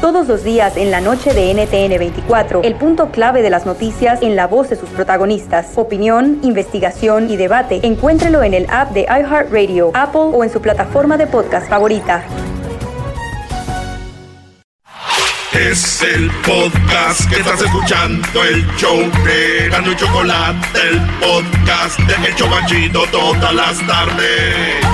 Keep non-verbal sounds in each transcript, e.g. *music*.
Todos los días en la noche de NTN 24, el punto clave de las noticias en la voz de sus protagonistas. Opinión, investigación y debate. Encuéntrelo en el app de iHeartRadio, Apple o en su plataforma de podcast favorita. Es el podcast que estás escuchando, el show de Gano Chocolate, el podcast de El Chocachito todas las tardes.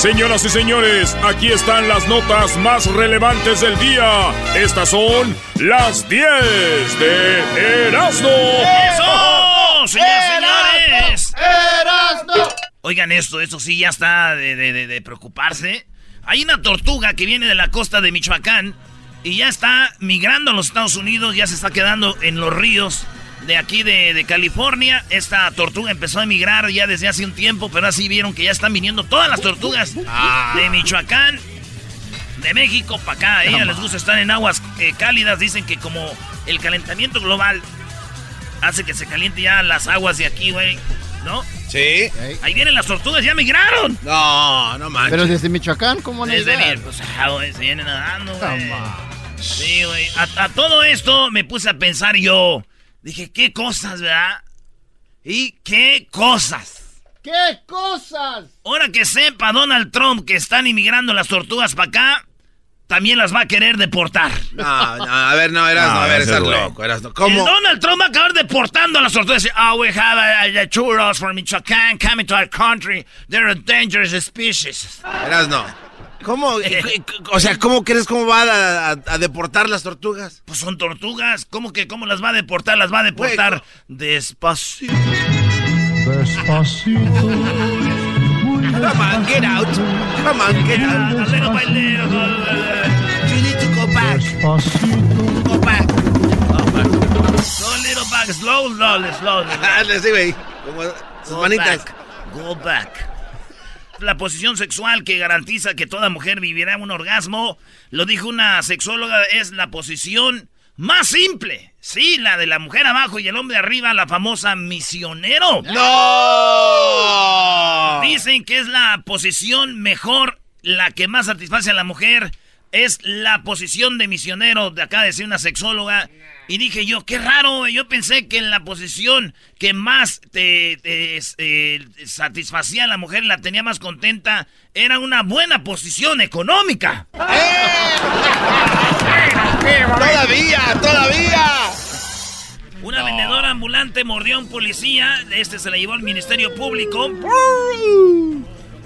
Señoras y señores, aquí están las notas más relevantes del día. Estas son las 10 de Erasmo. ¡Eso! ¡Señores, señores! ¡Erasmo! Oigan esto, esto sí ya está de, de- de- de preocuparse. Hay una tortuga que viene de la costa de Michoacán y ya está migrando a los Estados Unidos, ya se está quedando en los ríos de aquí de, de California. Esta tortuga empezó a emigrar ya desde hace un tiempo, pero así vieron que ya están viniendo todas las tortugas de Michoacán, de México para acá. A ellas les gusta estar en aguas eh, cálidas. Dicen que como el calentamiento global hace que se caliente ya las aguas de aquí, güey, ¿no? Sí. Ahí vienen las tortugas, ya migraron. No, no manches. Pero desde Michoacán, ¿cómo no Desde bien, pues, ah, güey, se vienen nadando, güey. Sí, güey. A, a todo esto me puse a pensar yo. Dije, ¿qué cosas, verdad? ¿Y qué cosas? ¿Qué cosas? Ahora que sepa Donald Trump que están inmigrando las tortugas para acá, también las va a querer deportar. No, no, a ver, no, eras, no, No, a ver, estás loco, eras no. El ¿Cómo? Donald Trump va a acabar deportando a las tortugas. Oh, we have a, a churros from Michoacán coming to our country. They're a dangerous species. Eras no. ¿Cómo? O sea, ¿cómo crees cómo va a, a- a deportar las tortugas? Pues son tortugas. ¿Cómo que cómo las va a deportar? Las va a deportar despacito. Come on, get out. Come on, get out. A little by little. You need to go back. Go back. Go little back. Slow, slow, slow. Hazle así, güey. Como sus manitas. back. Go back. La posición sexual que garantiza que toda mujer vivirá un orgasmo, lo dijo una sexóloga, es la posición más simple. Sí, la de la mujer abajo y el hombre arriba, la famosa misionero. ¡No! Dicen que es la posición mejor, la que más satisface a la mujer. Es la posición de misionero, de acá decía una sexóloga. Y dije yo, qué raro, yo pensé que la posición que más te, te, eh, satisfacía a la mujer, la tenía más contenta, era una buena posición económica. ¡Todavía! ¡Todavía! Una vendedora ambulante mordió a un policía, este se la llevó al Ministerio Público.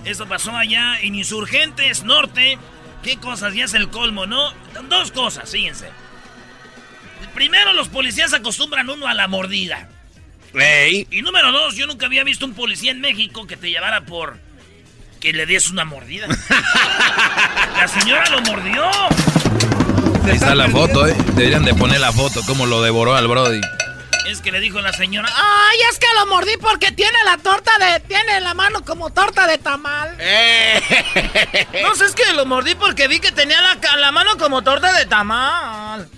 Eso pasó allá en Insurgentes Norte. ¿Qué cosas? Ya es el colmo, ¿no? Dos cosas, fíjense. Primero, los policías acostumbran uno a la mordida. ¡Ey! Y número dos, yo nunca había visto un policía en México que te llevara por... que le des una mordida. *laughs* la señora lo mordió. Ahí está la foto, ¿eh? Deberían de poner la foto, cómo lo devoró al Brody. Es que le dijo la señora, Ay, es que lo mordí porque tiene la torta de. Tiene la mano como torta de tamal. No sé, es que lo mordí porque vi que tenía la, la mano como torta de tamal.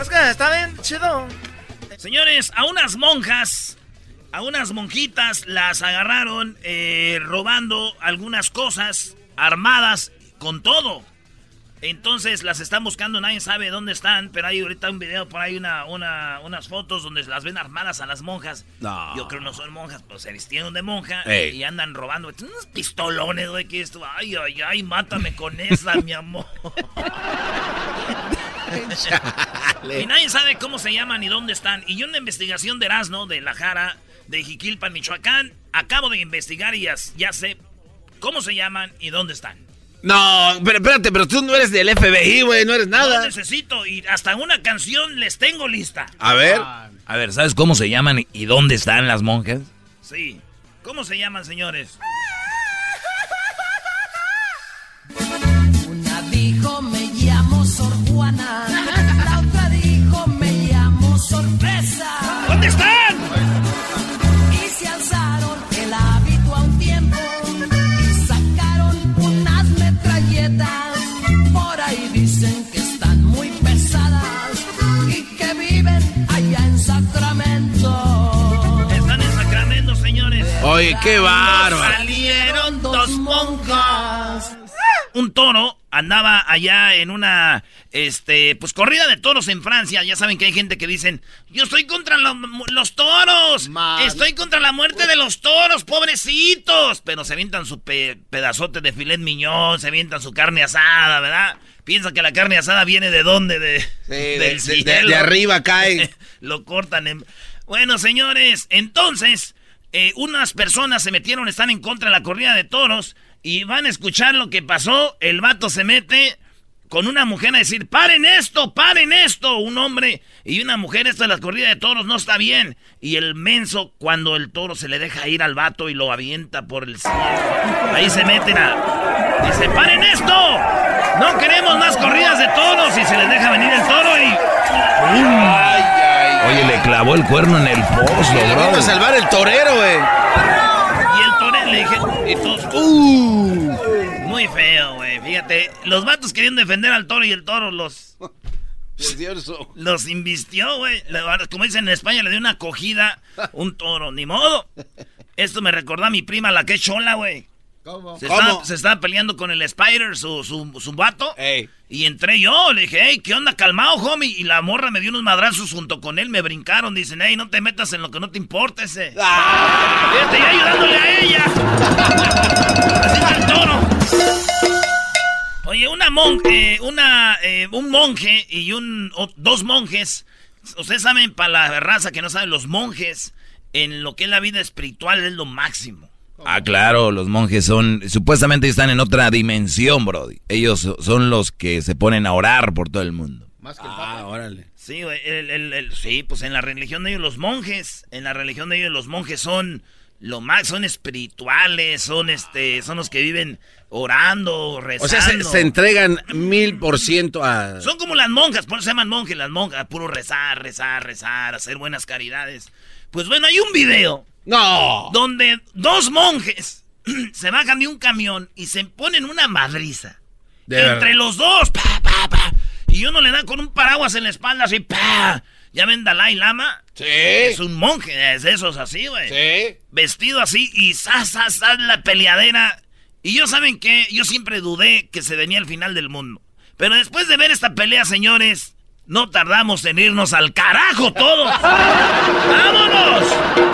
Es que está bien chido. Señores, a unas monjas, a unas monjitas las agarraron eh, robando algunas cosas armadas con todo. Entonces las están buscando, nadie sabe dónde están, pero hay ahorita un video por ahí, una, una, unas fotos donde las ven armadas a las monjas. No. Yo creo no son monjas, pero se vistieron de monja Ey. y andan robando. Unos pistolones, güey, que esto. Ay, ay, ay, mátame con esa, mi amor. *laughs* y nadie sabe cómo se llaman ni dónde están. Y yo en la investigación de Erasmo, de La Jara, de Jiquilpan, Michoacán, acabo de investigar y ya, ya sé cómo se llaman y dónde están. No, pero espérate, pero tú no eres del FBI, güey, no eres No nada. necesito y hasta una canción les tengo lista. A ver. A ver, ¿sabes cómo se llaman y dónde están las monjas? Sí. ¿Cómo se llaman, señores? Una dijo Juana, la otra dijo me llamo Sorpresa. ¿Dónde están? Y se alzaron el hábito a un tiempo y sacaron unas metralletas. Por ahí dicen que están muy pesadas y que viven allá en Sacramento. Están en Sacramento, señores. Oye, qué bárbaro. Salieron dos monjas. Un toro andaba allá en una, este, pues corrida de toros en Francia. Ya saben que hay gente que dicen, yo estoy contra lo- los toros. Estoy contra la muerte de los toros, pobrecitos. Pero se avientan su pe- pedazote de filet miñón, se avientan su carne asada, ¿verdad? Piensan que la carne asada viene de dónde, de, de- del de- de- de arriba cae. *laughs* Lo cortan en... Bueno, señores, entonces, eh, unas personas se metieron, están en contra de la corrida de toros y van a escuchar lo que pasó. El vato se mete con una mujer a decir, paren esto, paren esto. Un hombre y una mujer, esto de la corrida de toros no está bien. Y el menso, cuando el toro se le deja ir al vato y lo avienta por el cielo. Ahí se meten a... Dice, paren esto. No queremos más corridas de toros y se les deja venir el toro y... Oye, le clavó el cuerno en el pozo, Le vino a bro. salvar el torero, güey. Le dije, y todos, "Uh". Muy feo, güey. Fíjate, los vatos querían defender al toro y el toro los, *laughs* los invistió, güey. Como dicen en España, le dio una acogida un toro. Ni modo. Esto me recordó a mi prima, la que es chola, güey. ¿Cómo? Se, ¿Cómo? Estaba, se estaba peleando con el Spider, su, su, su vato. Ey. Y entré yo, le dije, hey, ¿qué onda? Calmado, homie. Y la morra me dio unos madrazos junto con él, me brincaron. Dicen, hey, no te metas en lo que no te importa ese. Yo ayudándole a ella. *laughs* Así está el toro. Oye, una mon eh, una, eh, un monje y un, o- dos monjes. Ustedes saben, para la raza que no sabe, los monjes en lo que es la vida espiritual es lo máximo. Ah, claro, los monjes son, supuestamente están en otra dimensión, Brody. Ellos so- son los que se ponen a orar por todo el mundo. Más que el Ah, Papa. órale. Sí, güey, el- el- el- sí, pues en la religión de ellos los monjes, en la religión de ellos los monjes son lo más, son espirituales, son este, son los que viven orando, rezando. O sea, se, se entregan mil por ciento a... Son como las monjas, por eso se llaman monjes, las monjas, puro rezar, rezar, rezar, hacer buenas caridades. Pues bueno, hay un video ¡No! donde dos monjes *clears throat* se bajan de un camión y se ponen una madriza. De Entre verdad. los dos, pa, pa, pa. Y uno le da con un paraguas en la espalda así, pa. ¿Ya ven Dalai Lama? Sí. Es un monje, es de esos así, güey. Sí. Vestido así y sa, sa, la peleadera. Y yo, ¿saben qué? Yo siempre dudé que se venía el final del mundo. Pero después de ver esta pelea, señores, no tardamos en irnos al carajo todos. *laughs* ¡Vámonos!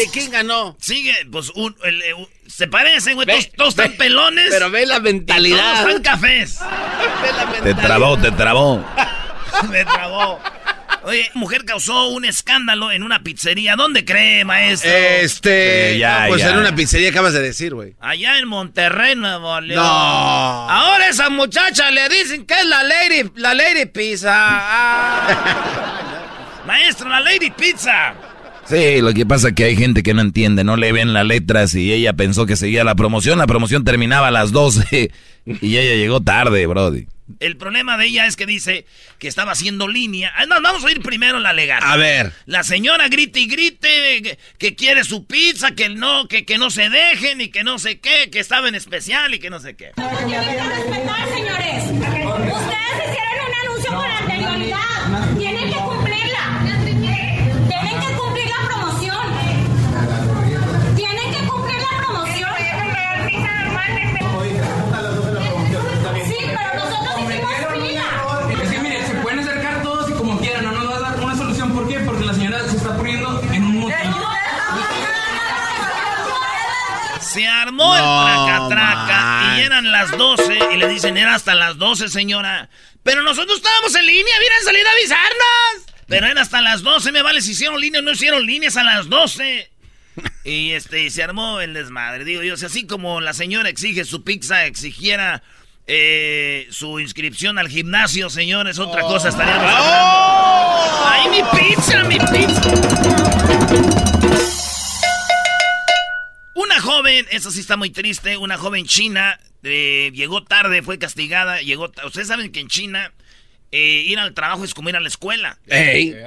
Oye, ¿quién ganó? Sigue, pues, un, el- eh, un- se parecen, güey. Todos, todos ve, están pelones. Pero ve la y todos mentalidad. están cafés. *laughs* Ve la Te mentalidad. trabó, te trabó. *laughs* Me trabó. Oye, mujer causó un escándalo en una pizzería. ¿Dónde cree, maestro? Este... Sí, ya, no, pues ya. en una pizzería acabas de decir, güey. Allá en Monterrey, Nuevo León. No. Ahora esa muchacha le dicen que es la Lady, la Lady Pizza. Ah. *laughs* Maestro, la Lady Pizza. Sí, lo que pasa es que hay gente que no entiende, no le ven las letras y ella pensó que seguía la promoción. La promoción terminaba a las 12 *laughs* y ella llegó tarde, Brody. El problema de ella es que dice que estaba haciendo línea. No, vamos a ir primero la legal. A ver. La señora grite y grite que, que quiere su pizza, que no, que, que no se dejen y que no sé qué, que estaba en especial y que no sé qué. Que armó el No, traca traca man. y eran las 12 y le dicen, era hasta las 12, señora. Pero nosotros estábamos en línea, hubieran salido a avisarnos. Pero era hasta las 12, me vale si hicieron línea o no hicieron líneas a las 12. Y este, se armó el desmadre. Digo yo, si así como la señora exige su pizza, exigiera eh, su inscripción al gimnasio, señores, otra cosa estaríamos hablando. ¡Ay, mi pizza, mi pizza! Eso sí está muy triste. Una joven china eh, llegó tarde, fue castigada. Llegó. Ustedes saben que en China eh, ir al trabajo es como ir a la escuela.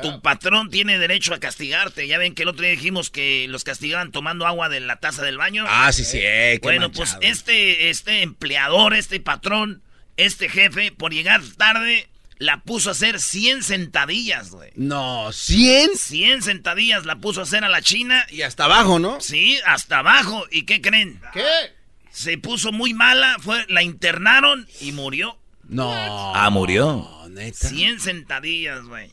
Tu patrón tiene derecho a castigarte. Ya ven que el otro día dijimos que los castigaban tomando agua de la taza del baño. Ah, sí, sí, eh, Bueno, manchado. pues este, este empleador, este patrón, este jefe, por llegar tarde, la puso a hacer 100 sentadillas, güey. No, 100. 100 sentadillas la puso a hacer a la china. Y hasta abajo, ¿no? Sí, hasta abajo. ¿Y qué creen? ¿Qué? Se puso muy mala, fue, la internaron y murió. No. Ah, murió. neta. 100 sentadillas, güey.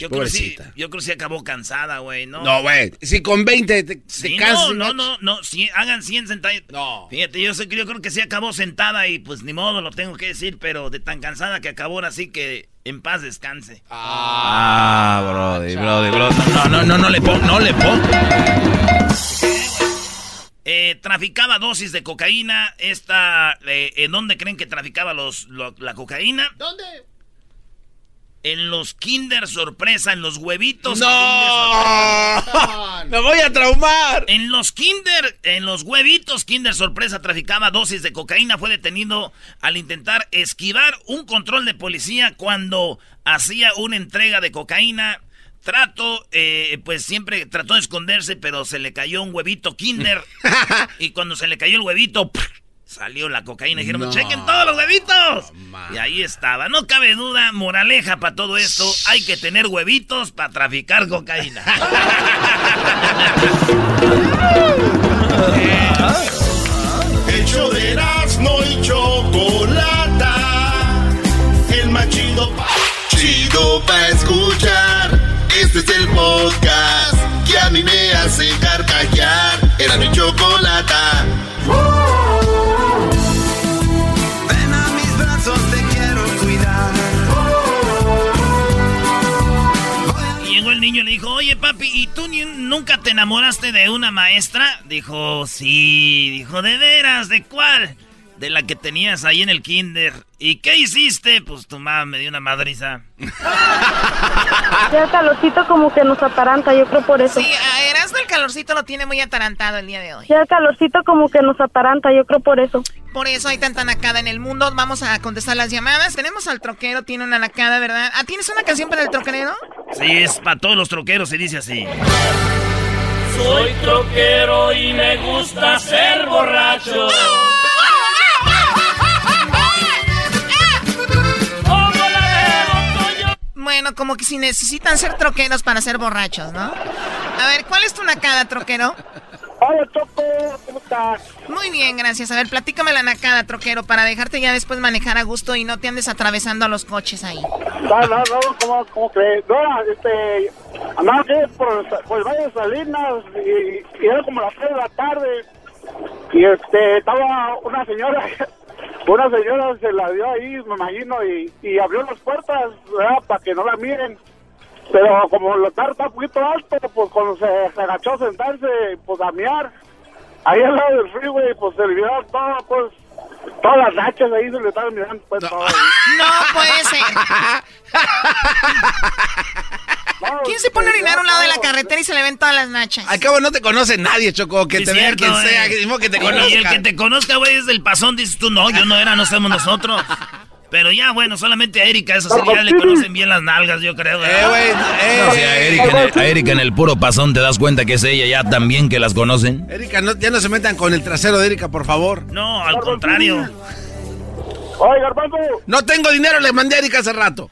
Yo creo, que sí, yo creo que sí acabó cansada, güey, ¿no? No, güey. Si con 20 te, te Sí, cansas, no, no, no, no, hagan 100 sentadas. No. Fíjate, yo, sé, que- yo creo que sí acabó sentada y pues ni modo, lo tengo que decir, pero de tan cansada que acabó ahora sí que en paz descanse. Ah, brody, brody, brody. No, no, no, no le pon, no le pon. Eh, traficaba dosis de cocaína. Esta, eh, ¿En dónde creen que traficaba los, lo- la cocaína? ¿Dónde? En los Kinder Sorpresa, en los huevitos. ¡No! ¡Me voy a traumar! En los Kinder, en los huevitos Kinder Sorpresa traficaba dosis de cocaína. Fue detenido al intentar esquivar un control de policía cuando hacía una entrega de cocaína. Trato, eh, pues siempre trató de esconderse, pero se le cayó un huevito Kinder. *laughs* y cuando se le cayó el huevito. Salió la cocaína. Dijeron, No. chequen todos los huevitos. y ahí estaba. No cabe duda, moraleja para todo esto. Hay que tener huevitos para traficar cocaína. El show de Erasmo y Chocolata. El más chido, chido para escuchar. Este es el podcast que a mí me hace carcajear. Era mi chocolata. Niño y le dijo, oye papi, ¿y tú ni- nunca te enamoraste de una maestra? Dijo, sí. Dijo, ¿de veras? ¿De cuál? De la que tenías ahí en el kinder. ¿Y qué hiciste? Pues tu mamá me dio una madriza. Ya el calorcito como que nos ataranta, yo creo por eso. Sí, a Erasmo el calorcito lo tiene muy atarantado el día de hoy. Ya el calorcito como que nos ataranta, yo creo por eso. Por eso hay tanta nacada en el mundo. Vamos a contestar las llamadas. Tenemos al troquero, tiene una nacada, ¿verdad? Ah, ¿tienes una canción para el troquero? Sí, es para todos los troqueros y dice así. Soy troquero y me gusta ser borracho. Bueno, como que si necesitan ser troqueros para ser borrachos, ¿no? A ver, ¿cuál es tu nacada, troquero? Hola, Choco, ¿cómo estás? Muy bien, gracias. A ver, platícame la nacada, troquero, para dejarte ya después manejar a gusto y no te andes atravesando a los coches ahí. No, no, no, ¿cómo, cómo crees? No, este, andaba por, por el Valle de Salinas y, y era como las 3 de la tarde y este, estaba una señora, *laughs* una señora se la dio ahí, me imagino, y, y abrió las puertas, ¿verdad? Para que no la miren. Pero como el lugar está un poquito alto, pues cuando se, se agachó a sentarse, pues a miar, ahí al lado del freeway, pues se le vieron todo, pues, todas las nachas ahí se le estaban mirando, pues, todo. No puede ser. ¿Quién se pone a orinar a un lado de la carretera y se le ven todas las nachas? Al cabo no te conoce nadie, Choco. Que Sí, te vea quien sea, eh. que, modo que te Y- Y el conozca. que te conozca, güey, es del pasón, dices tú, no, yo no era, no somos nosotros. *laughs* Pero ya, bueno, solamente a Erika, eso sí, ya le conocen bien las nalgas, yo creo. Eh, güey, eh. No, si a Erika, en el, a Erika en el puro pasón te das cuenta que es ella ya también que las conocen. Erika, no, ya no se metan con el trasero de Erika, por favor. No, al contrario. Oye, Garbanzo, No tengo dinero, le mandé a Erika hace rato.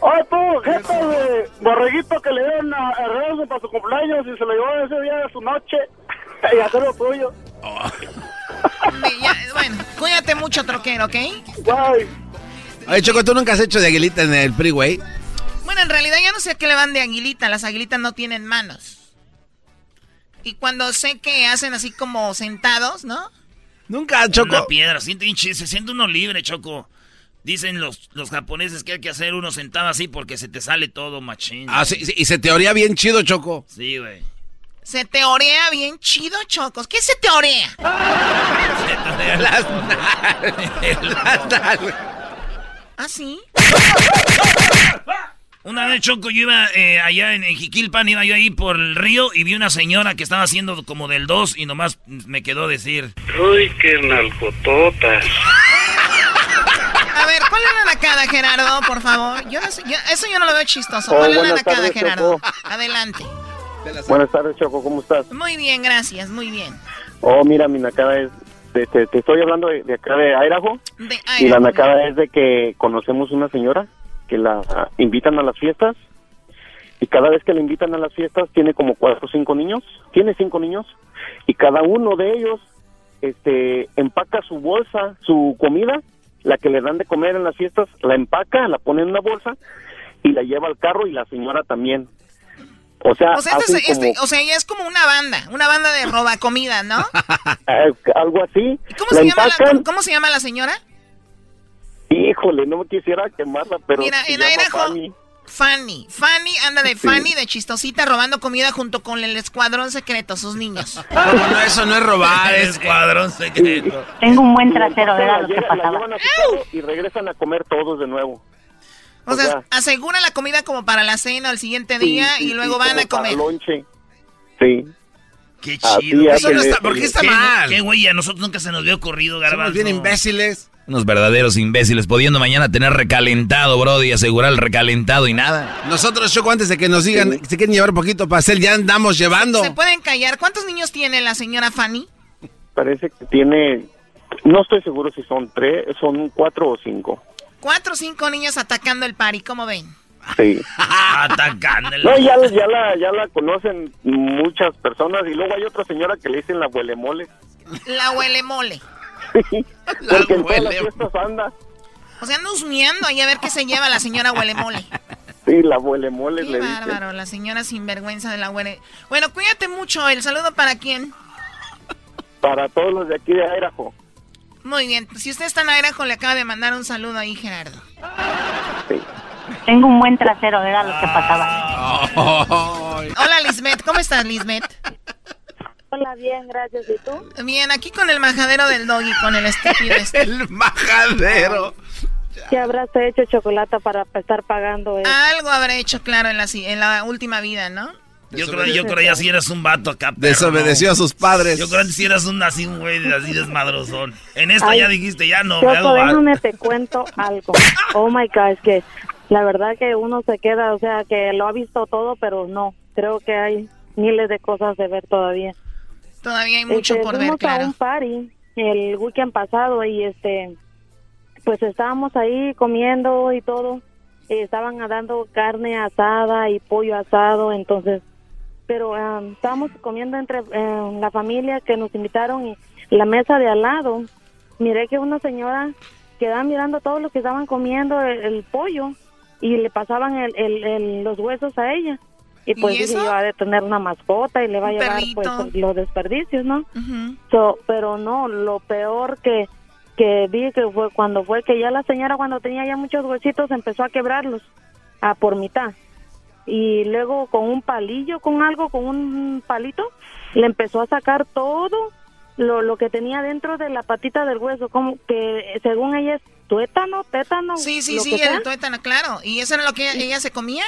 oye tú, gente de borreguito que le dieron a Ernesto para su cumpleaños y se lo llevó ese día de su noche *laughs* y hacer lo tuyo. Sí, *laughs* ya, bueno, cuídate mucho, troquero, ¿ok? Bye. Oye, Choco, ¿tú nunca has hecho de aguilita en el freeway? Bueno, en realidad yo no sé a qué le van de aguilita. Las aguilitas no tienen manos. Y cuando sé que hacen así como sentados, ¿no? Nunca, Choco. Una piedra, siente se siente uno libre, Choco. Dicen los, los japoneses que hay que hacer uno sentado así porque se te sale todo machín. Ah, sí, sí, y se te oría bien chido, Choco. Sí, güey. Se te orea bien chido, chocos. ¿Qué *laughs* se te orea? Las nalgas. Las nalgas. ¿Ah, sí? Una vez, Choco, yo iba eh, allá en, en Jiquilpan, iba yo ahí por el río y vi una señora que estaba haciendo como del 2 y nomás me quedó decir... Uy, qué nalgototas. A ver, ¿cuál es la nacada, Gerardo, por favor? Yo no sé, yo- eso yo no lo veo chistoso. Oh, ¿Cuál es la nacada, tardes, Gerardo? Choco. Adelante. Buenas tardes, Choco, ¿cómo estás? Muy bien, gracias, muy bien. Oh, mira, mi nacada es, de- te, te estoy hablando de, de acá de Idaho, De y la nacada es de que conocemos una señora que la invitan a las fiestas, y cada vez que la invitan a las fiestas tiene como cuatro o cinco niños, tiene cinco niños, y cada uno de ellos este empaca su bolsa, su comida, la que le dan de comer en las fiestas, la empaca, la pone en una bolsa y la lleva al carro y la señora también. O sea, O sea, este hacen es- este- como- o sea, ya es como una banda, una banda de roba comida, ¿no? *laughs* Eh, algo así. ¿Cómo se, llama la, cómo- se llama la señora? Híjole, no quisiera quemarla, pero Mira, se en llama Fanny. Fanny. Fanny anda de Sí. Fanny, de chistosita, robando comida junto con el escuadrón secreto, sus niños. *laughs* No, eso no es robar, El es escuadrón secreto. Tengo un buen trasero, la lo que pasaba. y regresan a comer todos de nuevo. O sea, asegura la comida como para la cena o el siguiente Sí, día sí, y luego sí, van como a comer. para lonche. Sí. Qué chido. Eso no está- eso. ¿Por qué está Qué- mal? Qué güey, a nosotros nunca se nos había ocurrido, garbanzo. Somos bien imbéciles. Unos verdaderos imbéciles, pudiendo mañana tener recalentado, Brody, asegurar el recalentado y nada. Nosotros, Choco, antes de que nos digan, si quieren llevar poquito pastel, ya andamos llevando. ¿Se pueden callar? ¿Cuántos niños tiene la señora Fanny? Parece que tiene, no estoy seguro si son tres, son cuatro o cinco. Cuatro o cinco niños atacando el party, ¿cómo ven? Sí. *laughs* Atacándole. No, ya, ya, la, ya la conocen muchas personas y luego hay otra señora que le dicen la huele mole. La huele mole. *laughs* Porque en todas las huele- fiestas anda. O sea, anda husmeando ahí a ver qué se lleva la señora huele mole. Sí, la huele mole Qué le dicen. bárbaro, la señora sinvergüenza de la huele. Bueno, cuídate mucho. ¿El saludo para quién? Para todos los de aquí de Idaho. Muy bien. Si usted está en Idaho, le acaba de mandar un saludo ahí, Gerardo. Tengo un buen trasero, era lo que pasaba. Hola, Lisbeth. ¿Cómo estás, Lisbeth? Hola, bien, gracias. ¿Y tú? Bien, aquí con el majadero del doggy, con el estúpido este. *laughs* El majadero. ¿Qué habrás hecho, Chocolata, para estar pagando eso? Algo habrá hecho, claro, en la, si- en la última vida, ¿no? Yo creo, yo creo ya si eras un vato acá. perro, Desobedeció ¿no? a sus padres. Yo creo que si eras un así, un güey así desmadrozón. En esta Ay, ya dijiste, ya no, me hago déjame te cuento *laughs* algo. Oh my God, es que la verdad que uno se queda, o sea, que lo ha visto todo, pero no. Creo que hay miles de cosas de ver todavía. Todavía hay mucho Este, por ver, fuimos a claro. un party el weekend pasado y este, pues estábamos ahí comiendo y todo. y estaban dando carne asada y pollo asado, entonces, pero ah, estábamos comiendo entre eh, la familia que nos invitaron y la mesa de al lado. Miré que una señora quedaba mirando todo lo que estaban comiendo el, el pollo y le pasaban el, el- el- los huesos a ella. Y pues ¿Y dije yo, ha de tener una mascota y le va a llevar pues los desperdicios, ¿no? So, pero no, lo peor que, que vi que fue cuando fue que ya la señora cuando tenía ya muchos huesitos empezó a quebrarlos a por mitad. Y luego con un palillo, con algo, con un palito, le empezó a sacar todo lo, lo que tenía dentro de la patita del hueso, como que según ella es tuétano, tétano. Sí, sí, lo sí, que sea. tuétano, claro. ¿Y eso era lo que ella se comía?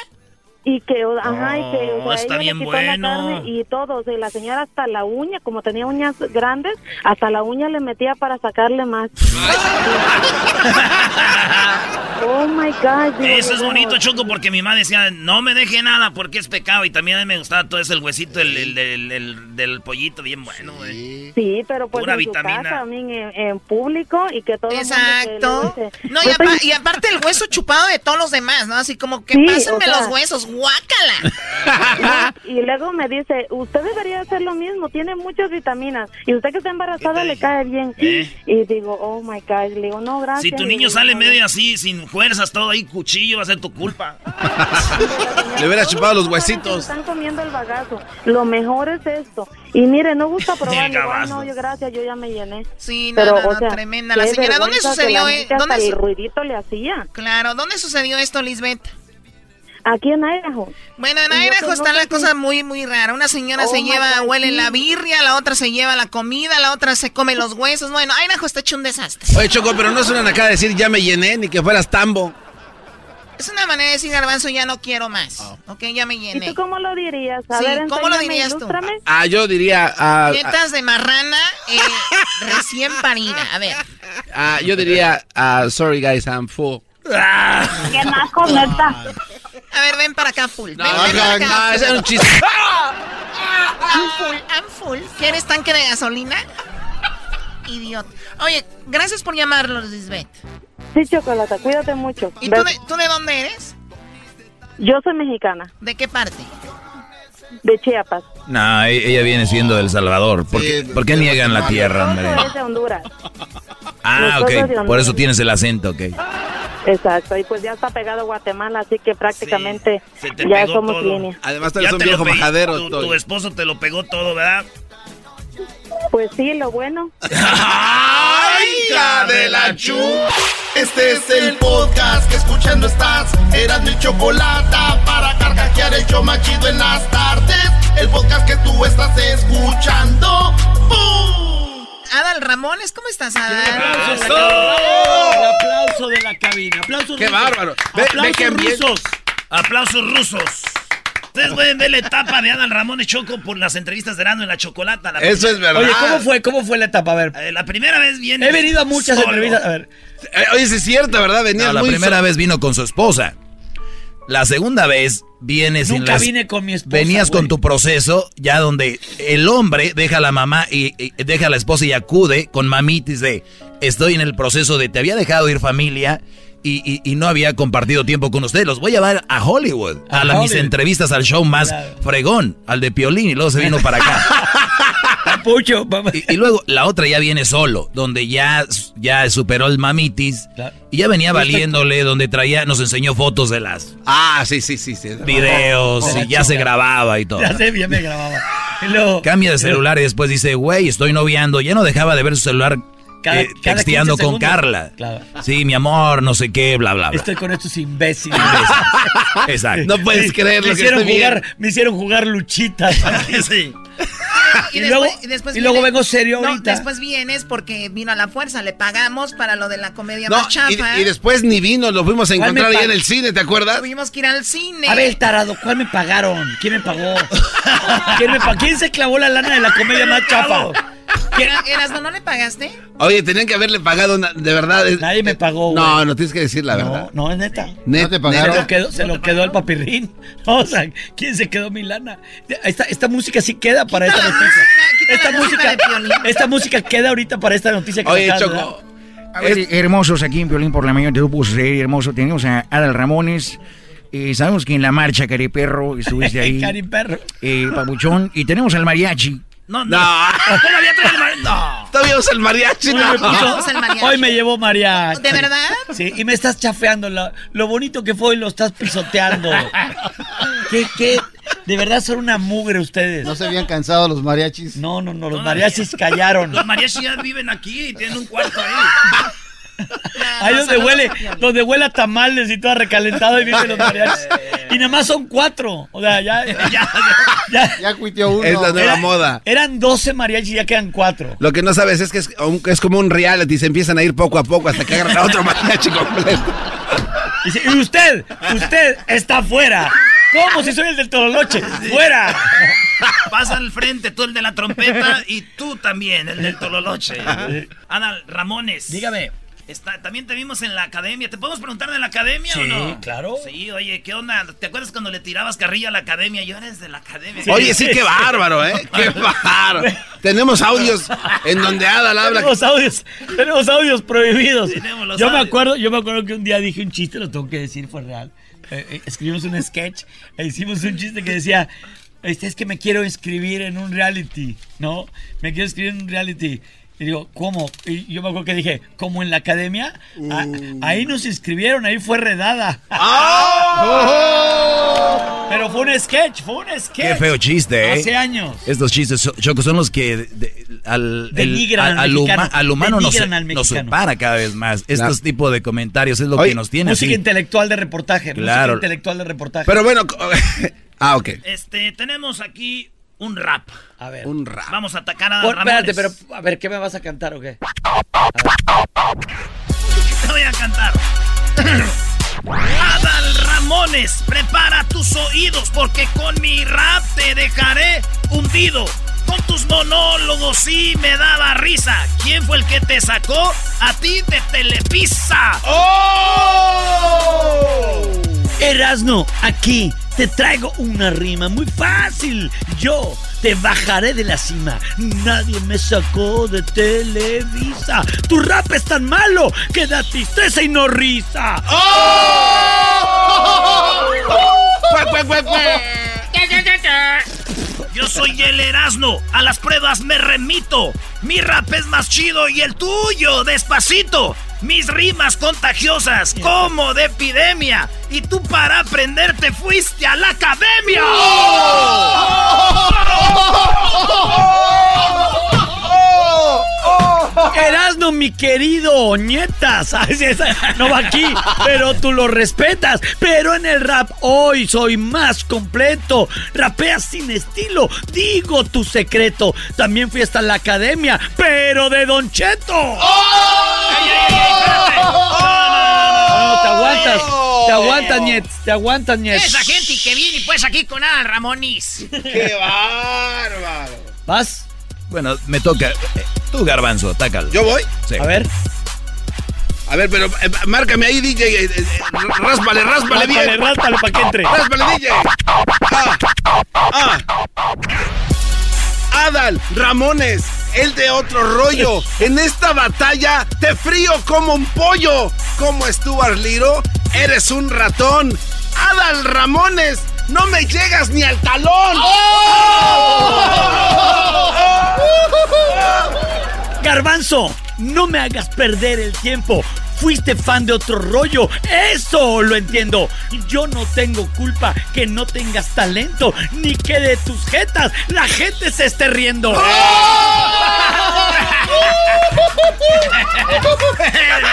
Y que, ajá, y que, o sea, está ella le bien quitó bueno. la carne y todo, o sea, la señora hasta la uña, como tenía uñas grandes, hasta la uña le metía para sacarle más. *laughs* oh my God. Eso es bonito, Choco, porque mi mamá decía, no me deje nada porque es pecado. Y también a mí me gustaba todo ese el huesito el, el- el- el- del pollito, bien bueno, güey. Sí, pero pues Pura en vitamina. su casa, también en, en público y que todo el mundo que Exacto. No, y, "Pues, apa- y aparte el hueso chupado de todos los demás, ¿no? Así como que Sí, pásenme o sea- los huesos, guácala. Y luego me dice, usted debería hacer lo mismo, tiene muchas vitaminas. Y usted que está embarazada le cae bien. ¿Eh? Y digo, oh my God, le digo, no, gracias. Si tu niño digo, sale "No, medio así, sin fuerzas, todo ahí, cuchillo, va a ser tu culpa. *laughs* Le hubiera chupado los huesitos. Están comiendo el bagazo. Lo mejor es esto. Y mire, no gusta *laughs* probar. El Digo, "Ay, gabazo. no, yo gracias, yo ya me llené. Sí, no, Pero, no, o sea, tremenda. La señora, ¿dónde vergüenza que sucedió? la eh? hasta ¿Dónde el su- ruidito le hacía. Claro, ¿dónde sucedió esto, Lisbeth? Aquí en Idaho. Bueno, en Y Idaho pues, no está sé la si- cosa muy, muy rara. Una señora Oh se lleva, God, huele sí. la birria, la otra se lleva la comida, la otra se come los huesos. Bueno, Idaho está hecho un desastre. Oye, Choco, pero no es una nacada decir ya me llené ni que fueras tambo. Es una manera de decir garbanzo, ya no quiero más. Ok, ya me ¿Y llené. tú cómo lo dirías? A Sí, ver, ¿cómo lo dirías tú? Ah, yo diría. ah, Tetas de marrana eh, recién parida. A ver. ah, yo diría. ah, sorry, guys, I'm full. Qué naco, neta. A ver, ven para acá, full. Ven, No, ven para acá. no, ese era un chiste. *laughs* I'm full, I'm full. ¿Quieres tanque de gasolina? Idiota. Oye, gracias por llamarlos, Lisbeth. Sí, Chocolata, cuídate mucho. ¿Y tú de, tú de dónde eres? Yo soy mexicana, ¿De qué parte? De Chiapas. No, e- ella viene siendo de El Salvador. ¿Por qué, por qué niegan la tierra, hombre? Es de Honduras. Ah, ok. Honduras. Por eso tienes el acento, ok. Exacto, y pues ya está pegado Guatemala, así que prácticamente te ya somos todo. línea. Además, tú Ya eres un viejo majadero. Tu, tu esposo te lo pegó todo, ¿verdad? Pues sí, lo bueno. *laughs* ¡Ay, hija de la chu! Este es el podcast que escuchando estás. Eran mi chocolate para carcajear el show más chido en las tardes. El podcast que tú estás escuchando. ¡Bum! Adal Ramones, ¿cómo estás, Adal? El aplauso de la cabina. Aplausos ¡Qué rusos. bárbaro! Ve- ve Aplausos que rusos. Aplausos rusos. Ustedes pueden ver la etapa de Adal Ramón y Choco por las entrevistas de Erasmo en la Chocolata. La Eso es verdad. Oye, ¿cómo fue? ¿Cómo fue la etapa? A ver. Eh, La primera vez viene. He venido a muchas solo. entrevistas. A ver. Eh, oye, sí es cierto, ¿verdad? Venías No, la muy primera vez vino con su esposa. La segunda vez viene sin Nunca las- vine con mi esposa. Venías güey. con tu proceso, ya donde el hombre deja a la mamá y, y deja a la esposa y acude con mamitis de estoy en el proceso de te había dejado ir familia y, y- y no había compartido tiempo con ustedes. Los voy a llevar a Hollywood, a, A la- mis entrevistas al show más Claro. fregón, al de Piolín y luego se vino para acá. *laughs* Papucho. Y, y luego la otra ya viene solo, donde ya, ya superó el mamitis Claro. y ya venía valiéndole, donde traía, nos enseñó fotos de las Ah, sí, sí, sí. sí. videos De y ya se grababa y todo. Ya sé, ya me grababa. Luego, Cambia de celular y después dice, güey, estoy noviando. Ya no dejaba de ver su celular Cada- eh, cada texteando 15 con. Carla. Claro. Sí, mi amor, no sé qué, bla, bla, bla. Estoy con estos imbéciles. Exacto. No puedes creer me lo que hicieron estoy jugar. Me hicieron jugar luchitas. *laughs* Sí. Y, Y después, luego- y después y luego vengo serio No, ahorita. después vienes porque vino a la fuerza. Le pagamos para lo de la comedia No, más chafa. y, y después ni vino, lo fuimos a ¿Cuál me encontrar ahí pa- en el cine, ¿te acuerdas? Tuvimos que ir al cine. A ver, tarado, ¿cuál me pagaron? ¿Quién me pagó? ¿Quién, me pa- ¿Quién se clavó la lana de la comedia más chafa? ¿Quién? Era- Erasmo, ¿no le pagaste? Oye, tenían que haberle pagado, una- de verdad. Nadie me pagó, No, güey. no tienes que decir la verdad. No, no, es neta. Net- te pagaron? Se lo quedó, se lo quedó el papirrín. *laughs* O sea, ¿quién se quedó mi lana? Esta, esta música sí queda para esta noticia. Esta música, esta música queda ahorita para esta noticia que Oye, Choco. A ver, hermosos aquí en Violín por la mañana, te lo puse ser hermoso. Tenemos a Adal Ramones. eh, sabemos que en la marcha, Cariperro, estuviste *laughs* ahí. Cari perro. eh, Pabuchón. Y tenemos al mariachi. No, no. No, *laughs* Todavía trae el mar- No. todavía usa el mariachi, Hoy no. me, puso- al mariachi. hoy me llevó mariachi. ¿De verdad? Sí, y me estás chafeando. Lo, lo bonito que fue y lo estás pisoteando. *laughs* ¿Qué, qué? De verdad son una mugre ustedes. ¿No se habían cansado los mariachis? No, no, no, los mariachis callaron. Los mariachis ya viven aquí y tienen un cuarto ahí. *laughs* Ahí donde huele, donde huele a tamales y todo recalentado y vienen los *laughs* mariachis. Y nada más son cuatro. O sea, ya. Ya, ya- Ya cuiteó uno. Es la nueva Era- moda. Eran 12 mariachis y ya quedan cuatro. Lo que no sabes es que es, un- es como un reality, se empiezan a ir poco a poco hasta que agarran a otro *laughs* mariachi completo. Y, dice, "Y usted, usted está fuera. ¿Cómo si soy el del Tololoche? ¡Fuera! *laughs* Pasa al frente tú el de la trompeta y tú también, el del tololoche. Adal Ramones. Dígame. Está, también te vimos en la academia. ¿Te podemos preguntar de la academia Sí, o no? claro. Sí, oye, ¿qué onda? ¿Te acuerdas cuando le tirabas carrilla a la academia? Yo eres de la academia. Oye, sí, qué bárbaro, ¿eh? Qué *laughs* bárbaro. Tenemos audios en donde Adal habla. Tenemos audios, tenemos audios prohibidos. Tenemos los yo me acuerdo, yo me acuerdo que un día dije un chiste, lo tengo que decir, fue real. Eh, eh, escribimos un sketch e hicimos un chiste que decía, este es que me quiero inscribir en un reality, ¿no? Me quiero inscribir en un reality. Y digo, ¿cómo? Y yo me acuerdo que dije, ¿cómo en la academia? Ah, ahí nos inscribieron, ahí fue redada. *laughs* Pero fue un sketch, fue un sketch. Qué feo chiste, ¿eh? Hace años. Estos chistes, Choco, son los que de- al, el- Denigran al al, huma- al humano nos, al nos separa cada vez más. Estos tipos de comentarios es lo Oye, que nos tiene Música así. intelectual de reportaje. Claro. Música intelectual de reportaje. Pero bueno, *laughs* ah, ok. Este, tenemos aquí un rap. a ver. Un rap. Vamos a atacar a Por- Ramones. espérate, pero a ver, ¿qué me vas a cantar o qué? Te voy a cantar. Adal Ramones, prepara tus oídos porque con mi rap te dejaré hundido. Con tus monólogos sí me daba risa. ¿Quién fue el que te sacó? A ti de Telepisa. ¡Oh! Erasno, aquí te traigo una rima muy fácil. Yo te bajaré de la cima. Nadie me sacó de Televisa. Tu rap es tan malo que da tristeza y no risa. Yo soy el Erasno, a las pruebas me remito. Mi rap es más chido y el tuyo, despacito. Mis rimas contagiosas, como de epidemia. Y tú para aprender te fuiste a la academia. Erasno, mi querido Ñetas. No va aquí, pero tú lo respetas. Pero en el rap hoy soy más completo. Rapeas sin estilo, digo tu secreto. También fui hasta la academia, pero de Don Cheto. No, te aguantas, te aguantas, Ñets, te aguantas, Ñets. Esa gente que viene pues aquí con Adal Ramonis. ¡Qué bárbaro! ¿Vas? Bueno, me toca. Tú, Garbanzo, tácalo. ¿Yo voy? Sí. A ver. A ver, pero eh, márcame ahí, DJ. eh, eh, ráspale, ráspale bien. Ráspale, ráspale para que entre. Ráspale, DJ. Ah, ah. Adal, Ramones, el de otro rollo. En esta batalla te frío como un pollo. Como Stuart Liro, eres un ratón. Adal, Ramones, no me llegas ni al talón. Garbanzo, no me hagas perder el tiempo. Fuiste fan de otro rollo, eso lo entiendo. Yo no tengo culpa que no tengas talento, ni que de tus jetas la gente se esté riendo. *laughs*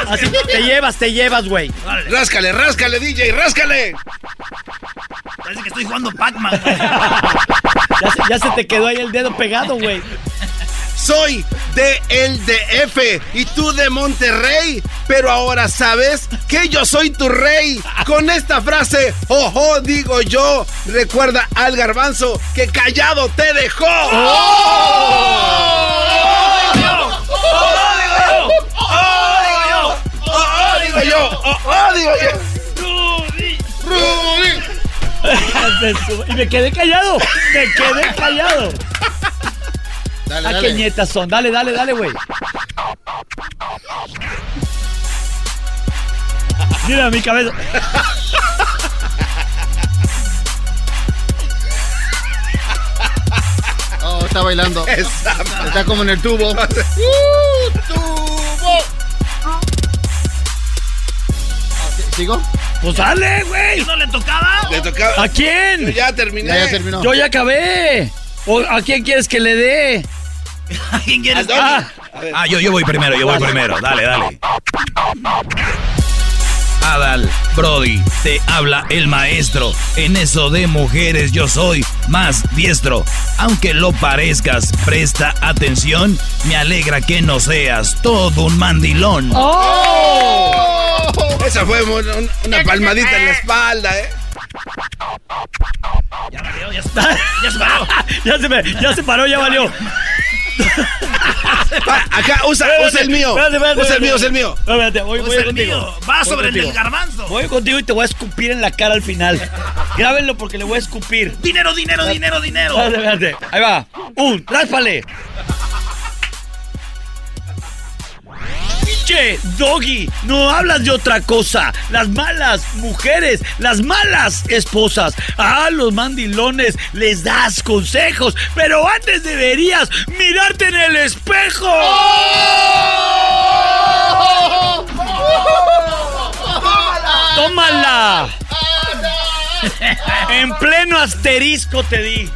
Así te llevas, te llevas, güey. Ráscale, ráscale, DJ, ráscale. Parece que estoy jugando Pac-Man. *laughs* Ya se te quedó ahí el dedo pegado, güey. Soy de el DF y tú de Monterrey, pero ahora sabes que yo soy tu rey. Con esta frase, ojo, digo yo, recuerda al garbanzo que callado te dejó. ¡Oh, digo yo! ¡Oh, oh, digo yo! ¡Rudy! *laughs* y me quedé callado, me quedé callado. Dale, ¿A dale. qué nietas son? Dale, dale, dale, güey. Mira mi cabeza. *laughs* Oh, está bailando. Está como en el tubo. *laughs* ¡Uh, tubo! ¿Sigo? Pues dale, güey. ¿No le tocaba? Le tocaba. ¿A quién? Ya terminé. Ya, ya terminó. Yo ya acabé. ¿O ¿A quién quieres que le dé? ¿A quién quieres? ¿A? Ah. Ah, yo, yo voy primero, yo voy primero. Dale, dale. Adal, Brody, te habla el maestro. En eso de mujeres yo soy más diestro. Aunque lo parezcas, presta atención. Me alegra que no seas todo un mandilón. ¡Oh! Esa fue un- un- una palmadita en la espalda, ¿eh? Ya valió, ya se paró. *laughs* Ya se paró. ya, se me, ya se paró, ya valió. *laughs* Acá, usa, usa el mío. Espérate, espérate, Usa el mío, usa el mío. Espérate, voy, el contigo. mío. Va Voy sobre el del contigo. garbanzo. Voy contigo y te voy a escupir en la cara al final. Grábenlo porque le voy a escupir. Dinero, dinero, dinero, dinero. Espérate, espérate. Ahí va. Un, ráspale. Pinche Doggy, no hablas de otra cosa. Las malas mujeres, las malas esposas. A los mandilones les das consejos, pero antes deberías mirarte en el espejo. ¡Tómala! *laughs* En pleno asterisco te di.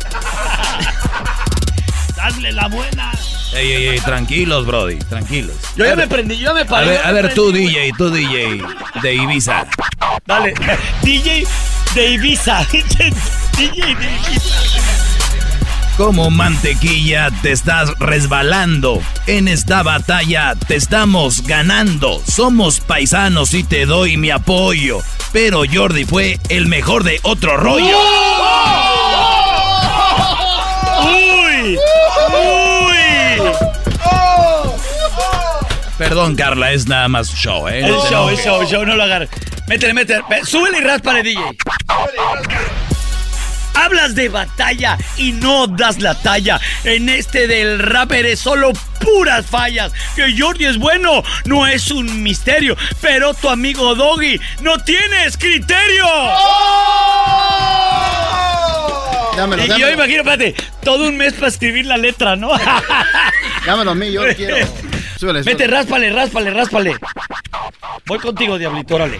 Hazle la buena. Ey, ey, ey, tranquilos, Brody, tranquilos. Yo ya me prendí, yo ya me A paré. ver, a ver, tú, DJ, tú, DJ, de Ibiza. Dale, *laughs* DJ de Ibiza. DJ de Ibiza. Como mantequilla te estás resbalando. En esta batalla te estamos ganando. Somos paisanos y te doy mi apoyo. Pero Jordi fue el mejor de otro rollo. ¡Uy! Perdón, Carla, es nada más show, ¿eh? El No show, el show, el show, no lo agarres. Métele, métele. Súbele y ráspale, DJ. Hablas de batalla y no das la talla. En este del rap eres solo puras fallas. Que Jordi es bueno, no es un misterio. Pero tu amigo Doggy no tienes criterio. Dámelo, y yo dámelo. imagino, espérate, todo un mes para escribir la letra, ¿no? Dámelo a mí, yo *laughs* quiero. Súbele, Vete, ráspale, ráspale, ráspale. Voy contigo, Diablito, órale.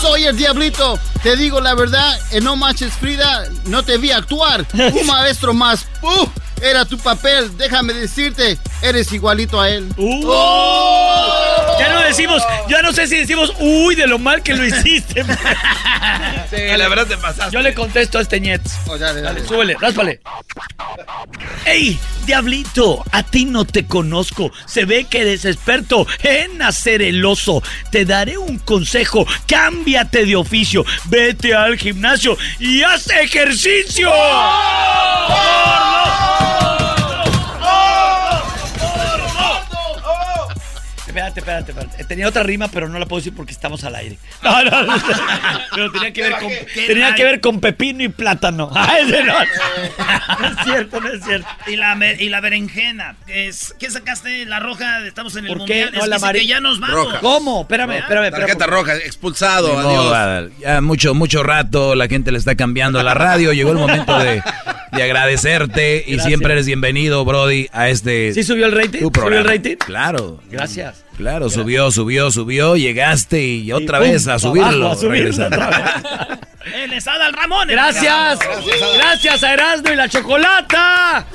Soy el diablito. Te digo la verdad, en No Manches Frida no te vi actuar. *laughs* Un maestro más. ¡Uf! Era tu papel. Déjame decirte, eres igualito a él. ¡Oh! Ya no decimos, ya no sé si decimos, uy, de lo mal que lo hiciste. *laughs* Sí, la verdad te pasaste. Yo le contesto a este Ñetz. Dale, súbele, ráspale. ¡Ey, diablito! A ti no te conozco. Se ve que eres experto en hacer el oso. Te daré un consejo. Cámbiate de oficio. Vete al gimnasio y haz ejercicio. Espérate, espérate, espérate. Tenía otra rima, pero no la puedo decir porque estamos al aire. *laughs* No, no, no. Pero tenía que ver con, tenía que ver con pepino y plátano. *laughs* Ah, ese no. No es cierto, no es cierto. Y la, y la berenjena. Es, ¿Qué sacaste? La roja, estamos en el ¿Por qué mundial. no es la que, ya nos vamos. Roja. ¿Cómo? Espérame, espérame, espérame. Tarjeta roja, expulsado, modo, adiós. Ya mucho, mucho rato la gente le está cambiando a la radio. Llegó el momento de, de agradecerte y siempre eres bienvenido, Brody, a este. ¿Sí subió el rating? tu ¿Subió el rating? Claro. Gracias. Claro, subió, subió, subió, llegaste y otra pum, vez a subirlo. abajo, a subirlo otra vez. ¡Eh, les Adal Ramón! Gracias. Gracias a Erasmo y la Chocolata. A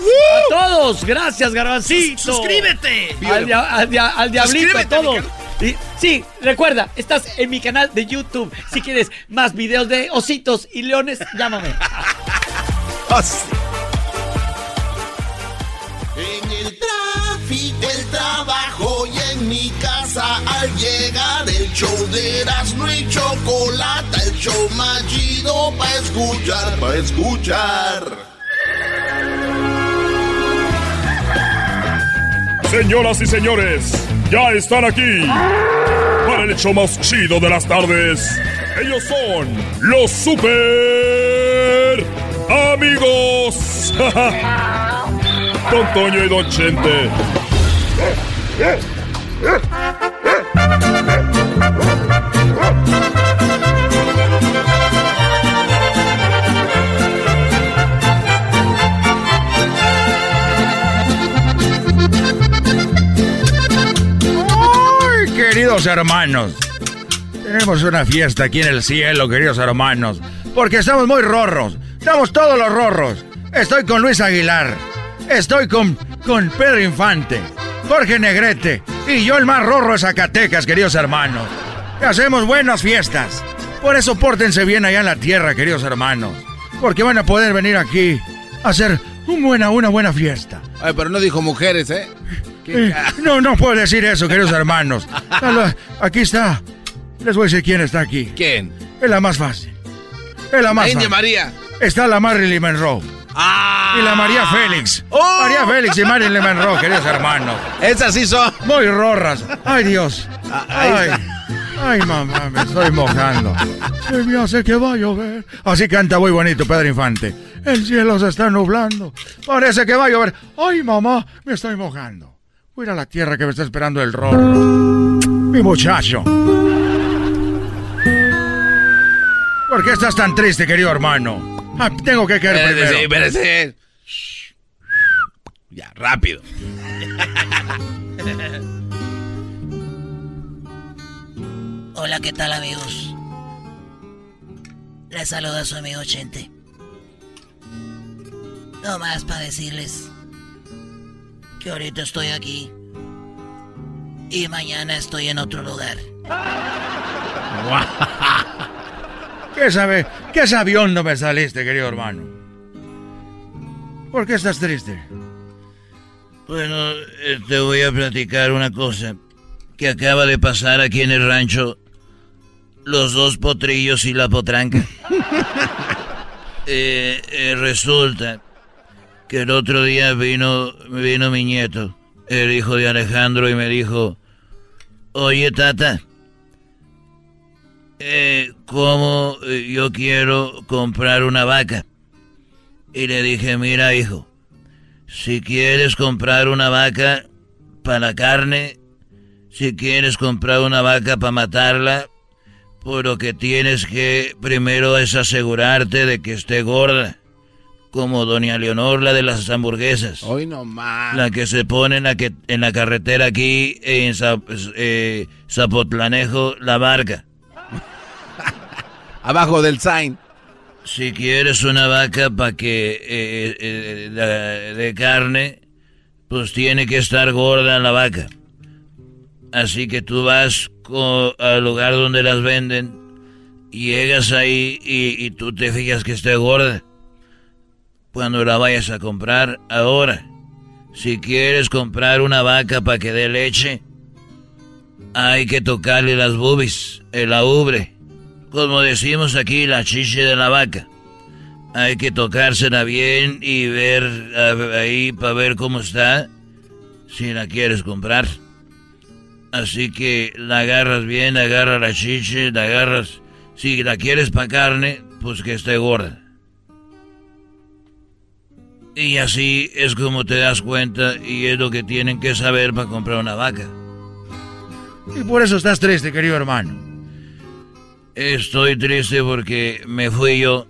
todos. Gracias, Garbancito. ¡Suscríbete! Al, dia- al dia- al diablito, a Suscríbete a mi todos. Y- sí, recuerda, estás en mi canal de YouTube. Si quieres más videos de ositos y leones, llámame. *laughs* al llegar el show de Erasmo y Chocolata, el show más chido para escuchar, para escuchar. Señoras y señores, ya están aquí para el hecho más chido de las tardes. Ellos son los super amigos. *laughs* Don Toño y Don Chente. Queridos hermanos! Tenemos una fiesta aquí en el cielo, queridos hermanos. Porque estamos muy rorros. Estamos todos los rorros. Estoy con Luis Aguilar. Estoy con, con Pedro Infante. Jorge Negrete. Y yo el más rorro de Zacatecas, queridos hermanos. Y hacemos buenas fiestas. Por eso pórtense bien allá en la tierra, queridos hermanos. Porque van a poder venir aquí a hacer un buena, una buena fiesta. Ay, pero no dijo mujeres, ¿eh? ¿Qué Eh, no, no puedo decir eso, queridos hermanos. *laughs* Aquí está. Les voy a decir quién está aquí. ¿Quién? Es la más fácil. Es la más La India fácil. María. Está la Marilyn Monroe. ¡Ah! Y la María Félix. María Félix y Marilyn Monroe, queridos hermanos. Esas sí son. Muy rorras. Ay, Dios. ahí Ay, ay, mamá, me estoy mojando. Se me hace que va a llover. Así canta muy bonito Pedro Infante. El cielo se está nublando. Parece que va a llover. Ay, mamá, me estoy mojando. Voy a ir a la tierra que me está esperando el rorro. Mi muchacho. ¿Por qué estás tan triste, querido hermano? Ah, tengo que caer primero. espérese. Ya, rápido. Hola, ¿qué tal amigos? Les saluda su amigo Chente. No más para decirles que ahorita estoy aquí y mañana estoy en otro lugar. *laughs* ¿Qué sabe? ¿Qué sabión no me saliste, querido hermano? ¿Por qué estás triste? Bueno, eh, te voy a platicar una cosa que acaba de pasar aquí en el rancho. Los dos potrillos y la potranca. *laughs* Eh, eh, resulta que el otro día vino, vino mi nieto, el hijo de Alejandro, y me dijo, oye tata, eh, ¿cómo yo quiero comprar una vaca? Y le dije, mira hijo, si quieres comprar una vaca para la carne, si quieres comprar una vaca para matarla, pues lo que tienes que primero es asegurarte de que esté gorda. Como doña Leonor, la de las hamburguesas. Hoy no más. La que se pone en la, que, en la carretera aquí en Zap- eh, Zapotlanejo, la barca. *laughs* Abajo del sign. Si quieres una vaca para que eh, eh, de carne, pues tiene que estar gorda la vaca. Así que tú vas al lugar donde las venden, llegas ahí y, y tú te fijas que esté gorda. Cuando la vayas a comprar, ahora, si quieres comprar una vaca para que dé leche, hay que tocarle las boobies, el ubre. Como decimos aquí, la chiche de la vaca. Hay que tocársela bien y ver ahí para ver cómo está, si la quieres comprar. Así que la agarras bien, agarra la chiche, la agarras. Si la quieres para carne, pues que esté gorda. Y así es como te das cuenta y es lo que tienen que saber para comprar una vaca. Y por eso estás triste, querido hermano. Estoy triste porque me fui yo.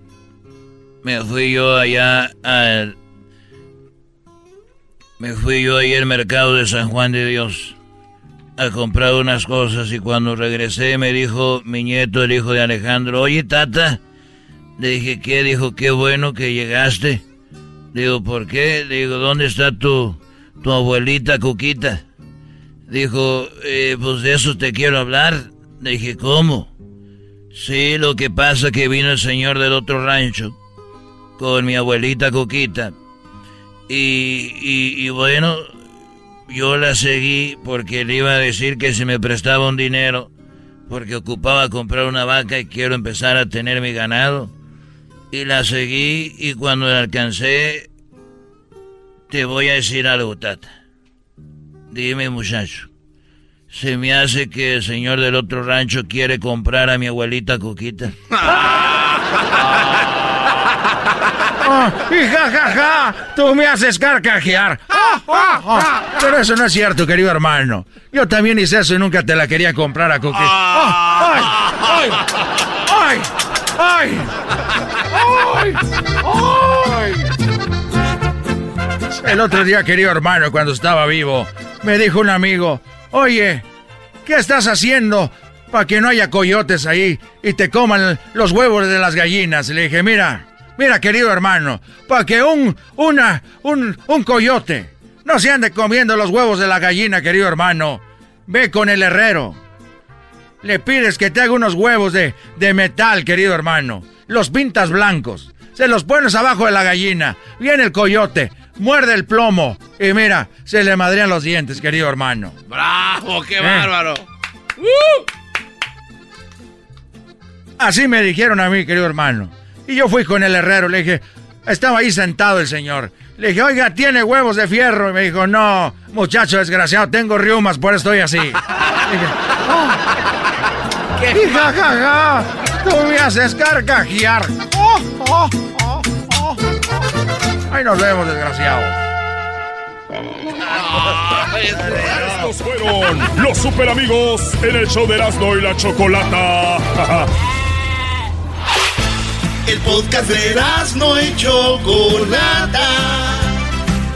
Me fui yo allá al. Me fui yo ahí al mercado de San Juan de Dios a comprar unas cosas y cuando regresé me dijo mi nieto, el hijo de Alejandro, oye tata. Le dije, ¿qué? Dijo, qué bueno que llegaste. Digo, ¿por qué? Digo, ¿dónde está tu, tu abuelita Cuquita? Dijo, eh, pues de eso te quiero hablar. Le dije, ¿cómo? Sí, lo que pasa que vino el señor del otro rancho con mi abuelita Coquita. Y, y, bueno, yo la seguí porque le iba a decir que si me prestaba un dinero, porque ocupaba comprar una vaca y quiero empezar a tener mi ganado. Y la seguí y cuando la alcancé, te voy a decir algo, tata. Dime, muchacho. Se me hace que el señor del otro rancho quiere comprar a mi abuelita Coquita. Ah, y ja, ja, ja, tú me haces carcajear. Ah, ah, ah. Pero eso no es cierto, querido hermano. Yo también hice eso y nunca te la quería comprar a Coquita. Ah, ¡Ay! ¡Ay! ¡Ay! ¡Ay! ¡Ay! El otro día, querido hermano, cuando estaba vivo, me dijo un amigo, oye, ¿qué estás haciendo para que no haya coyotes ahí y te coman los huevos de las gallinas? Le dije, mira, mira, querido hermano, para que un, una, un, un coyote no se ande comiendo los huevos de la gallina, querido hermano, ve con el herrero. Le pides que te haga unos huevos de, de metal, querido hermano. Los pintas blancos. Se los pones abajo de la gallina. Viene el coyote. Muerde el plomo. Y mira, se le madrean los dientes, querido hermano. ¡Bravo! ¡Qué Eh. bárbaro! Así me dijeron a mí, querido hermano. Y yo fui con el herrero. Le dije, estaba ahí sentado el señor. Le dije, oiga, ¿tiene huevos de fierro? Y me dijo, no, muchacho desgraciado, tengo riumas, por eso estoy así. *laughs* Dije, Y ja, ja, ja, tú me haces carcajear. Oh, oh, oh, oh. Ahí nos vemos, desgraciado. Estos fueron los super amigos en el show de Erasmo y la Chocolata. El podcast de no y Chocolata.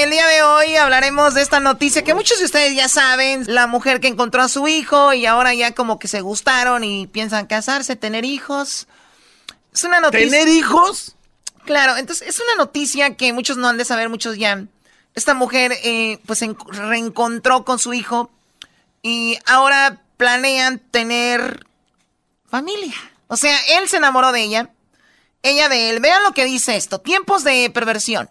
El día de hoy hablaremos de esta noticia que muchos de ustedes ya saben, la mujer que encontró a su hijo y ahora ya como que se gustaron y piensan casarse, tener hijos. Es una noticia. ¿Tener hijos? Claro, entonces es una noticia que muchos no han de saber, muchos ya. Esta mujer eh, pues se reencontró con su hijo y ahora planean tener familia. O sea, él se enamoró de ella, ella de él. Vean lo que dice esto, tiempos de perversión.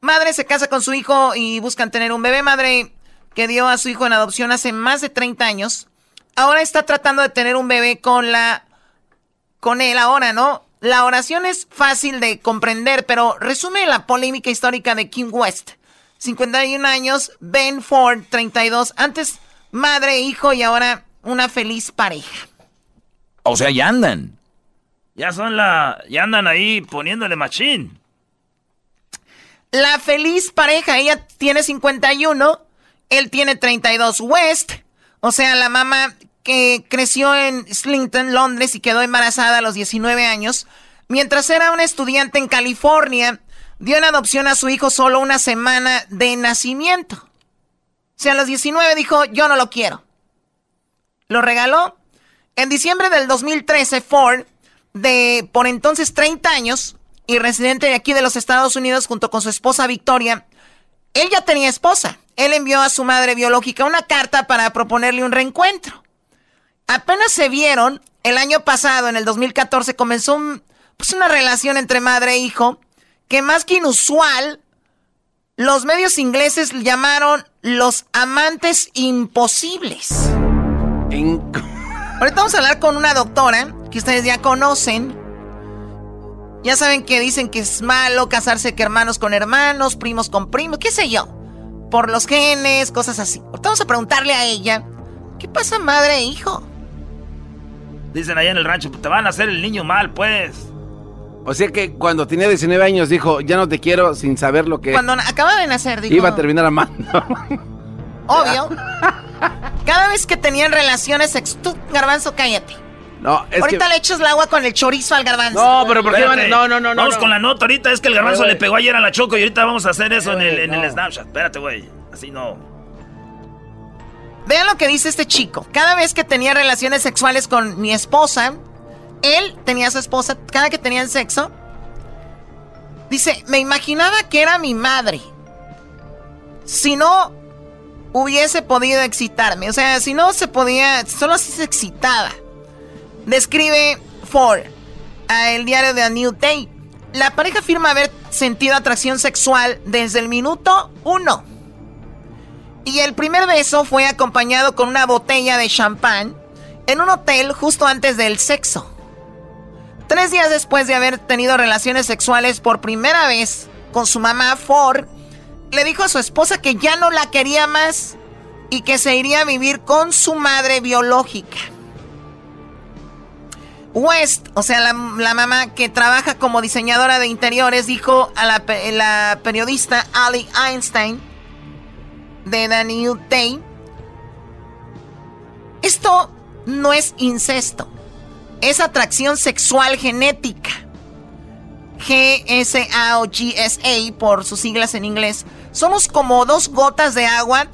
Madre se casa con su hijo y buscan tener un bebé. Madre que dio a su hijo en adopción hace más de 30 años. Ahora está tratando de tener un bebé con la con él ahora, ¿no? La oración es fácil de comprender, pero resume la polémica histórica de Kim West. 51 años, Ben Ford, 32. Antes madre, hijo y ahora una feliz pareja. O sea, ya andan. Ya son la. Ya andan ahí poniéndole machín. La feliz pareja, ella tiene 51, él tiene 32. West, o sea, la mamá que creció en Slington, Londres, y quedó embarazada a los 19 años, mientras era una estudiante en California, dio en adopción a su hijo solo una semana de nacimiento. O sea, a los 19 dijo, yo no lo quiero. Lo regaló. En diciembre del 2013, Ford, de por entonces 30 años, y residente de aquí de los Estados Unidos junto con su esposa Victoria, él ya tenía esposa. Él envió a su madre biológica una carta para proponerle un reencuentro. Apenas se vieron, el año pasado, en el 2014, comenzó pues una relación entre madre e hijo que más que inusual, los medios ingleses llamaron los amantes imposibles. Ahorita vamos a hablar con una doctora que ustedes ya conocen. Ya saben que dicen que es malo casarse que hermanos con hermanos, primos con primos, qué sé yo. Por los genes, cosas así. Ahorita vamos a preguntarle a ella, ¿qué pasa madre e hijo? Dicen allá en el rancho, te van a hacer el niño mal, pues. O sea que cuando tenía 19 años dijo, ya no te quiero sin saber lo que... Cuando acaba de nacer, dijo... Iba a terminar amando. Obvio. Cada vez que tenían relaciones. Tú, garbanzo, cállate. No, es ahorita le echas el agua con el chorizo al garbanzo. No, pero ¿por qué van? No, no, no, Vamos con la nota ahorita. Es que el garbanzo le pegó ayer a la Choco y ahorita vamos a hacer eso en, el, en el Snapchat. Espérate, güey. Así no. Vean lo que dice este chico. Cada vez que tenía relaciones sexuales con mi esposa, él tenía a su esposa, cada que tenían sexo, dice, me imaginaba que era mi madre. Si no hubiese podido excitarme, o sea, si no se podía, solo así se excitaba. Describe Ford a el diario de A New Day. La pareja afirma haber sentido atracción sexual desde el minuto uno. Y el primer beso fue acompañado con una botella de champán en un hotel justo antes del sexo. Tres días después de haber tenido relaciones sexuales por primera vez con su mamá, Ford le dijo a su esposa que ya no la quería más y que se iría a vivir con su madre biológica. West, o sea, la, mamá que trabaja como diseñadora de interiores, dijo a la, periodista Ali Einstein de The Day, esto no es incesto, es atracción sexual genética. GSA o GSA por sus siglas en inglés. Somos como dos gotas de agua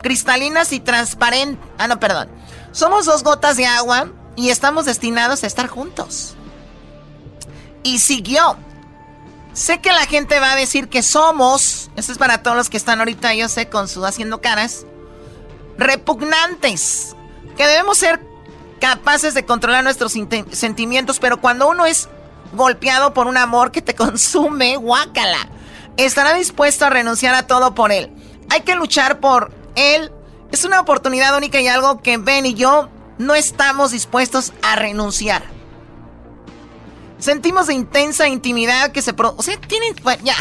cristalinas y transparentes. Ah, no, perdón. Somos dos gotas de agua y estamos destinados a estar juntos. Y siguió. Sé que la gente va a decir que somos, esto es para todos los que están ahorita, yo sé, con su haciendo caras, repugnantes, que debemos ser capaces de controlar nuestros sentimientos, pero cuando uno es golpeado por un amor que te *laughs* consume, guácala, estará dispuesto a renunciar a todo por él. Hay que luchar por él. Es una oportunidad única y algo que Ben y yo no estamos dispuestos a renunciar. Sentimos de intensa intimidad que se... Pro o sea, tienen... ya,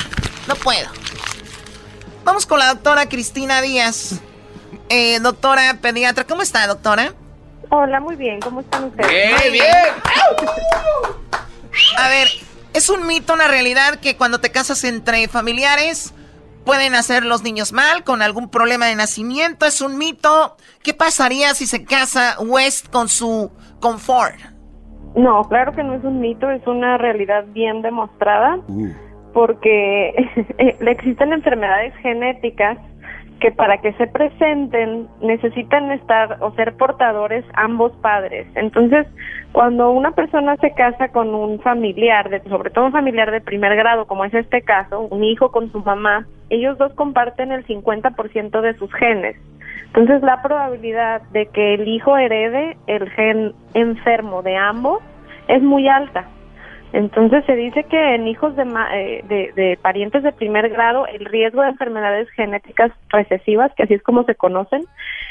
no puedo. Vamos con la doctora Cristina Díaz. Eh, doctora pediatra, ¿cómo está, doctora? Hola, muy bien. ¿Cómo están ustedes? Bien, bien. A ver, es un mito, una realidad que cuando te casas entre familiares pueden hacer los niños mal, con algún problema de nacimiento. Es un mito. ¿Qué pasaría si se casa West con su confort? No, claro que no es un mito, es una realidad bien demostrada. Uh. porque *laughs* existen enfermedades genéticas que para que se presenten necesitan estar o ser portadores ambos padres. Entonces, cuando una persona se casa con un familiar, de, sobre todo un familiar de primer grado, como es este caso, un hijo con su mamá, ellos dos comparten el 50% de sus genes. Entonces, la probabilidad de que el hijo herede el gen enfermo de ambos es muy alta. Entonces se dice que en hijos eh, de, de parientes de primer grado el riesgo de enfermedades genéticas recesivas, que así es como se conocen,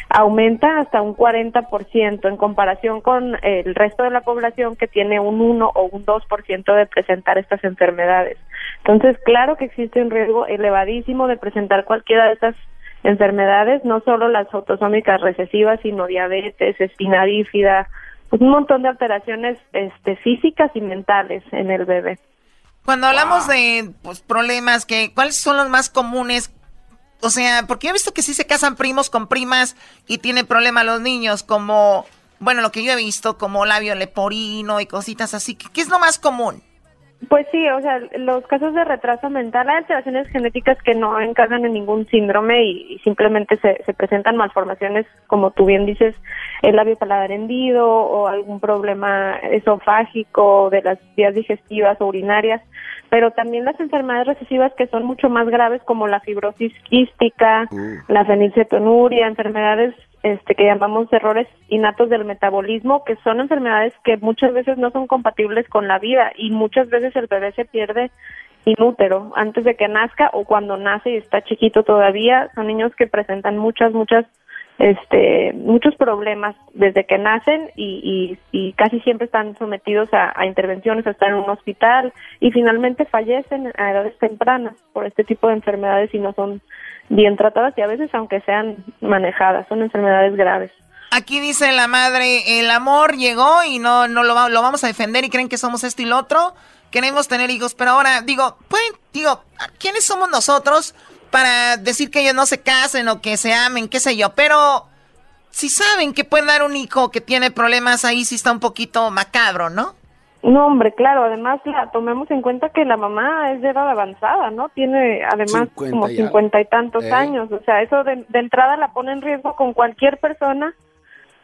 aumenta hasta un 40% en comparación con el resto de la población que tiene un 1 o un 2% de presentar estas enfermedades. Entonces, claro que existe un riesgo elevadísimo de presentar cualquiera de estas enfermedades, no solo las autosómicas recesivas, sino diabetes, espina bífida, pues un montón de alteraciones este, físicas y mentales en el bebé. Cuando hablamos de pues, problemas, que, ¿cuáles son los más comunes? O sea, porque yo he visto que sí se casan primos con primas y tienen problemas los niños, como, bueno, lo que yo he visto, como labio leporino y cositas así. ¿Qué, qué es lo más común? Pues sí, o sea, los casos de retraso mental, hay alteraciones genéticas que no encarnan en ningún síndrome y, y simplemente se, se presentan malformaciones, como tú bien dices, el labio paladar hendido o algún problema esofágico de las vías digestivas o urinarias, pero también las enfermedades recesivas que son mucho más graves como la fibrosis quística, la fenilcetonuria, enfermedades este, que llamamos errores innatos del metabolismo, que son enfermedades que muchas veces no son compatibles con la vida y muchas veces el bebé se pierde inútero antes de que nazca o cuando nace y está chiquito todavía. Son niños que presentan muchas, muchas, este, muchos problemas desde que nacen y, y, casi siempre están sometidos a, intervenciones, a estar en un hospital y finalmente fallecen a edades tempranas por este tipo de enfermedades y no son bien tratadas y a veces aunque sean manejadas, son enfermedades graves. Aquí dice la madre, el amor llegó y no, no lo, lo vamos a defender y creen que somos esto y lo otro. Queremos tener hijos, pero ahora digo, pueden, digo, ¿quiénes somos nosotros para decir que ellos no se casen o que se amen, qué sé yo? Pero si saben que pueden dar un hijo que tiene problemas, ahí sí está un poquito macabro, ¿no? No, hombre, claro, además la, tomemos en cuenta que la mamá es de edad avanzada, ¿no? Tiene además 50 como cincuenta y tantos Eh. años, o sea, eso de, de entrada la pone en riesgo con cualquier persona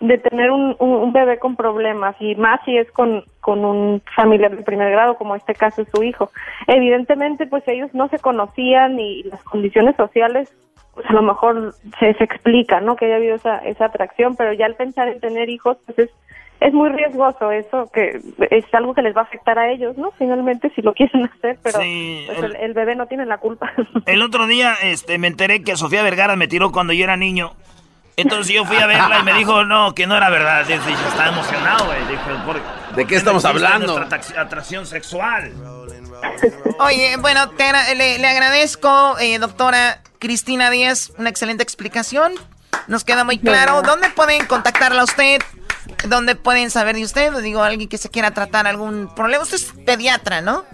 de tener un, un, un bebé con problemas y más si es con, con un familiar de primer grado, como este caso es su hijo. Evidentemente, pues ellos no se conocían y las condiciones sociales, pues a lo mejor se, se explica, ¿no? Que haya habido esa, esa atracción, pero ya al pensar en tener hijos, pues es es muy riesgoso eso, que es algo que les va a afectar a ellos, ¿no? Finalmente, si lo *laughs* quieren hacer, pero Sí, pues, el- el, el bebé no tiene la culpa. El otro día este, me enteré que Sofía Vergara me tiró cuando yo era niño. Entonces yo fui a verla y me dijo, no, que no era verdad. Dije, estaba emocionado, güey. Dije, ¿por- ¿De qué estamos hablando? atracción sexual. Oye, bueno, te le, le agradezco, eh, doctora Cristina Díaz, una excelente explicación. Nos queda muy claro. ¿Dónde pueden contactarla a usted? ¿Dónde pueden saber de usted? Digo, alguien que se quiera tratar algún problema. Usted es pediatra, ¿no?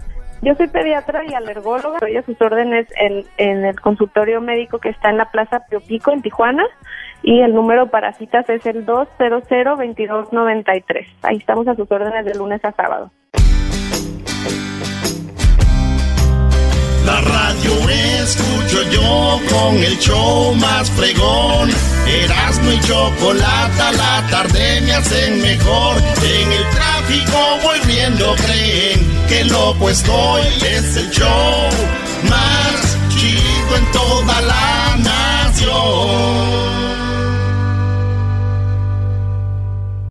Yo soy pediatra y alergóloga, estoy a sus órdenes en, en el consultorio médico que está en la Plaza Pio Pico, en Tijuana, y el número para citas es el 200-2293. Ahí estamos a sus órdenes de lunes a sábado. La radio escucho yo con el show más fregón. Erasmo y chocolate la tarde me hacen mejor. En el tráfico voy viendo, creen que loco estoy. Es el show más chido en toda la nación.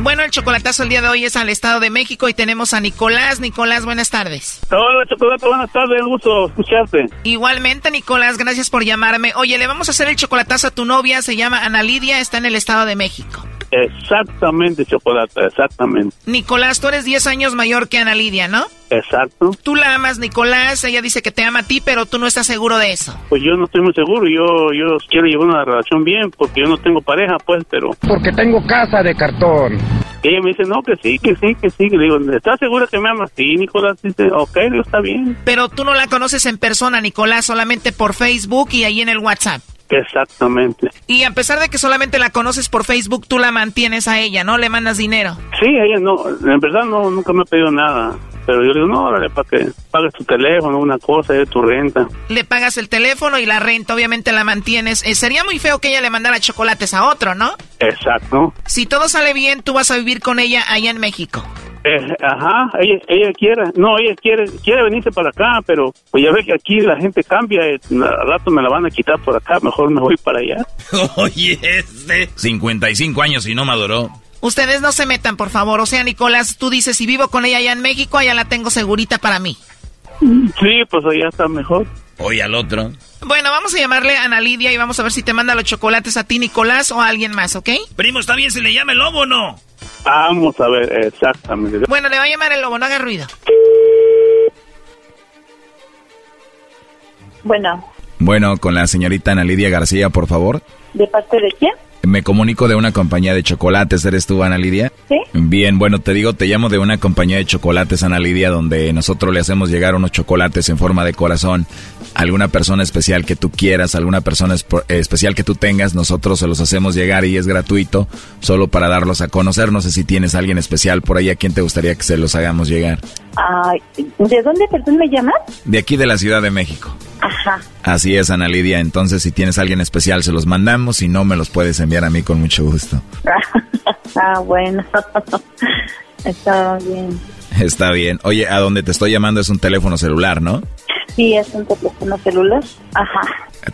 Bueno, el chocolatazo el día de hoy es al Estado de México y tenemos a Nicolás. Nicolás, buenas tardes. Hola, Chocolate, buenas tardes, un gusto escucharte. Igualmente, Nicolás, gracias por llamarme. Oye, le vamos a hacer el chocolatazo a tu novia, se llama Ana Lidia, está en el Estado de México. Exactamente, chocolate, exactamente. Nicolás, tú eres 10 años mayor que Ana Lidia, ¿no? Exacto. Tú la amas, Nicolás. Ella dice que te ama a ti, pero tú no estás seguro de eso. Pues yo no estoy muy seguro. Yo, yo quiero llevar una relación bien porque yo no tengo pareja, pues, pero. Porque tengo casa de cartón. Y ella me dice, no, que sí, que sí, que sí. Le digo, ¿estás segura que me amas? Sí, Nicolás dice, ok, está bien. Pero tú no la conoces en persona, Nicolás, solamente por Facebook y ahí en el WhatsApp. Exactamente. Y a pesar de que solamente la conoces por Facebook, tú la mantienes a ella, ¿no? Le mandas dinero. Sí, ella no, en verdad no, nunca me ha pedido nada. Pero yo le digo, no, órale, para que pagues tu teléfono, una cosa, de tu renta. Le pagas el teléfono y la renta, obviamente la mantienes. Eh, sería muy feo que ella le mandara chocolates a otro, ¿no? Exacto. Si todo sale bien, tú vas a vivir con ella allá en México. Eh, ajá, ella, ella quiere, no, ella quiere, quiere venirse para acá, pero pues ya ve que aquí la gente cambia, eh, al rato me la van a quitar por acá, mejor me voy para allá. *laughs* Oye, este. 55 años y no maduró. Ustedes no se metan, por favor. O sea, Nicolás, tú dices, si vivo con ella allá en México, allá la tengo segurita para mí. Sí, pues allá está mejor. Oye al otro. Bueno, vamos a llamarle a Ana Lidia y vamos a ver si te manda los chocolates a ti, Nicolás, o a alguien más, ¿ok? Primo, ¿está bien si le llama el lobo o no? Vamos a ver, exactamente. Bueno, le va a llamar el lobo, no haga ruido. Bueno, Bueno, con la señorita Ana Lidia García, por favor. ¿de parte de quién? Me comunico de una compañía de chocolates. ¿Eres tú, Ana Lidia? Sí. Bien, bueno, te digo, te llamo de una compañía de chocolates, Ana Lidia, donde nosotros le hacemos llegar unos chocolates en forma de corazón. Alguna persona especial que tú quieras, alguna persona eh, especial que tú tengas, nosotros se los hacemos llegar y es gratuito, solo para darlos a conocer. No sé si tienes a alguien especial por ahí a quien te gustaría que se los hagamos llegar. Ay, ¿De dónde, perdón, me llamas? De aquí de la Ciudad de México. Ajá. Así es, Ana Lidia. Entonces, si tienes a alguien especial, se los mandamos. Si no, me los puedes enviar a mí con mucho gusto. *laughs* ah, bueno. *laughs* Está bien. Está bien. Oye, a donde te estoy llamando es un teléfono celular, ¿no? Sí, es un teléfono celular. Ajá.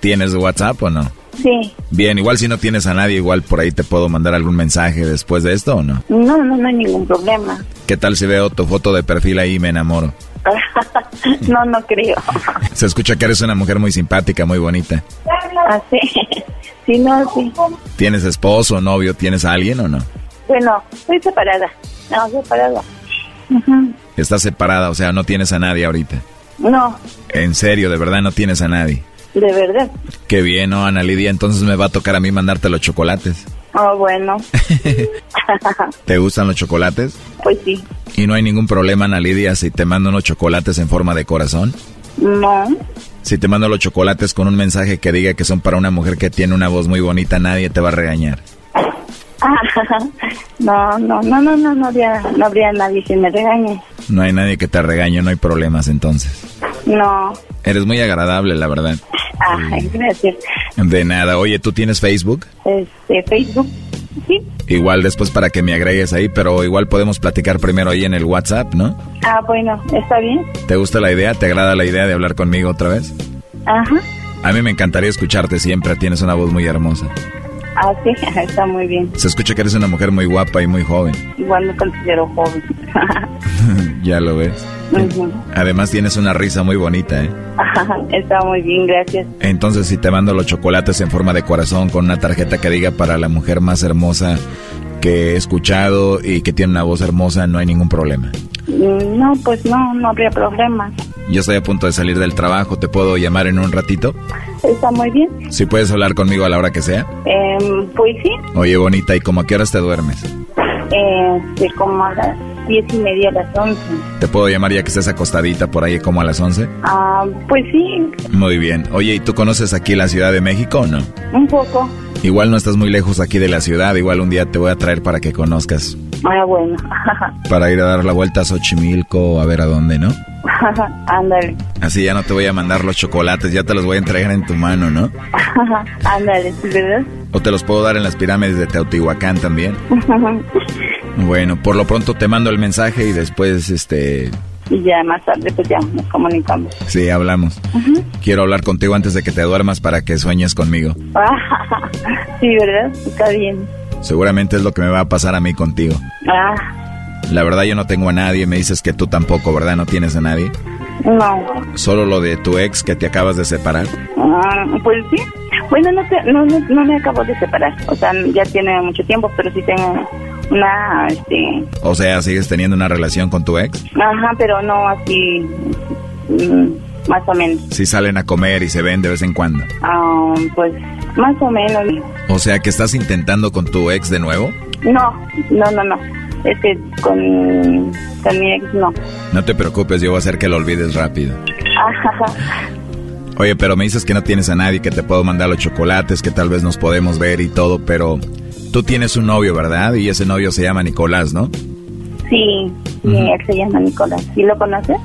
¿Tienes WhatsApp o no? Sí. Bien, igual si no tienes a nadie, igual por ahí te puedo mandar algún mensaje después de esto o no. No, no, no hay ningún problema. ¿Qué tal si veo tu foto de perfil ahí y me enamoro? *laughs* no, no creo. *laughs* Se escucha que eres una mujer muy simpática, muy bonita. Ah, sí. No, sí. ¿Tienes esposo, novio? ¿Tienes a alguien o no? Bueno, estoy separada. No, separada. Estás separada, o sea, no tienes a nadie ahorita. No, En serio, de verdad no tienes a nadie. de verdad. Qué bien, ¿no, Ana Lidia? Entonces me va a tocar a mí mandarte los chocolates. Oh, bueno. *laughs* ¿Te gustan los chocolates? pues sí. ¿Y no hay ningún problema, Ana Lidia, si te mando unos chocolates en forma de corazón? No. Si te mando los chocolates con un mensaje que diga que son para una mujer que tiene una voz muy bonita, nadie te va a regañar. *laughs* no, no, no, no, no, no habría, no habría nadie que me regañe. No hay nadie que te regañe, no hay problemas entonces. No. Eres muy agradable, la verdad. Ay, gracias. De nada. Oye, ¿tú tienes Facebook? Este, Facebook. Sí. Igual después para que me agregues ahí, pero igual podemos platicar primero ahí en el WhatsApp, ¿no? Ah, bueno, está bien. ¿Te gusta la idea? ¿Te agrada la idea de hablar conmigo otra vez? Ajá. A mí me encantaría escucharte siempre, tienes una voz muy hermosa. Ah, sí, *laughs* está muy bien. Se escucha que eres una mujer muy guapa y muy joven. Igual me considero joven. *laughs* *laughs* ya lo ves. Ujú. Además tienes una risa muy bonita, ¿eh? Está muy bien, gracias. Entonces si te mando los chocolates en forma de corazón con una tarjeta que diga para la mujer más hermosa que he escuchado y que tiene una voz hermosa, no hay ningún problema. Mm, No, pues no, no habría problema. Yo estoy a punto de salir del trabajo, ¿te puedo llamar en un ratito? Está muy bien. Si puedes hablar conmigo a la hora que sea. Em, pues sí, Oye, bonita, ¿y como a qué horas te duermes? este, como a las diez y media, a las once. ¿Te puedo llamar ya que estés acostadita por ahí como a las 11? Ah, pues sí, Muy bien. Oye, ¿y tú conoces aquí la Ciudad de México o no? un poco. Igual no estás muy lejos aquí de la ciudad, igual un día te voy a traer para que conozcas. Ah, bueno. *laughs* Para ir a dar la vuelta a Xochimilco, a ver a dónde, ¿no? *laughs* Ándale. Así ya no te voy a mandar los chocolates, ya te los voy a entregar en tu mano, ¿no? *laughs* Ándale, ¿sí, ¿verdad? O te los puedo dar en las pirámides de Teotihuacán también. *laughs* Bueno, por lo pronto te mando el mensaje y después, este, y ya más tarde, pues ya nos comunicamos. sí, hablamos. Quiero hablar contigo antes de que te duermas para que sueñes conmigo. *laughs* sí, ¿verdad? Está bien. Seguramente es lo que me va a pasar a mí contigo. Ah, La verdad yo no tengo a nadie, me dices que tú tampoco, ¿verdad? No tienes a nadie. No. Solo lo de tu ex que te acabas de separar. Ah, pues sí. Bueno, no, te- no, no, no me acabo de separar. O sea, ya tiene mucho tiempo, pero sí tengo una, este, O sea, ¿sigues teniendo una relación con tu ex? ajá, pero no así, mm, más o menos. Si salen a comer y se ven de vez en cuando. Ah, pues, más o menos. O sea, que estás intentando con tu ex de nuevo. No, no, no, no. Es que con, con mi ex no. No te preocupes, yo voy a hacer que lo olvides rápido. Ajá. Oye, pero me dices que no tienes a nadie, que te puedo mandar los chocolates, que tal vez nos podemos ver y todo, pero tú tienes un novio, ¿verdad? Y ese novio se llama Nicolás, ¿no? Sí, mi ex se llama Nicolás. ¿Sí lo conoces?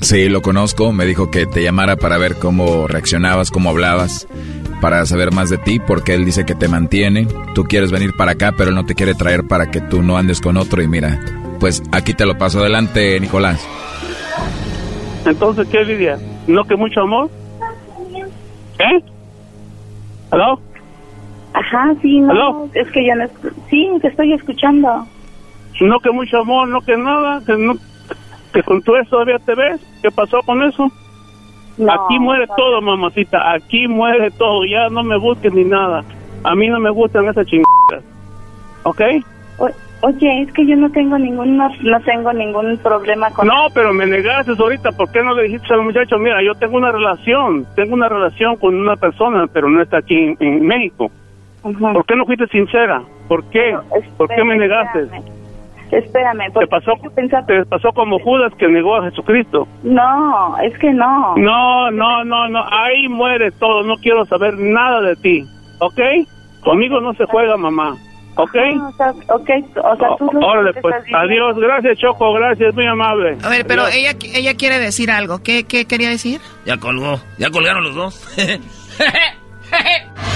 Sí, lo conozco, me dijo que te llamara para ver cómo reaccionabas, cómo hablabas, para saber más de ti, porque él dice que te mantiene, tú quieres venir para acá, pero él no te quiere traer para que tú no andes con otro y mira, pues aquí te lo paso adelante, Nicolás. Entonces, ¿qué, Lidia? ¿No que mucho amor? ¿Eh? ¿Aló? Ajá, sí, no. ¿Aló? Es que yo no. Sí, te estoy escuchando. No que mucho amor, no que nada, que, no, que con tu ex todavía te ves. ¿Qué pasó con eso? Aquí muere todo, mamacita. Aquí muere todo. Ya no me busques ni nada. A mí no me gustan esas chingadas. ¿Ok? O- oye, es que yo no tengo ningún, no, no tengo ningún problema con. No, pero me negaste ahorita. ¿Por qué no le dijiste al muchacho? Mira, yo tengo una relación. Tengo una relación con una persona, pero no está aquí en, en México. ¿Por qué no fuiste sincera? ¿Por qué? ¿Por qué me negaste? Espérame, Te porque pasó, yo pensaba- te pasó como Judas que negó a Jesucristo. No, es que no. No, no, no, no. Ahí muere todo. No quiero saber nada de ti. ¿Ok? Conmigo no se juega, mamá. ¿Ok? O sea, ok, o sea, tú lo Órale, pues. Adiós. Gracias, Choco. Gracias. Muy amable. A ver, pero Adiós. ella, ella quiere decir algo. ¿Qué, qué quería decir? Ya colgó. Ya colgaron los dos. *laughs* *laughs*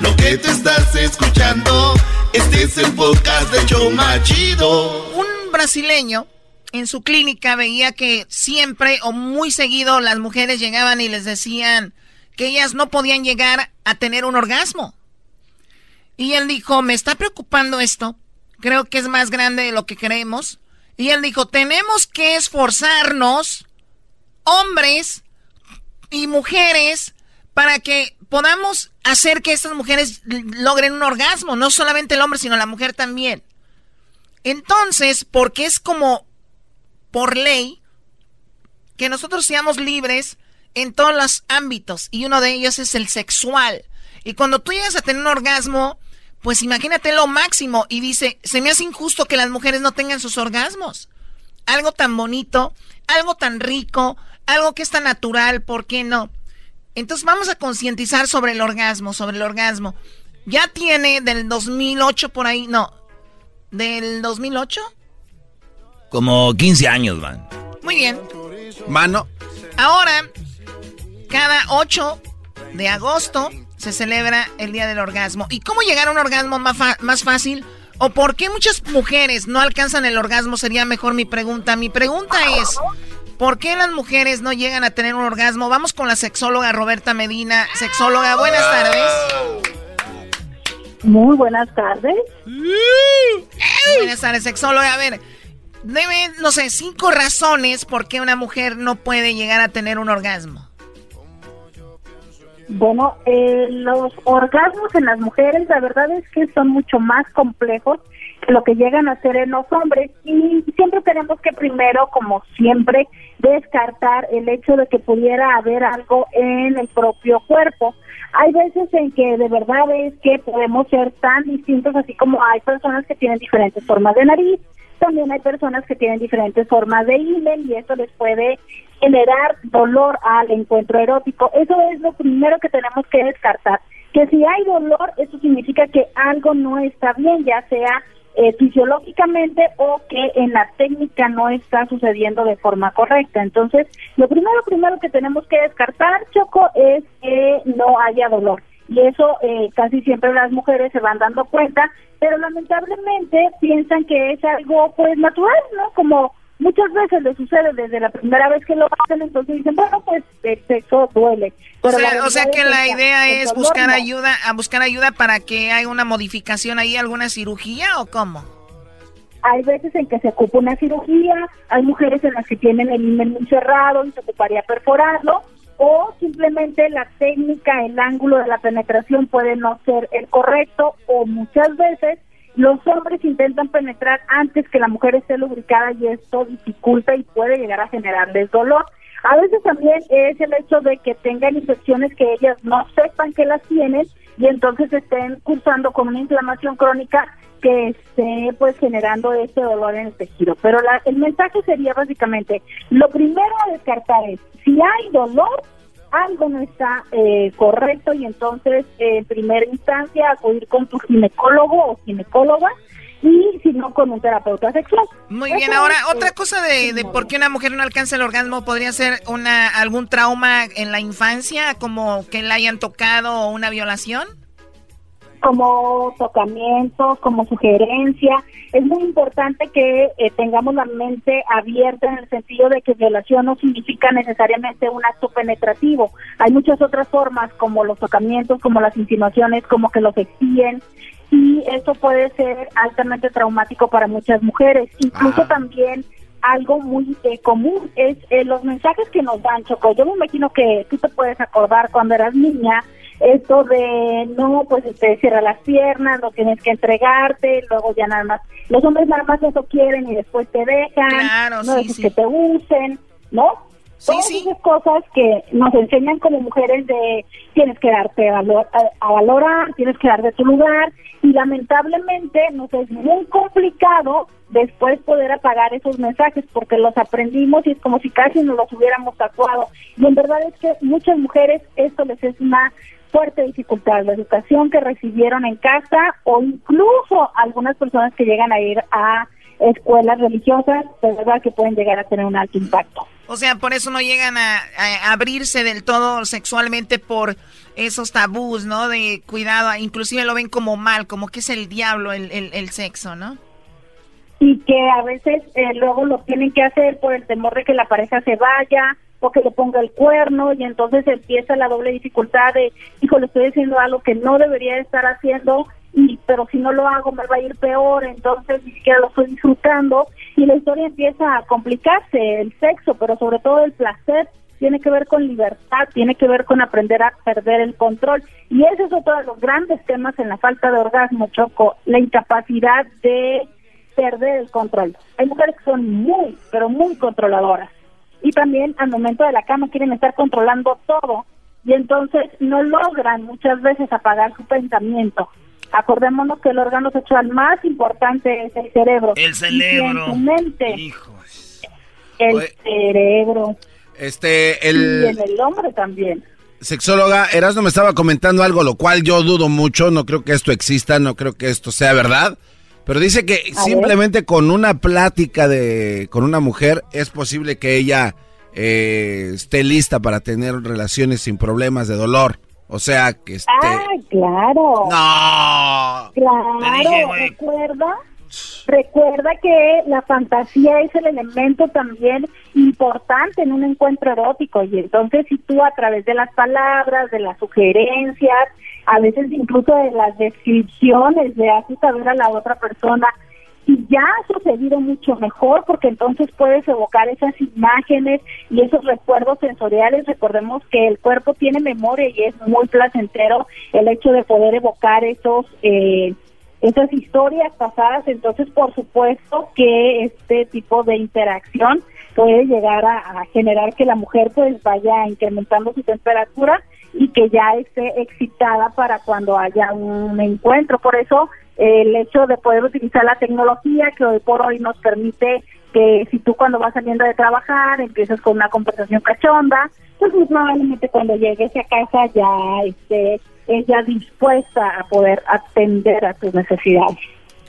Lo que te estás escuchando, este es el podcast de Choma Chido. Un brasileño en su clínica veía que siempre o muy seguido las mujeres llegaban y les decían que ellas no podían llegar a tener un orgasmo. Y él dijo, me está preocupando esto, creo que es más grande de lo que creemos. Y él dijo, tenemos que esforzarnos, hombres y mujeres, para que podamos hacer que estas mujeres logren un orgasmo, no solamente el hombre, sino la mujer también. Entonces, porque es como por ley que nosotros seamos libres en todos los ámbitos y uno de ellos es el sexual. Y cuando tú llegas a tener un orgasmo, pues imagínate lo máximo y dice, se me hace injusto que las mujeres no tengan sus orgasmos. Algo tan bonito, algo tan rico, algo que es tan natural, ¿por qué no? Entonces vamos a concientizar sobre el orgasmo, sobre el orgasmo. Ya tiene del 2008 por ahí, no, del 2008. Como 15 años, man. Muy bien. Mano. Ahora, cada 8 de agosto se celebra el Día del Orgasmo. ¿Y cómo llegar a un orgasmo más, más fácil? ¿O por qué muchas mujeres no alcanzan el orgasmo? Sería mejor mi pregunta. Mi pregunta es, ¿por qué las mujeres no llegan a tener un orgasmo? Vamos con la sexóloga Roberta Medina. Sexóloga, buenas tardes. Muy buenas tardes. Buenas tardes, sexóloga. A ver, debe, no sé, cinco razones por qué una mujer no puede llegar a tener un orgasmo. Bueno, eh, los orgasmos en las mujeres, la verdad es que son mucho más complejos lo que llegan a ser en los hombres y siempre tenemos que primero, como siempre, descartar el hecho de que pudiera haber algo en el propio cuerpo. Hay veces en que de verdad es que podemos ser tan distintos, así como hay personas que tienen diferentes formas de nariz, también hay personas que tienen diferentes formas de himen y eso les puede generar dolor al encuentro erótico. Eso es lo primero que tenemos que descartar. Que si hay dolor, eso significa que algo no está bien, ya sea eh, fisiológicamente o que en la técnica no está sucediendo de forma correcta. Entonces, lo primero, primero que tenemos que descartar, Choco, es que no haya dolor. y eso eh, casi siempre las mujeres se van dando cuenta, pero lamentablemente piensan que es algo pues natural, ¿no? Como muchas veces le sucede desde la primera vez que lo hacen, entonces dicen, bueno, pues el sexo duele. O Pero sea, o sea que la idea es buscar ayuda, a buscar ayuda para que haya una modificación ahí, alguna cirugía o cómo? Hay veces en que se ocupa una cirugía, hay mujeres en las que tienen el himen muy cerrado y se ocuparía perforarlo, o simplemente la técnica, el ángulo de la penetración puede no ser el correcto, o muchas veces los hombres intentan penetrar antes que la mujer esté lubricada y esto dificulta y puede llegar a generarles dolor. A veces también es el hecho de que tengan infecciones que ellas no sepan que las tienen y entonces estén cursando con una inflamación crónica que esté pues generando este dolor en el tejido. Pero la- el mensaje sería básicamente, lo primero a descartar es, si hay dolor, algo no está eh, correcto y entonces eh, en primera instancia acudir con tu ginecólogo o ginecóloga y si no con un terapeuta sexual. Muy Eso bien, ahora es, otra eh, cosa de, de por qué una mujer no alcanza el orgasmo podría ser una algún trauma en la infancia, como que la hayan tocado o una violación. Como tocamientos, como sugerencia. Es muy importante que eh, tengamos la mente abierta en el sentido de que violación no significa necesariamente un acto penetrativo. Hay muchas otras formas como los tocamientos, como las insinuaciones, como que los exiguen y esto puede ser altamente traumático para muchas mujeres. Incluso también algo muy eh, común es eh, los mensajes que nos dan, Choco. Yo me imagino que tú te puedes acordar cuando eras niña, esto de, no, pues te cierra las piernas, no tienes que entregarte, luego ya nada más, los hombres nada más eso quieren y después te dejan, Claro, no sí, que te usen, ¿no? Todas esas cosas que nos enseñan como mujeres de tienes que darte a, valor- a- a valorar, tienes que dar de tu lugar y lamentablemente nos es muy complicado después poder apagar esos mensajes porque los aprendimos y es como si casi nos los hubiéramos tatuado. Y en verdad es que muchas mujeres esto les es una fuerte dificultad, la educación que recibieron en casa o incluso algunas personas que llegan a ir a escuelas religiosas, de verdad que pueden llegar a tener un alto impacto. O sea, por eso no llegan a, a abrirse del todo sexualmente por esos tabús, ¿no? De cuidado, inclusive lo ven como mal, como que es el diablo el, el, el sexo, ¿no? y que a veces eh, luego lo tienen que hacer por el temor de que la pareja se vaya o que le ponga el cuerno y entonces empieza la doble dificultad de, hijo, le estoy haciendo algo que no debería estar haciendo y pero si no lo hago me va a ir peor, entonces ni siquiera lo estoy disfrutando y la historia empieza a complicarse, el sexo, pero sobre todo el placer tiene que ver con libertad, tiene que ver con aprender a perder el control. Y ese es otro de los grandes temas en la falta de orgasmo, Choco, la incapacidad de perder el control. Hay mujeres que son muy, pero muy controladoras. Y también al momento de la cama quieren estar controlando todo y entonces no logran muchas veces apagar su pensamiento. Acordémonos que el órgano sexual más importante es el cerebro. El Y si cerebro. en tu mente, el cerebro. Este, Y el en el hombre también. sexóloga Erasmo me estaba comentando algo, lo cual yo dudo mucho, no creo que esto exista, no creo que esto sea verdad. Pero dice que A simplemente con una plática de con una mujer es posible que ella eh, esté lista para tener relaciones sin problemas de dolor. O sea, que esté... Ah, claro. No. Claro, Te dije, recuerda, recuerda que la fantasía es el elemento también importante en un encuentro erótico y entonces si tú a través de las palabras, de las sugerencias, a veces incluso de las descripciones le haces saber a la otra persona y ya ha sucedido mucho mejor porque entonces puedes evocar esas imágenes y esos recuerdos sensoriales. Recordemos que el cuerpo tiene memoria y es muy placentero el hecho de poder evocar esos eh, esas historias pasadas. Entonces, por supuesto que este tipo de interacción puede llegar a, generar que la mujer pues vaya incrementando su temperatura y que ya esté excitada para cuando haya un encuentro. Por eso el hecho de poder utilizar la tecnología que hoy por hoy nos permite que si tú cuando vas saliendo de trabajar empiezas con una conversación cachonda, pues muy probablemente cuando llegues a casa ya esté ella dispuesta a poder atender a tus necesidades.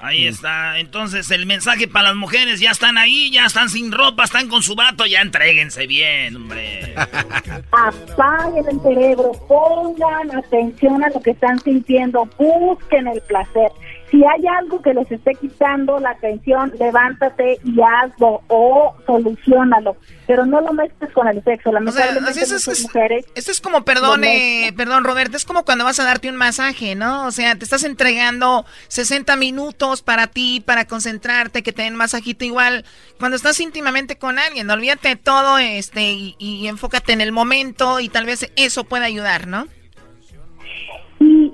Ahí está. Entonces, el mensaje para las mujeres, ya están ahí, ya están sin ropa, están con su vato, ya entréguense bien, hombre. *laughs* Apaguen el cerebro, pongan atención a lo que están sintiendo, busquen el placer. Si hay algo que les esté quitando la atención, levántate y hazlo o solucionalo. Pero no lo mezcles con el sexo. Lamentablemente, así es, muchas es- mujeres Esto es como, perdón, eh, perdón, Roberto, es como cuando vas a darte un masaje, ¿no? O sea, te estás entregando 60 minutos para ti, para concentrarte, que te den masajito igual. Cuando estás íntimamente con alguien, olvídate de todo este y, y enfócate en el momento y tal vez eso pueda ayudar, ¿no?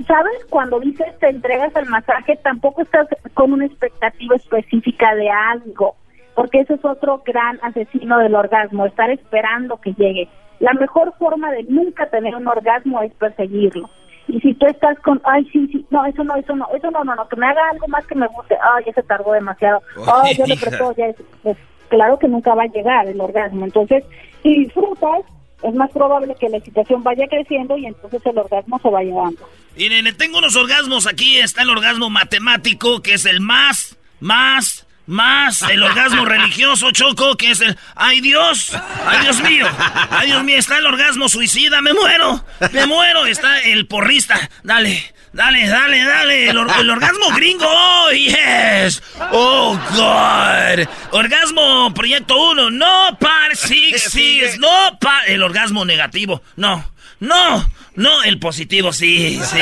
¿Sabes? Cuando dices te entregas al masaje, tampoco estás con una expectativa específica de algo, porque ese es otro gran asesino del orgasmo, estar esperando que llegue. La mejor forma de nunca tener un orgasmo es perseguirlo. Y si tú estás con, ay, sí, sí, no, eso no, eso no, eso no, no, no, que me haga algo más que me guste, ay, ya se tardó demasiado, ay, ya le ya es, pues, claro que nunca va a llegar el orgasmo. Entonces, si disfrutas, es más probable que la excitación vaya creciendo y entonces el orgasmo se va llevando. Miren, tengo unos orgasmos aquí. Está el orgasmo matemático, que es el más, más, más. El orgasmo *laughs* religioso, Choco, que es el... ¡Ay, Dios! ¡Ay, Dios mío! ¡Ay, Dios mío! Está el orgasmo suicida. ¡Me muero! ¡Me muero! Está el porrista. Dale, dale, dale, dale. El, or- el orgasmo *laughs* gringo. ¡Oh, yes! ¡Oh, God! Orgasmo proyecto 1. No, par, six, *laughs* six. No, par... El orgasmo negativo. No, no. No, el positivo, sí, sí.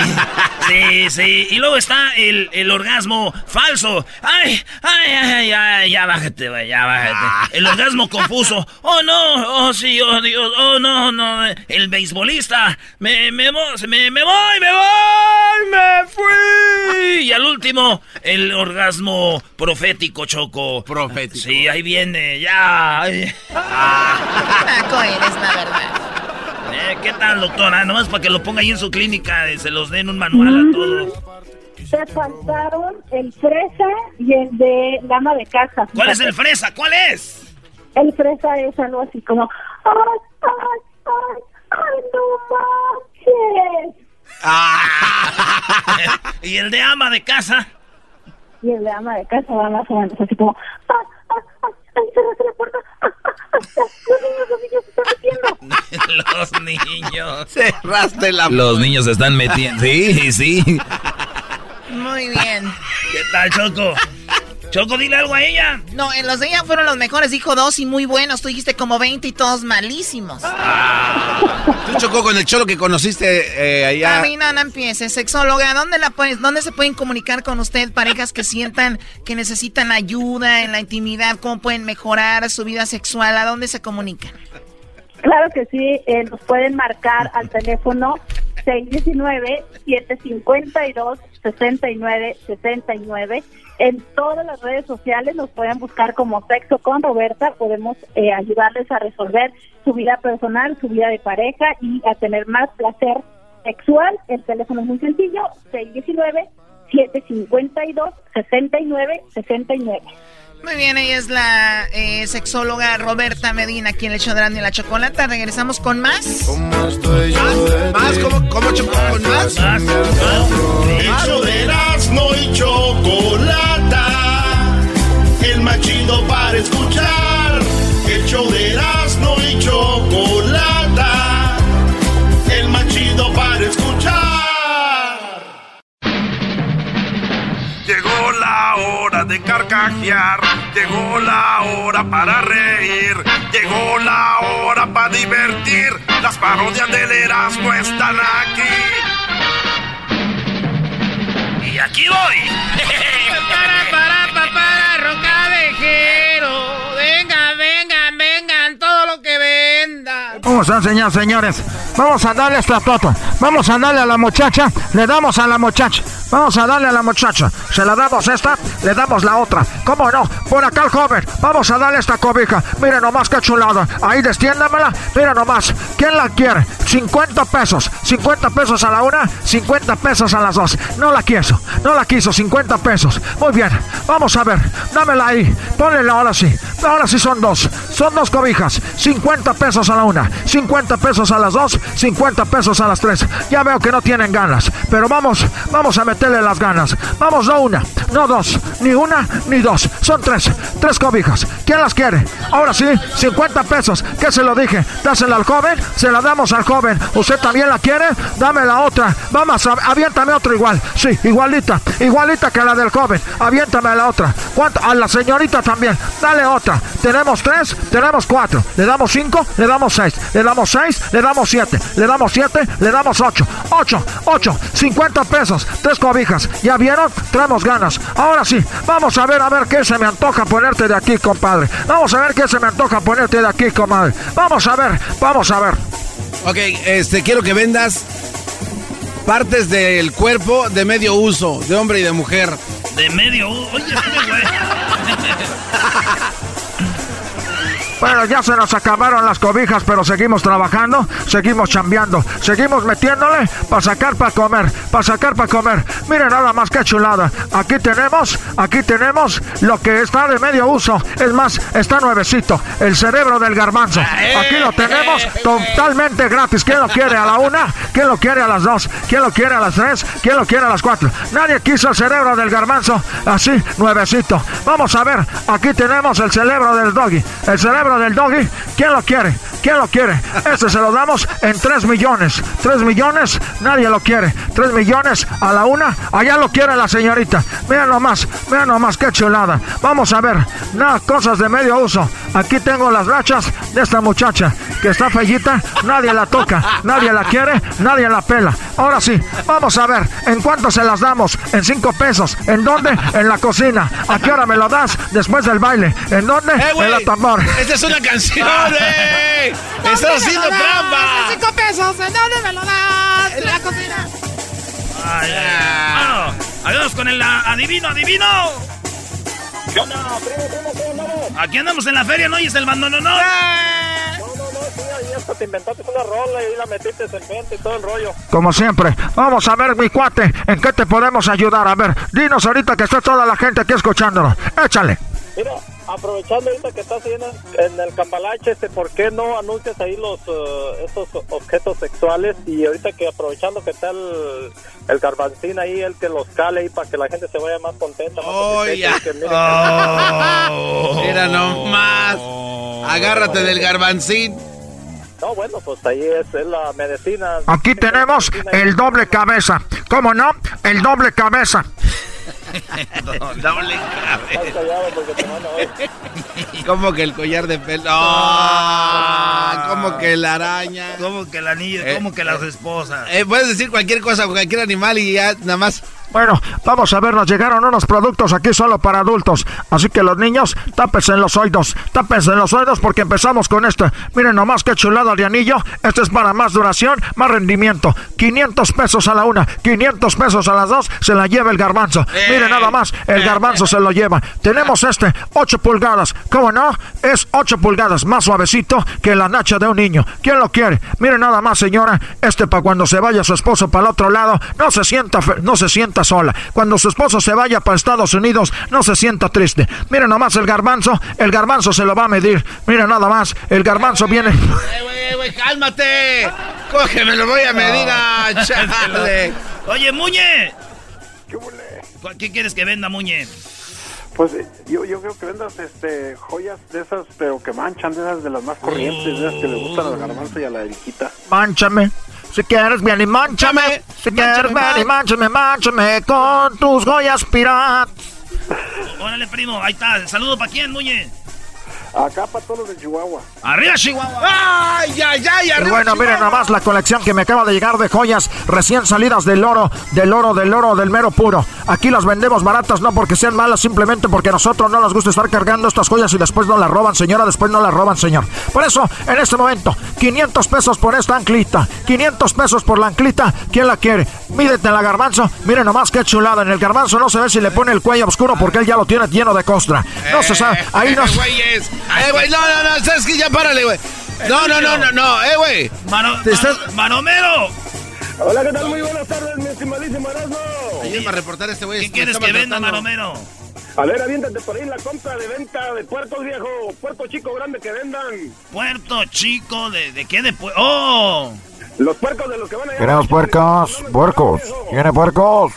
Sí, sí. Y luego está el, el orgasmo falso. Ay, ay, ay, ay, ya bájate, güey, ya bájate. El orgasmo confuso. Oh, no, oh, sí, oh, Dios, oh, no, no. El beisbolista. Me, me, me, me voy, me voy, me fui. Y al último, el orgasmo profético, Choco. Profético. Sí, ahí viene, ya. ay. Naco eres, la verdad. Eh, ¿Qué tal, doctora? Nomás para que lo ponga ahí en su clínica, eh, se los den un manual a todos. Te faltaron el fresa y el de dama de casa. ¿Cuál es el fresa? ¿Cuál es? El fresa es algo así como, ay, ay, ay, ay, no manches. *laughs* ¿Y el de ama de casa? Y el de dama de casa va más o menos así como, ay, ay, ay, ay, cerraste la puerta, *laughs* los niños, los niños se están metiendo. *laughs* Los niños. Cerraste la Los niños se están metiendo. Sí, sí. Muy bien. ¿Qué tal, Choco? Choco, dile algo a ella. No, en los de ella fueron los mejores. Dijo dos y muy buenos. Tú dijiste como 20 y todos malísimos. Tú chocó con el cholo que conociste eh, allá. A mí no, no empieces. Sexóloga, ¿dónde, la puedes, ¿dónde se pueden comunicar con usted parejas que sientan que necesitan ayuda en la intimidad? ¿Cómo pueden mejorar su vida sexual? ¿A dónde se comunican? Claro que sí, eh, nos pueden marcar al teléfono 619-752-6969. En todas las redes sociales nos pueden buscar como Sexo con Roberta. Podemos eh, ayudarles a resolver su vida personal, su vida de pareja y a tener más placer sexual. El teléfono es muy sencillo, 619-752-6969. Muy bien, ella es la eh, sexóloga Roberta Medina, aquí en el Erasmo y la Chocolata. Regresamos con más. Más, ¿cómo, cómo chocó con más? El show de Erasmo y Chocolata. El más chido para escuchar. El show de Erasmo y Chocolata. Hora de carcajear, llegó la hora para reír, llegó la hora para divertir. Las parodias del Erasmo están aquí. Y aquí voy. para, para, para, para, rocavejero. Vengan, vengan, Vamos a enseñar, señores. Vamos a darle esta tota. Vamos a darle a la muchacha. Le damos a la muchacha. Vamos a darle a la muchacha. Se la damos esta, le damos la otra. ¿Cómo no? Por acá el joven. Vamos a darle esta cobija. Mira nomás qué chulada. Ahí destiéndamela. Mira nomás. ¿Quién la quiere? 50 pesos. 50 pesos a la una, 50 pesos a las dos. No la quiso. No la quiso. 50 pesos. Muy bien. Vamos a ver. Dámela ahí. Ponle ahora sí. Ahora sí son dos. Son dos cobijas. 50 pesos a la una, 50 pesos a las dos, 50 pesos a las tres. Ya veo que no tienen ganas. Pero vamos, vamos a meterle las ganas. Vamos, no una, no dos, ni una ni dos. Son tres, tres cobijas. ¿Quién las quiere? Ahora sí, 50 pesos. ¿Qué se lo dije? Dásela al joven, se la damos al joven. ¿Usted también la quiere? Dame la otra. Vamos, aviéntame otra igual. Sí, igualita, igualita que la del joven. Aviéntame la otra. ¿Cuánto? A la señorita también. Dale otra. Tenemos tres, tenemos cuatro. Le damos cinco, le damos seis. Le damos seis, le damos siete. Le damos siete, le damos ocho. Ocho, ocho, 50 pesos. Tres cobijas. ¿Ya vieron? Traemos ganas. Ahora sí, vamos a ver, a ver qué se me antoja ponerte de aquí, compadre. Vamos a ver qué se me antoja ponerte de aquí, comadre. Vamos a ver, vamos a ver. Ok, este, quiero que vendas partes del cuerpo de medio uso, de hombre y de mujer. De medio. Oye, este güey. *laughs* Bueno, ya se nos acabaron las cobijas, pero seguimos trabajando, seguimos chambeando, seguimos metiéndole para sacar para comer, para sacar para comer. Miren nada más que chulada. Aquí tenemos, aquí tenemos lo que está de medio uso. Es más, está nuevecito, el cerebro del garbanzo. Aquí lo tenemos totalmente gratis. ¿Quién lo quiere a la una? ¿Quién lo quiere a las dos? ¿Quién lo quiere a las tres? ¿Quién lo quiere a las cuatro? Nadie quiso el cerebro del garbanzo así, nuevecito. Vamos a ver, aquí tenemos el cerebro del doggy. El cerebro del doggy, ¿quién lo quiere? ¿Quién lo quiere? Este se lo damos en 3 millones. 3 millones, nadie lo quiere. 3 millones a la una, allá lo quiere la señorita. Mira nomás, mira nomás qué chulada. Vamos a ver, nada, cosas de medio uso. Aquí tengo las rachas de esta muchacha que está fellita, nadie la toca, nadie la quiere, nadie la pela. Ahora sí, vamos a ver, ¿en cuánto se las damos? En 5 pesos. ¿En dónde? En la cocina. ¿A qué hora me lo das? Después del baile. ¿En dónde? en la tambor. Esta es una canción, *laughs* ¡eh! ¡Estás haciendo trampa! Cinco pesos, ¿en dónde me lo das? En la cocina. Ay, ay. Vámonos. Adiós con el ah, adivino, adivino. Aquí andamos en la feria, ¿no? Y es el mando, no, no. Y hasta te inventaste una rola y ahí la metiste en mente y todo el rollo. Como siempre, vamos a ver, mi cuate, ¿en qué te podemos ayudar? A ver, dinos ahorita que está toda la gente aquí escuchándonos. Échale. Mira, aprovechando ahorita que estás ahí en el, en el cambalache, este, ¿por qué no anuncias ahí los eh, esos objetos sexuales? Y ahorita que aprovechando que está el, el garbancín ahí, el que los cale ahí para que la gente se vaya más contenta. Más Oh, ya. y que miren Oh. que- Mira nomás. Agárrate del garbancín. No, bueno, pues ahí es, es la medicina. Aquí tenemos el doble cabeza. ¿Cómo no? El doble cabeza. Doble oír. Como que el collar de pelo. Ah, como que la araña. Como que el anillo, Eh, como que las esposas. Eh, puedes decir cualquier cosa, cualquier animal y ya nada más. Bueno, vamos a ver, nos llegaron unos productos aquí solo para adultos. Así que los niños, tápense en los oídos. Tápense en los oídos porque empezamos con este. Miren nomás qué chulada de anillo. Este es para más duración, más rendimiento. 500 pesos a la una, 500 pesos a las dos. Se la lleva el garbanzo. Miren nada más, el garbanzo se lo lleva. Tenemos este, 8 pulgadas. ¿Cómo no? Es 8 pulgadas, más suavecito que la nacha de un niño. ¿Quién lo quiere? Miren nada más, señora. Este para cuando se vaya su esposo para el otro lado, no se sienta, fe- no se sienta sola. Cuando su esposo se vaya para Estados Unidos, no se sienta triste. Miren nomás el garbanzo, el garbanzo se lo va a medir. Miren nada más, el garbanzo viene. Eh, güey, güey, cálmate. Cógeme, lo voy a medir a chale. *laughs* Oye, Muñe. ¿Cu- ¿Qué quieres que venda, Muñe? Pues eh, yo, yo creo que vendas este, joyas de esas, pero que manchan, de esas de las más corrientes, de esas que le gustan al garbanzo y a la eriquita. Mánchame. Si quieres bien y mánchame. Si quieres bien y mánchame, mánchame con tus joyas piratas. *laughs* Órale, primo, ahí está. Saludo para quién, Muñe. Acá para todos los de Chihuahua. Arriba, Chihuahua. ¡Ay, ay, ay! Y bueno, miren nomás la colección que me acaba de llegar de joyas recién salidas del oro, del oro, del oro, del mero puro. Aquí las vendemos baratas no porque sean malas, simplemente porque a nosotros no nos gusta estar cargando estas joyas y después no las roban, señora, después no las roban, señor. Por eso, en este momento, 500 pesos por esta anclita, 500 pesos por la anclita, ¿quién la quiere? Mídete en la garbanzo, miren nomás qué chulada. En el garbanzo no se ve si le pone el cuello oscuro porque él ya lo tiene lleno de costra. No se sabe, ahí no... Eh, güeyes. Eh, güey, no, no, no, sabes que ya párale, güey. No, no, no, no, no, eh, güey. Mano, Te estás- Mano- Manomero. Hola, ¿qué tal? Muy buenas tardes, mi estimadísimo Erasmo. Ayúdame a reportar este güey. ¿Qué me quieres que venda. Manomero? A ver, aviéntate por ahí la compra de venta de puertos, viejo. Puerto chico grande que vendan. Puerto Chico, ¿de, de qué? De ¡Oh! Los puercos de los que van a Queremos puercos, puercos, ¿tiene puercos?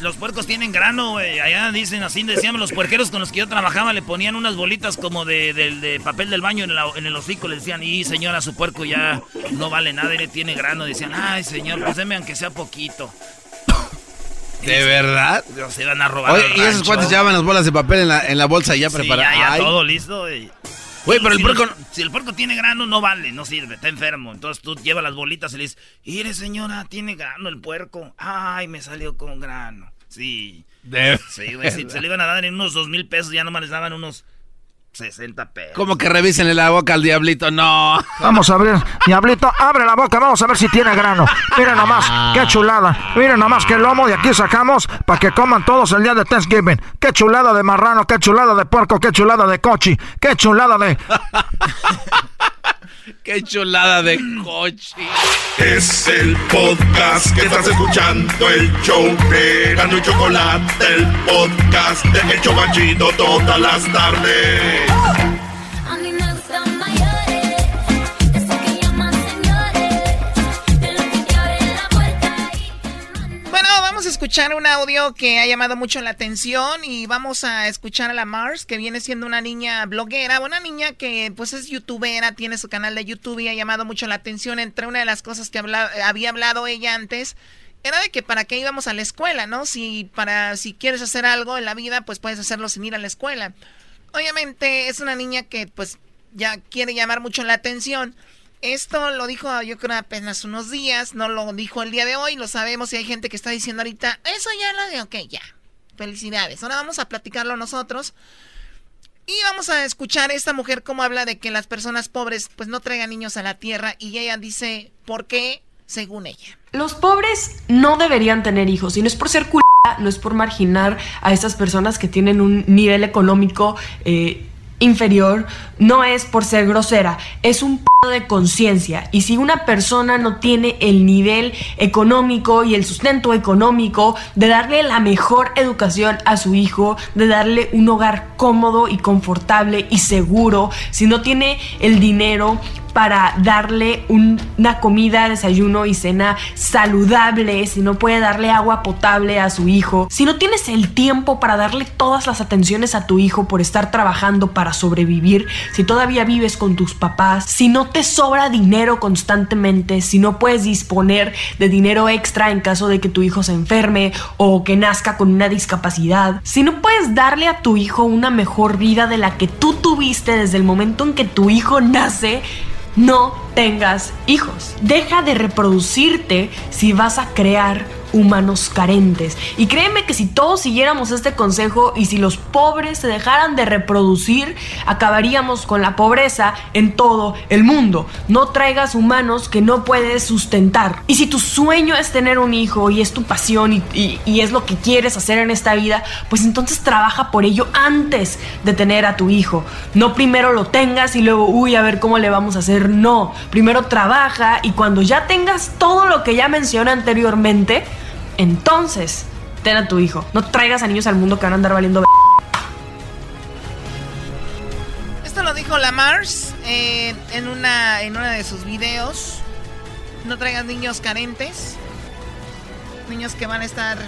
Los puercos tienen grano, güey. Allá dicen así, decían los puerqueros con los que yo trabajaba, le ponían unas bolitas como de, de- de papel del baño en, la- en el hocico. Le decían, y señora, su puerco ya no vale nada y le tiene grano. Decían, ay, señor, pues deme aunque sea poquito. ¿De verdad? Se iban a robar. Oye, y esos cuates llevaban las bolas de papel en la, en la bolsa ya Sí, preparadas. ya, todo listo, güey. Güey, pero el Si puerco Si el puerco tiene grano, no vale, no sirve, está enfermo. Entonces tú llevas las bolitas y le dices, mire señora, tiene grano el puerco. Ay, me salió con grano. Sí. De Sí, güey, si se le iban a dar en unos dos mil pesos, ya nomás les daban unos 60 pesos. Como que revisen la boca al diablito, no. Vamos a abrir, Diablito, abre la boca, vamos a ver si tiene grano. Miren nomás, qué chulada. Miren nomás qué lomo de aquí sacamos para que coman todos el día de Thanksgiving. Qué chulada de marrano, qué chulada de puerco, qué chulada de cochi, qué chulada de... *laughs* Qué chulada de coche. Es el podcast que estás escuchando, el show de Gano y Chocolate, el podcast de El Chobachito todas las tardes. Vamos a escuchar un audio que ha llamado mucho la atención y vamos a escuchar a la Mars, que viene siendo una niña bloguera, una niña que pues es youtubera, tiene su canal de YouTube y ha llamado mucho la atención. Entre una de las cosas que había hablado ella antes era de que para qué íbamos a la escuela, ¿no? Si para si quieres hacer algo en la vida, pues puedes hacerlo sin ir a la escuela. Obviamente es una niña que pues ya quiere llamar mucho la atención. Esto lo dijo yo creo apenas unos días, no lo dijo el día de hoy, lo sabemos y hay gente que está diciendo ahorita, eso ya lo de, ok, ya, felicidades. Ahora vamos a platicarlo nosotros y vamos a escuchar a esta mujer cómo habla de que las personas pobres pues no traigan niños a la tierra y ella dice, ¿por qué? Según ella. Los pobres no deberían tener hijos y no es por ser culera, no es por marginar a esas personas que tienen un nivel económico eh, inferior, no es por ser grosera, es un p de conciencia. Y si una persona no tiene el nivel económico y el sustento económico de darle la mejor educación a su hijo, de darle un hogar cómodo y confortable y seguro, si no tiene el dinero para darle un- una comida, desayuno y cena saludable, si no puede darle agua potable a su hijo, si no tienes el tiempo para darle todas las atenciones a tu hijo por estar trabajando para sobrevivir, si todavía vives con tus papás, si no te sobra dinero constantemente, si no puedes disponer de dinero extra en caso de que tu hijo se enferme o que nazca con una discapacidad, si no puedes darle a tu hijo una mejor vida de la que tú tuviste desde el momento en que tu hijo nace, no tengas hijos. Deja de reproducirte si vas a crear humanos carentes. Y créeme que si todos siguiéramos este consejo y si los pobres se dejaran de reproducir, acabaríamos con la pobreza en todo el mundo. No traigas humanos que no puedes sustentar. Y si tu sueño es tener un hijo y es tu pasión y, y- es lo que quieres hacer en esta vida, pues entonces trabaja por ello antes de tener a tu hijo. No primero lo tengas y luego, uy, a ver cómo le vamos a hacer. No, primero trabaja y cuando ya tengas todo lo que ya mencioné anteriormente, entonces ten a tu hijo. No traigas a niños al mundo que van a andar valiendo. b- Esto lo dijo la Mars eh, en, una, en una de sus videos. No traigas niños carentes. Niños que van a estar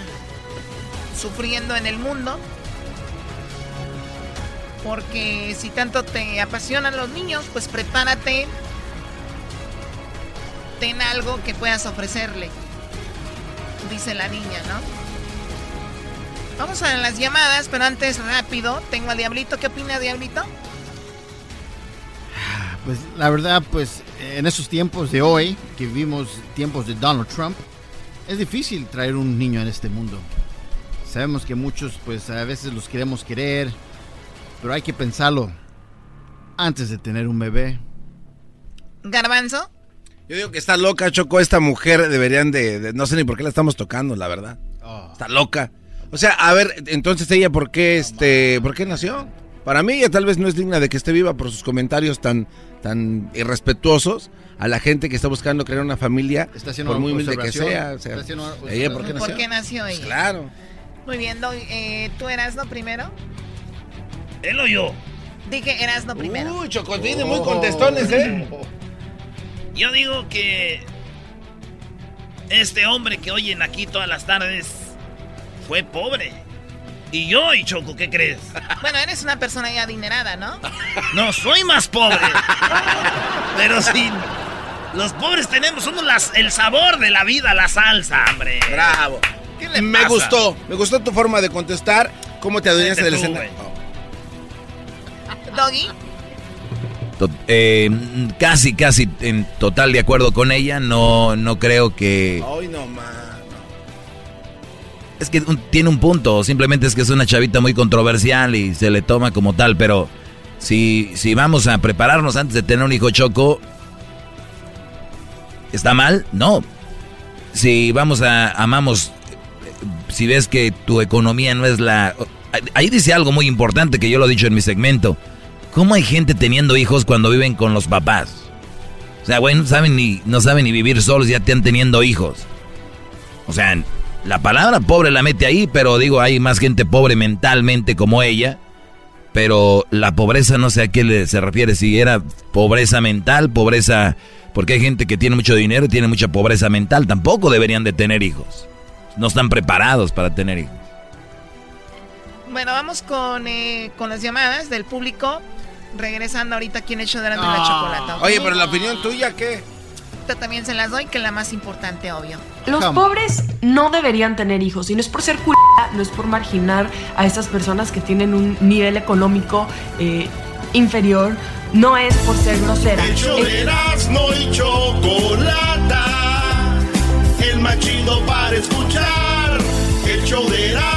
sufriendo en el mundo. Porque si tanto te apasionan los niños, pues prepárate. Ten algo que puedas ofrecerle. Dice la niña, ¿no? Vamos a las llamadas, pero antes rápido. Tengo al Diablito. ¿Qué opina Diablito? Pues la verdad, pues en esos tiempos de hoy, que vivimos tiempos de Donald Trump, es difícil traer un niño en este mundo. Sabemos que muchos, pues a veces los queremos querer, pero hay que pensarlo antes de tener un bebé. Garbanzo. Yo digo que está loca, Choco, esta mujer deberían de, de- No sé ni por qué la estamos tocando, la verdad. Está loca. O sea, a ver, entonces ella, ¿por qué, este, ¿por qué nació? Para mí ella tal vez no es digna de que esté viva por sus comentarios tan, tan irrespetuosos a la gente que está buscando crear una familia, Está haciendo por muy humilde que observación. sea. o sea, Está ella, ¿por qué nació? ¿Por qué nació ella? Claro. Muy bien, Doggy, eh, ¿tú Erasno primero? Él o yo. Dije Erasno primero. Uy, viene muy contestones, ¿eh? Yo digo que este hombre que oyen aquí todas las tardes fue pobre. Y yo, y Choco, ¿qué crees? *laughs* Bueno, eres una persona ya adinerada, ¿no? No, soy más pobre. Pero sí, los pobres tenemos, somos las, el sabor de la vida, la salsa, hombre. Bravo. ¿Qué le me pasa? gustó, me gustó tu forma de contestar. ¿Cómo te adueñaste del escenario? Doggy. Eh, casi, casi en total de acuerdo con ella. No, no creo que... Ay, no, man. Es que un- tiene un punto, simplemente es que es una chavita muy controversial y se le toma como tal, pero si, si vamos a prepararnos antes de tener un hijo choco, ¿está mal? No. Si vamos a, amamos, si ves que tu economía no es la... Ahí dice algo muy importante que yo lo he dicho en mi segmento. ¿Cómo hay gente teniendo hijos cuando viven con los papás? O sea, güey, no saben ni, no saben ni vivir solos, ya están teniendo hijos. O sea, la palabra pobre la mete ahí, pero digo, hay más gente pobre mentalmente como ella. Pero la pobreza no sé a qué se refiere, si era pobreza mental, pobreza... Porque hay gente que tiene mucho dinero y tiene mucha pobreza mental, tampoco deberían de tener hijos. No están preparados para tener hijos. Bueno, vamos con, eh, con las llamadas del público. Regresando ahorita aquí en el show de la, de la chocolata. Oye, pero la opinión tuya, ¿qué? Esta también se las doy, que es la más importante, obvio. Los pobres no deberían tener hijos y no es por ser culpa, no es por marginar a esas personas que tienen un nivel económico eh, inferior, no es por ser grosera. El show es- de Erasmo y Chocolata, el más chido para escuchar. El show de Erasmo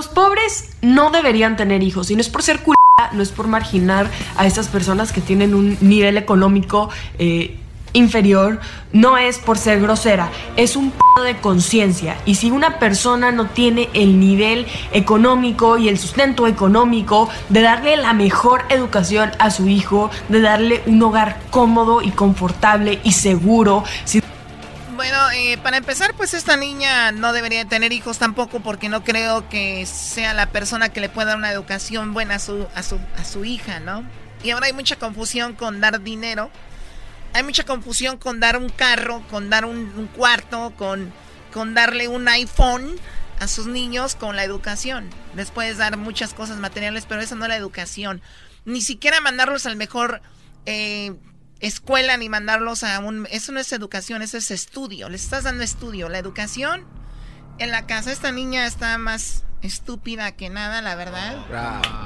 Los pobres no deberían tener hijos y no es por ser culpa, no es por marginar a esas personas que tienen un nivel económico eh, inferior, no es por ser grosera, es un de conciencia. Y si una persona no tiene el nivel económico y el sustento económico de darle la mejor educación a su hijo, de darle un hogar cómodo y confortable y seguro, si Bueno, eh, para empezar, pues esta niña no debería tener hijos tampoco porque no creo que sea la persona que le pueda dar una educación buena a su, a su, a su hija, ¿no? Y ahora hay mucha confusión con dar dinero. Hay mucha confusión con dar un carro, con dar un, cuarto, con, con darle un iPhone a sus niños con la educación. Les puedes dar muchas cosas materiales, pero esa no es la educación. Ni siquiera mandarlos al mejor eh, escuela ni mandarlos a un... Eso no es educación, eso es estudio. Les estás dando estudio. La educación en la casa. Esta niña está más estúpida que nada, la verdad.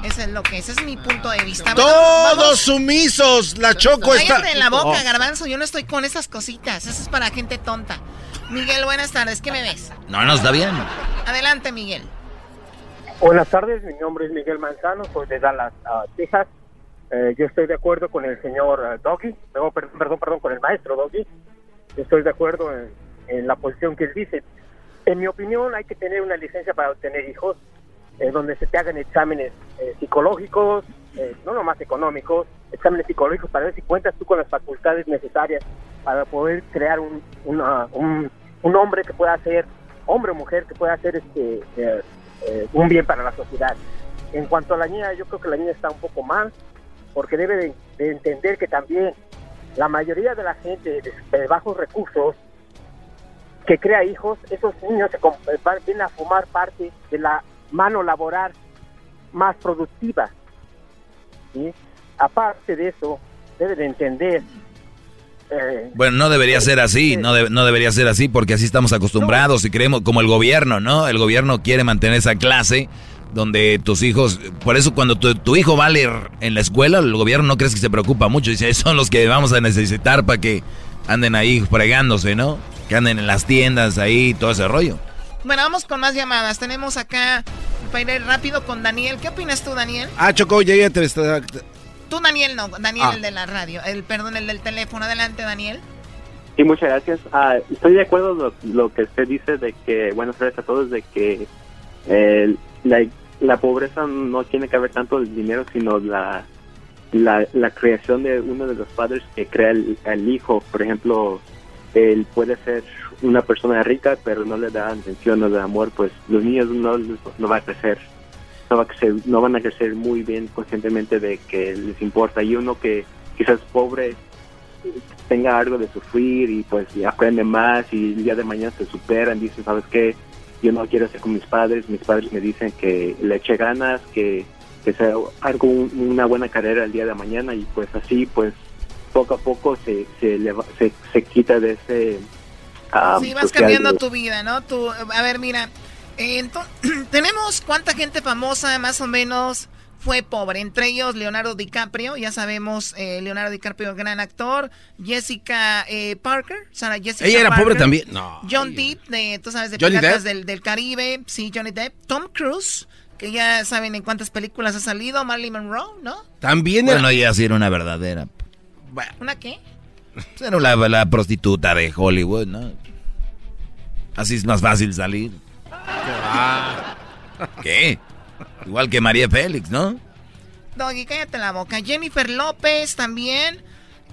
Eso es lo que es. Ese es mi punto de vista. Bueno, Todos vamos- sumisos. La Choco está. Cállate la boca, Oh. garbanzo. Yo no estoy con esas cositas. Eso es para gente tonta. Miguel, buenas tardes. ¿Qué me ves? No, no, está bien. Adelante, Miguel. Buenas tardes, mi nombre es Miguel Manzano, soy de Dallas, ah, Texas. Eh, yo estoy de acuerdo con el señor ah, Doggy, perdón, perdón, perdón, con el maestro Doggy. Yo estoy de acuerdo en, la posición que él dice. En mi opinión, hay que tener una licencia para obtener hijos, eh, donde se te hagan exámenes eh, psicológicos, eh, no nomás económicos, exámenes psicológicos para ver si cuentas tú con las facultades necesarias para poder crear un, una- un, un hombre que pueda ser, hombre o mujer, que pueda hacer este, eh, eh, un bien para la sociedad. En cuanto a la niña, yo creo que la niña está un poco mal, porque debe de, de entender que también la mayoría de la gente de, de bajos recursos que crea hijos, esos niños se eh, vienen a formar parte de la mano laboral más productiva. ¿sí? Aparte de eso, debe de entender eh, Bueno, no debería ser así, no, de- no debería ser así porque así estamos acostumbrados y creemos como el gobierno, ¿no? El gobierno quiere mantener esa clase donde tus hijos, por eso cuando tu, tu hijo va a leer en la escuela, el gobierno no crees que se preocupa mucho, dice, "Esos son los que vamos a necesitar para que anden ahí fregándose, ¿no? Que anden en las tiendas ahí, todo ese rollo. Bueno, vamos con más llamadas. Tenemos acá, para ir rápido con Daniel. ¿Qué opinas tú, Daniel? Ah, Choco, ya, ya te. Tú, Daniel, no. Daniel, Ah. el de la radio. El, perdón, el del teléfono. Adelante, Daniel. Sí, muchas gracias. Ah, estoy de acuerdo lo, lo que usted dice de que, buenas tardes a todos, de que eh, la, la pobreza no tiene que ver tanto el dinero, sino la, la, la creación de uno de los padres que crea el, hijo. Por ejemplo, él puede ser una persona rica, pero no le da atención, no le da amor, pues los niños no, no van a crecer. No, va a crecer, no van a crecer muy bien conscientemente de que les importa. Y uno que quizás pobre tenga algo de sufrir y pues aprende más y el día de mañana se superan, dicen, ¿sabes qué? Yo no quiero ser con mis padres, mis padres me dicen que le eche ganas, que, que sea algo, un- una buena carrera el día de mañana y pues así pues poco a poco se, se, leva- se, se quita de ese... ah, Sí, vas social cambiando tu vida, ¿no? Tu, a ver, mira, eh, ento- *clears throat* tenemos cuánta gente famosa más o menos fue pobre, entre ellos Leonardo DiCaprio, ya sabemos, eh, Leonardo DiCaprio, gran actor, Jessica eh, Parker, Sara Jessica Ella era Parker, pobre también. No. John Depp, de, tú sabes, de Johnny Piratas del, del Caribe, sí, Johnny Depp, Tom Cruise, que ya saben en cuántas películas ha salido, Marilyn Monroe, ¿no? También Bueno, ella sí era una verdadera. ¿Una qué? Era la, la prostituta de Hollywood, ¿no? Así es más fácil salir. ¿Qué? Igual que María Félix, ¿no? Doggy, cállate la boca. Jennifer López también.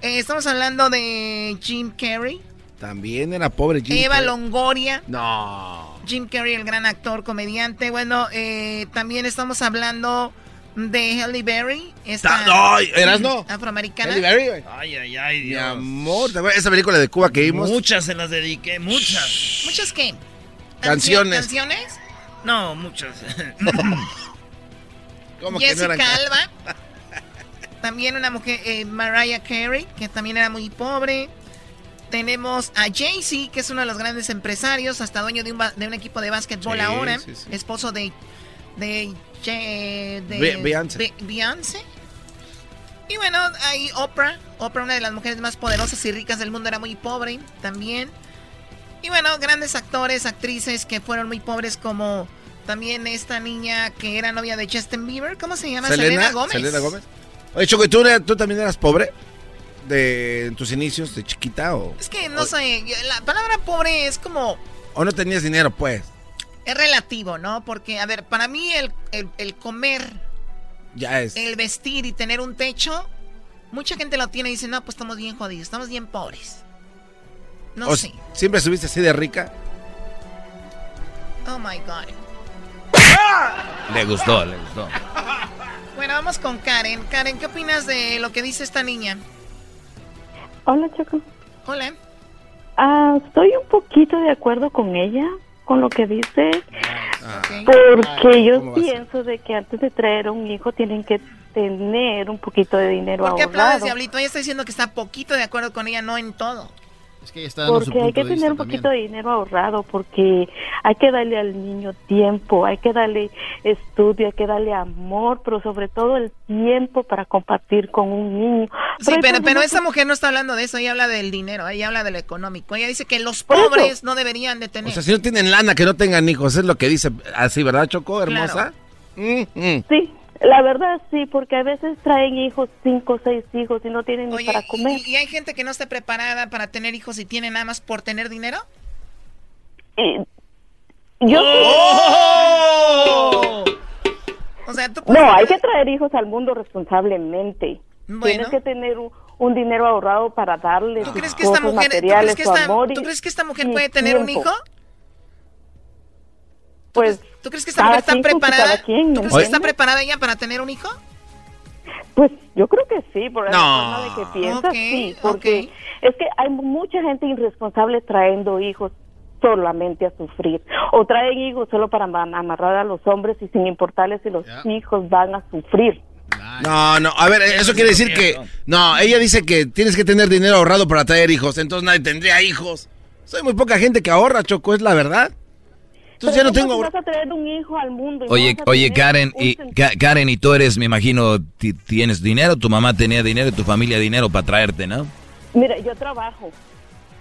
Eh, estamos hablando de Jim Carrey. También era pobre Jim Eva Carrey. Longoria. No. Jim Carrey, el gran actor, comediante. Bueno, eh, también estamos hablando de Halle Berry. Esta Ay, Erasno. Afroamericana. Halle Berry, güey. Ay, ay, ay, Mi Dios. amor, ¿te acuerdas de esa película de Cuba que vimos? Muchas se las dediqué, muchas. ¿Muchas qué? Canciones. ¿Canciones? No, muchas. *laughs* *laughs* ¿Cómo que no Jessica Alba. *laughs* También una mujer, eh, Mariah Carey, que también era muy pobre. Tenemos a Jay-Z, que es uno de los grandes empresarios, hasta dueño de un, ba- de un equipo de básquetbol Sí, ahora. sí, sí. Esposo de, Beyoncé. de Beyoncé. Y bueno, hay Oprah. Oprah, una de las mujeres más poderosas y ricas del mundo, era muy pobre también. Y bueno, grandes actores, actrices que fueron muy pobres como también esta niña que era novia de Justin Bieber. ¿Cómo se llama? Selena, Gómez. Selena Gómez. Oye, Choco, ¿y tú, tú también eras pobre? De en tus inicios, de chiquita o, Es que no sé, la palabra pobre es como, o no tenías dinero, pues. es relativo, ¿no? Porque, a ver, para mí el, el- el comer, Ya es. el vestir y tener un techo, mucha gente lo tiene y dice, no, pues estamos bien jodidos, estamos bien pobres. No O sé. ¿Siempre estuviste así de rica? Oh my God. Le gustó, le gustó. Bueno, vamos con Karen. Karen, ¿qué opinas de lo que dice esta niña? Hola, Choco. Hola. Ah, estoy un poquito de acuerdo con ella, con lo que dice, Ok. porque yo pienso de que antes de traer un hijo tienen que tener un poquito de dinero ¿Por qué aplaudes, ahorrado. Diablito? Ella está diciendo que está poquito de acuerdo con ella, no en todo. Es que está Porque hay que de tener un también. poquito de dinero ahorrado, porque hay que darle al niño tiempo, hay que darle estudio, hay que darle amor, pero sobre todo el tiempo para compartir con un niño. Sí, pero, pero esa mujer no está hablando de eso, ella habla del dinero, ella habla de lo económico. Ella dice que los eso. pobres no deberían de O tener. sea, si no tienen lana, que no tengan hijos, es lo que dice así, ¿verdad, Choco, hermosa? Mm, mm. Sí, la verdad sí, porque a veces traen hijos, cinco o seis hijos y no tienen ni para comer. ¿y, y hay gente que no esté preparada para tener hijos y tiene nada más por tener dinero? Y yo ¡Oh! O sea, tú No, hay que traer hijos al mundo responsablemente. Bueno. Tienes que tener un, un dinero ahorrado para darle sus ¿Crees que esta cosas mujer, ¿tú materiales, crees que esta, tú crees que esta mujer puede tener un hijo? Pues, ¿Tú crees que esta mujer está preparada? cada quien, ¿me ¿Tú crees que está preparada ella para tener un hijo? Pues yo creo que sí, por la No. forma de que piensas, Ok, sí, porque es que hay mucha gente irresponsable trayendo hijos solamente a sufrir o traen hijos solo para ama- amarrar a los hombres y sin importarles si los hijos van a sufrir. No, no, a ver, eso quiere decir que... No, ella dice que tienes que tener dinero ahorrado para traer hijos, entonces nadie tendría hijos. Soy muy poca gente que ahorra, Choco, es la verdad. Entonces ya no tengo... ¿cómo vas a traer un hijo al mundo? y no Oye, oye, Karen, y Karen, y tú eres, me imagino, ti- tienes dinero, tu mamá tenía dinero y tu familia dinero para traerte, ¿no? Mira, yo trabajo.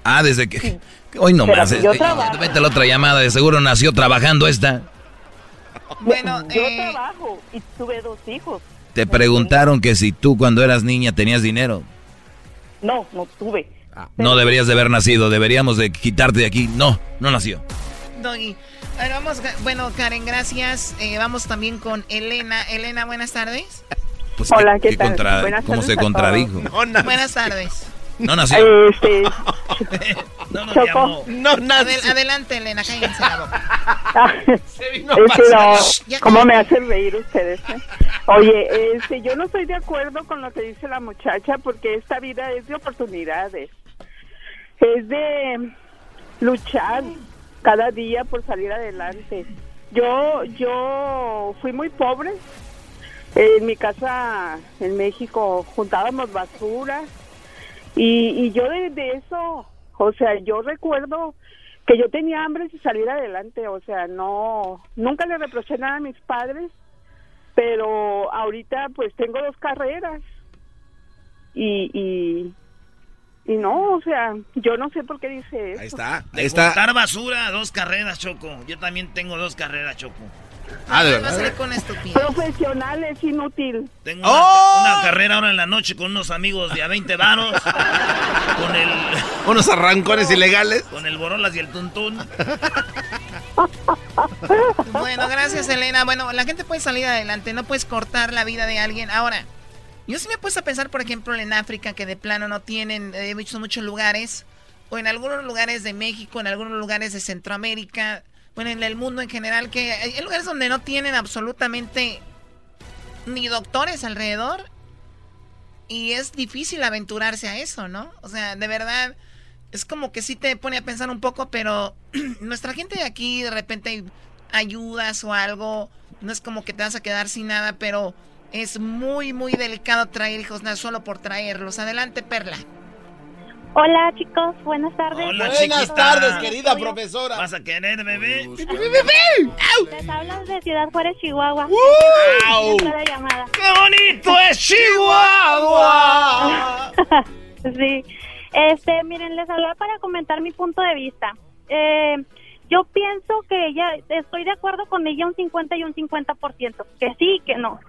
Ah, desde que... *laughs* Hoy no Pero más. yo eh, trabajo. Vete a la otra llamada, de seguro nació trabajando esta. Bueno, yo eh, trabajo y tuve dos hijos. Te preguntaron que si tú cuando eras niña tenías dinero. No, no tuve. No deberías de haber nacido, deberíamos de quitarte de aquí. No, no nació. Doggy. A ver, vamos, bueno, Karen, gracias. Eh, vamos también con Elena. Elena, buenas tardes. Pues, Hola, ¿qué- ¿qué qué tal? contra- Buenas ¿Cómo tardes se contradijo? Buenas tardes. No nació. Este, *laughs* *laughs* No. No Adel- adelante, Elena, cállense la boca. ah, es que no, ¿cómo me hacen reír ustedes? eh? Oye, este, yo no estoy de acuerdo con lo que dice la muchacha porque esta vida es de oportunidades. Es de luchar cada día por salir adelante. Yo, yo fui muy pobre. En mi casa en México juntábamos basura y, y yo de, eso, o sea, yo recuerdo que yo tenía hambre de salir adelante, o sea, no, nunca le reproché nada a mis padres, pero ahorita pues tengo dos carreras y, y, y no, o sea, yo no sé por qué dice eso. Ahí está, ahí está. Juntar basura, dos carreras, Choco. Yo también tengo dos carreras, Choco. Ah, de verdad. con Profesional es inútil. Tengo una, una carrera ahora en la noche con unos amigos de a 20 varos. *laughs* con el... Unos arrancones ilegales. Con el Borolas y el Tuntún. Bueno, gracias, Elena. Bueno, la gente puede salir adelante, no puedes cortar la vida de alguien. Ahora, yo sí me he puesto a pensar, por ejemplo, en África, que de plano no tienen, he visto muchos lugares, o en algunos lugares de México, en algunos lugares de Centroamérica, bueno, en el mundo en general, que hay lugares donde no tienen absolutamente ni doctores alrededor. Y es difícil aventurarse a eso, ¿no? O sea, de verdad, es como que sí te pone a pensar un poco, pero *clears throat* nuestra gente de aquí de repente ayudas o algo, no es como que te vas a quedar sin nada, pero es muy, muy delicado traer hijos, no solo por traerlos. Adelante, Perla. Hola chicos, buenas tardes. Buenas tardes, querida profesora. ¿Vas a querer, bebé? Les hablan de Ciudad Juárez, Chihuahua. Llamada. ¡Qué bonito es Chihuahua! *laughs* sí. Este, miren, les hablaba para comentar mi punto de vista. Eh, yo pienso que ella, estoy de acuerdo con ella un 50 y un 50%, que sí, que no.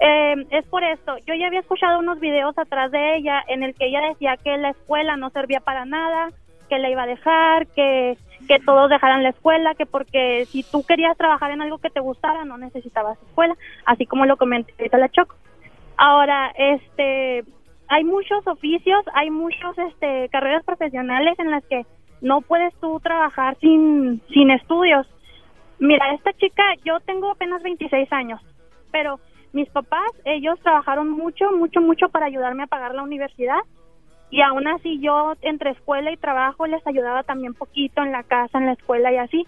Eh, es por esto, yo ya había escuchado unos videos atrás de ella en el que ella decía que la escuela no servía para nada, que la iba a dejar, que, que todos dejaran la escuela, que porque si tú querías trabajar en algo que te gustara no necesitabas escuela, así como lo comenté ahorita la Choco. Ahora, este, hay muchos oficios, hay muchos, este, carreras profesionales en las que no puedes tú trabajar sin, sin estudios. Mira, esta chica, yo tengo apenas 26 años, pero mis papás, ellos trabajaron mucho, mucho, mucho para ayudarme a pagar la universidad. Y aún así yo entre escuela y trabajo les ayudaba también poquito en la casa, en la escuela y así.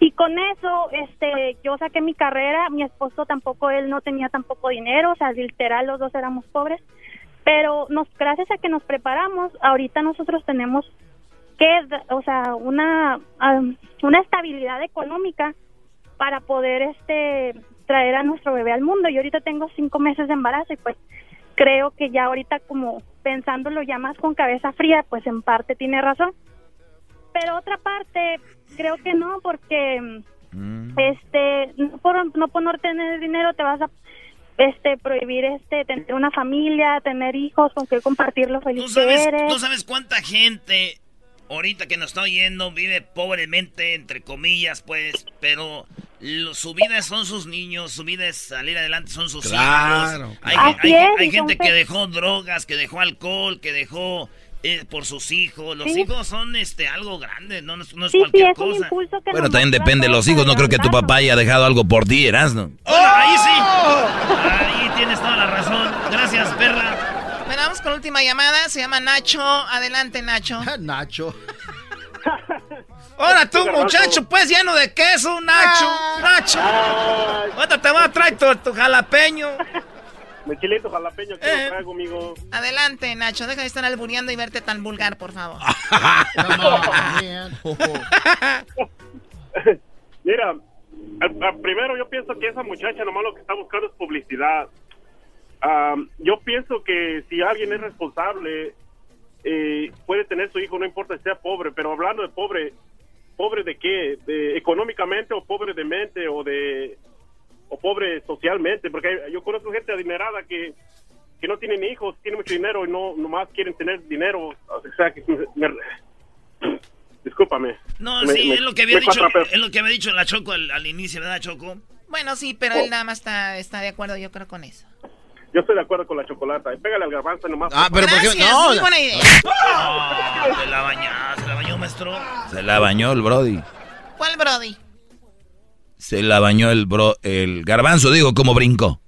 Y con eso, este, yo saqué mi carrera, mi esposo tampoco, él no tenía tampoco dinero, o sea, literal los dos éramos pobres, pero nos, gracias a que nos preparamos, ahorita nosotros tenemos que, o sea, una, una estabilidad económica para poder, este, traer a nuestro bebé al mundo. Y ahorita tengo cinco meses de embarazo y pues creo que ya ahorita como pensándolo ya más con cabeza fría, pues en parte tiene razón. Pero otra parte creo que no, porque Mm. este no por no por no tener dinero te vas a este prohibir este tener una familia, tener hijos con que compartir lo feliz ¿Tú sabes, que eres. ¿Tú sabes cuánta gente ahorita que nos está oyendo vive pobremente, entre comillas, pues, pero lo- su vida son sus niños, su vida es salir adelante, son sus Claro, hijos. Hay, claro. hay- es, hay gente que dejó drogas, que dejó alcohol, que dejó eh, por sus hijos. Los Sí. hijos son este algo grande, no, no es no es Sí, sí, cualquier es cosa. Bueno, también depende de los hijos. No creo que tu papá haya dejado algo por ti, Erasno. Bueno, ahí sí. Ahí tienes toda la razón. Gracias, Perla. Bueno, vamos con la última llamada. Se llama Nacho. Adelante, Nacho. *laughs* Nacho. Ahora tú, muchacho, pues lleno de queso, Nacho. Nacho. Ahorita te voy a traer tu, tu jalapeño. *laughs* Mi chilito jalapeño que Eh. lo traigo, amigo. Adelante, Nacho. Deja de estar albureando y verte tan vulgar, por favor. *laughs* Mira, primero yo pienso que esa muchacha nomás lo que está buscando es publicidad. Am, yo pienso que si alguien es responsable, eh, puede tener su hijo, no importa si sea pobre, pero hablando de pobre, ¿pobre de qué? ¿De económicamente o pobre de mente o de o pobre socialmente? Porque hay- yo conozco gente adinerada que, que no tienen hijos, tienen mucho dinero y no nomás quieren tener dinero. O sea, que me- discúlpame. No, Me- sí, me- es lo que había dicho, es lo que había dicho la Choco al, al inicio, ¿verdad, Choco? Bueno, sí, pero él nada más está, está de acuerdo, yo creo, con eso. Yo estoy de acuerdo con la chocolata. Pégale al garbanzo nomás. Ah, pero ¿por qué? Gracias, No, muy buena idea. Ah, se la bañó, se la bañó, maestro. Se la bañó el Brody. ¿Cuál Brody? Se la bañó el bro, el garbanzo, digo, como brincó.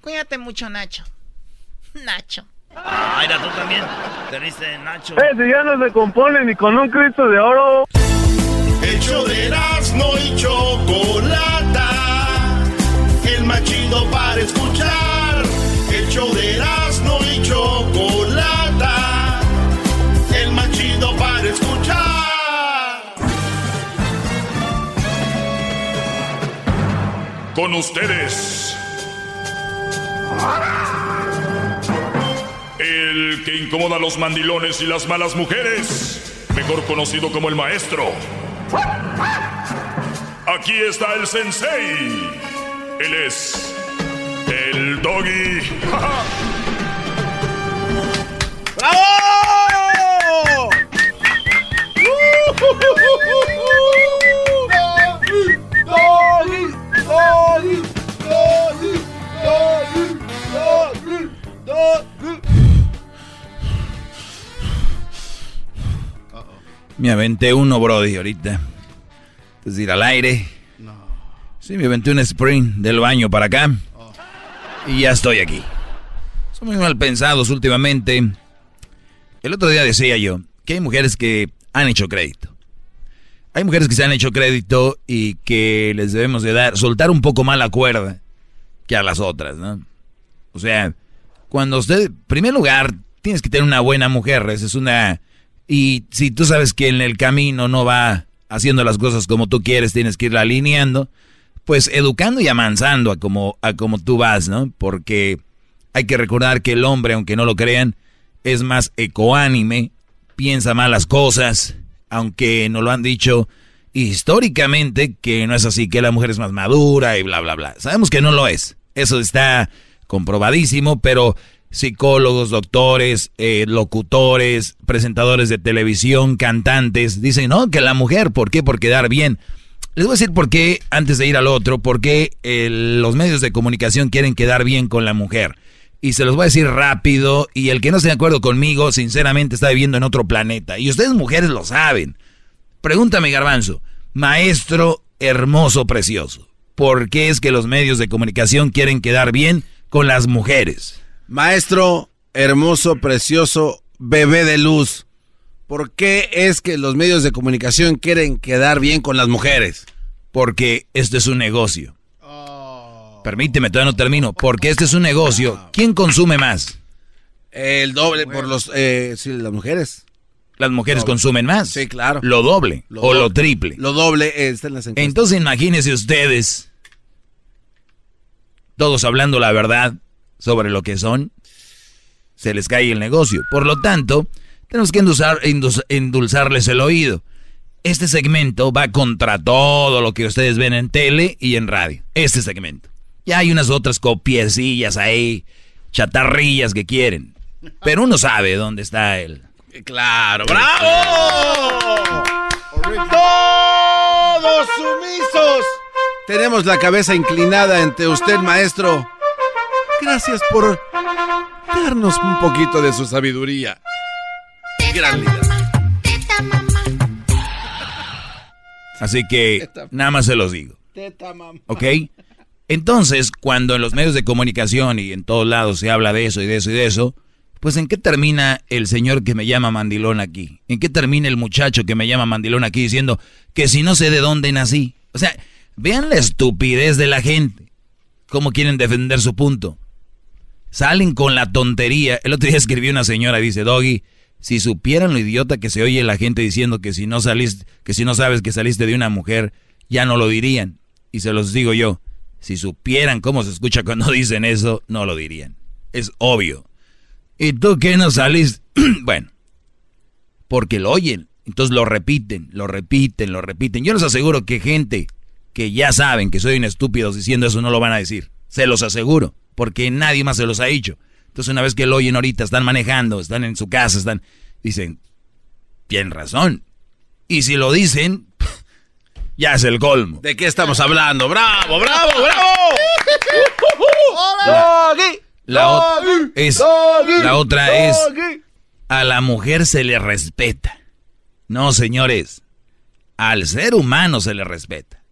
Cuídate mucho, Nacho. *laughs* Nacho. Ay, tú también. Te viste, Nacho. Eh, si ya no se compone ni con un Cristo de oro. El show de Erasmo y Chocolata. El más chido para escuchar. Show de Erasmo y Chocolata. El más chido para escuchar. Con ustedes. El que incomoda a los mandilones y las malas mujeres. Mejor conocido como el maestro. Aquí está el sensei. Él es doggy. *laughs* ¡Bravo! Doggy, doggy, doggy, doggy, doggy, doggy. Me aventé uno, Brody, ahorita. Es ir al aire. Sí, me aventé un sprint del baño para acá. Y ya estoy aquí. Son muy mal pensados últimamente. El otro día decía yo que hay mujeres que han hecho crédito. Hay mujeres que se han hecho crédito y que les debemos de dar, soltar un poco más la cuerda que a las otras, ¿no? O sea, cuando usted, en primer lugar, tienes que tener una buena mujer, esa es una... Y si tú sabes que en el camino no va haciendo las cosas como tú quieres, tienes que irla alineando, pues educando y amansando a como, a como tú vas, ¿no? Porque hay que recordar que el hombre, aunque no lo crean, es más ecoánime, piensa más las cosas, aunque nos lo han dicho históricamente que no es así, que la mujer es más madura y bla, bla, bla. Sabemos que no lo es. Eso está comprobadísimo, pero psicólogos, doctores, eh, locutores, presentadores de televisión, cantantes, dicen, no, que la mujer, ¿por qué? Por quedar bien. Les voy a decir por qué, antes de ir al otro, por qué los medios de comunicación quieren quedar bien con la mujer. Y se los voy a decir rápido, y el que no esté de acuerdo conmigo, sinceramente está viviendo en otro planeta. Y ustedes mujeres lo saben. Pregúntame, garbanzo, maestro hermoso, precioso, ¿por qué es que los medios de comunicación quieren quedar bien con las mujeres? Maestro, hermoso, precioso, bebé de luz. ¿Por qué es que los medios de comunicación quieren quedar bien con las mujeres? Porque este es un negocio. Permíteme, todavía no termino. Porque este es un negocio. ¿Quién consume más? El doble por los, eh, sí, las mujeres. Las mujeres consumen más. Sí, claro. Lo doble Lo o lo triple. Lo doble está en las encuestas. Entonces imagínense ustedes, todos hablando la verdad sobre lo que son, se les cae el negocio. Por lo tanto, tenemos que endulzar- endulz- endulzarles el oído. Este segmento va contra todo lo que ustedes ven en tele y en radio. Este segmento. Ya hay unas otras copiecillas ahí, chatarrillas que quieren. Pero uno sabe dónde está él. Claro, bravo. Todos sumisos. Tenemos la cabeza inclinada ante usted, maestro. Gracias por darnos un poquito de su sabiduría. Gran líder. Así que nada más se los digo. Teta, mamá. ¿Ok? Entonces, cuando en los medios de comunicación y en todos lados se habla de eso y de eso y de eso, pues ¿en qué termina el señor que me llama mandilón aquí? ¿En qué termina el muchacho que me llama mandilón aquí diciendo que si no sé de dónde nací? O sea, vean la estupidez de la gente. ¿Cómo quieren defender su punto? Salen con la tontería. El otro día escribió una señora, dice, Doggy, si supieran lo idiota que se oye la gente diciendo que si no saliste, que si no sabes que saliste de una mujer, ya no lo dirían. Y se los digo yo, si supieran cómo se escucha cuando *laughs* dicen eso, no lo dirían. Es obvio. ¿Y tú qué no saliste? *clears throat* bueno, porque lo oyen. Entonces lo repiten, lo repiten, lo repiten. Yo les aseguro que gente que ya saben que soy un estúpido diciendo eso no lo van a decir. Se los aseguro, porque nadie más se los ha dicho. Entonces una vez que lo oyen ahorita, están manejando, están en su casa, están... Dicen, tienen razón. Y si lo dicen, *laughs* ya es el colmo. ¿De qué estamos hablando? ¡Bravo, bravo, bravo! La, es, la otra es, a la mujer se le respeta. No, señores, al ser humano se le respeta.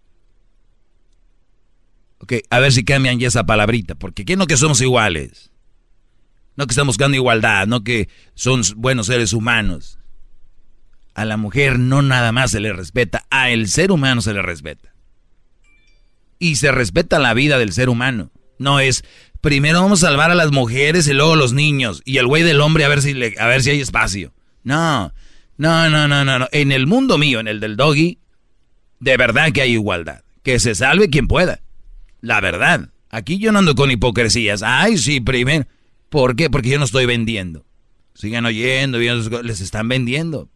Ok, a ver si cambian ya esa palabrita, porque ¿qué no que somos iguales? No que estamos buscando igualdad, no que son buenos seres humanos. A la mujer no nada más se le respeta, a el ser humano se le respeta. Y se respeta la vida del ser humano. No es, primero vamos a salvar a las mujeres y luego los niños. Y el güey del hombre a ver si, a ver si hay espacio. No, no, no, no, no, no. En el mundo mío, en el del doggy, de verdad que hay igualdad. Que se salve quien pueda. La verdad. Aquí yo no ando con hipocresías. Ay, sí, primero. ¿Por qué? Porque yo no estoy vendiendo. Sigan oyendo, les están vendiendo.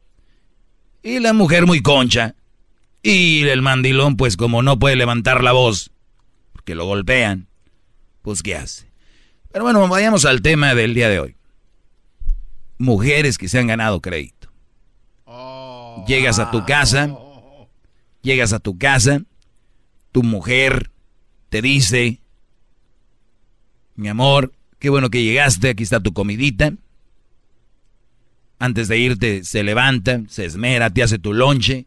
Y la mujer muy concha. Y el mandilón, pues como no puede levantar la voz, porque lo golpean, pues ¿qué hace? Pero bueno, vayamos al tema del día de hoy. Mujeres que se han ganado crédito. Llegas a tu casa, llegas a tu casa, tu mujer te dice, mi amor, qué bueno que llegaste, aquí está tu comidita. Antes de irte se levanta, se esmera, te hace tu lonche.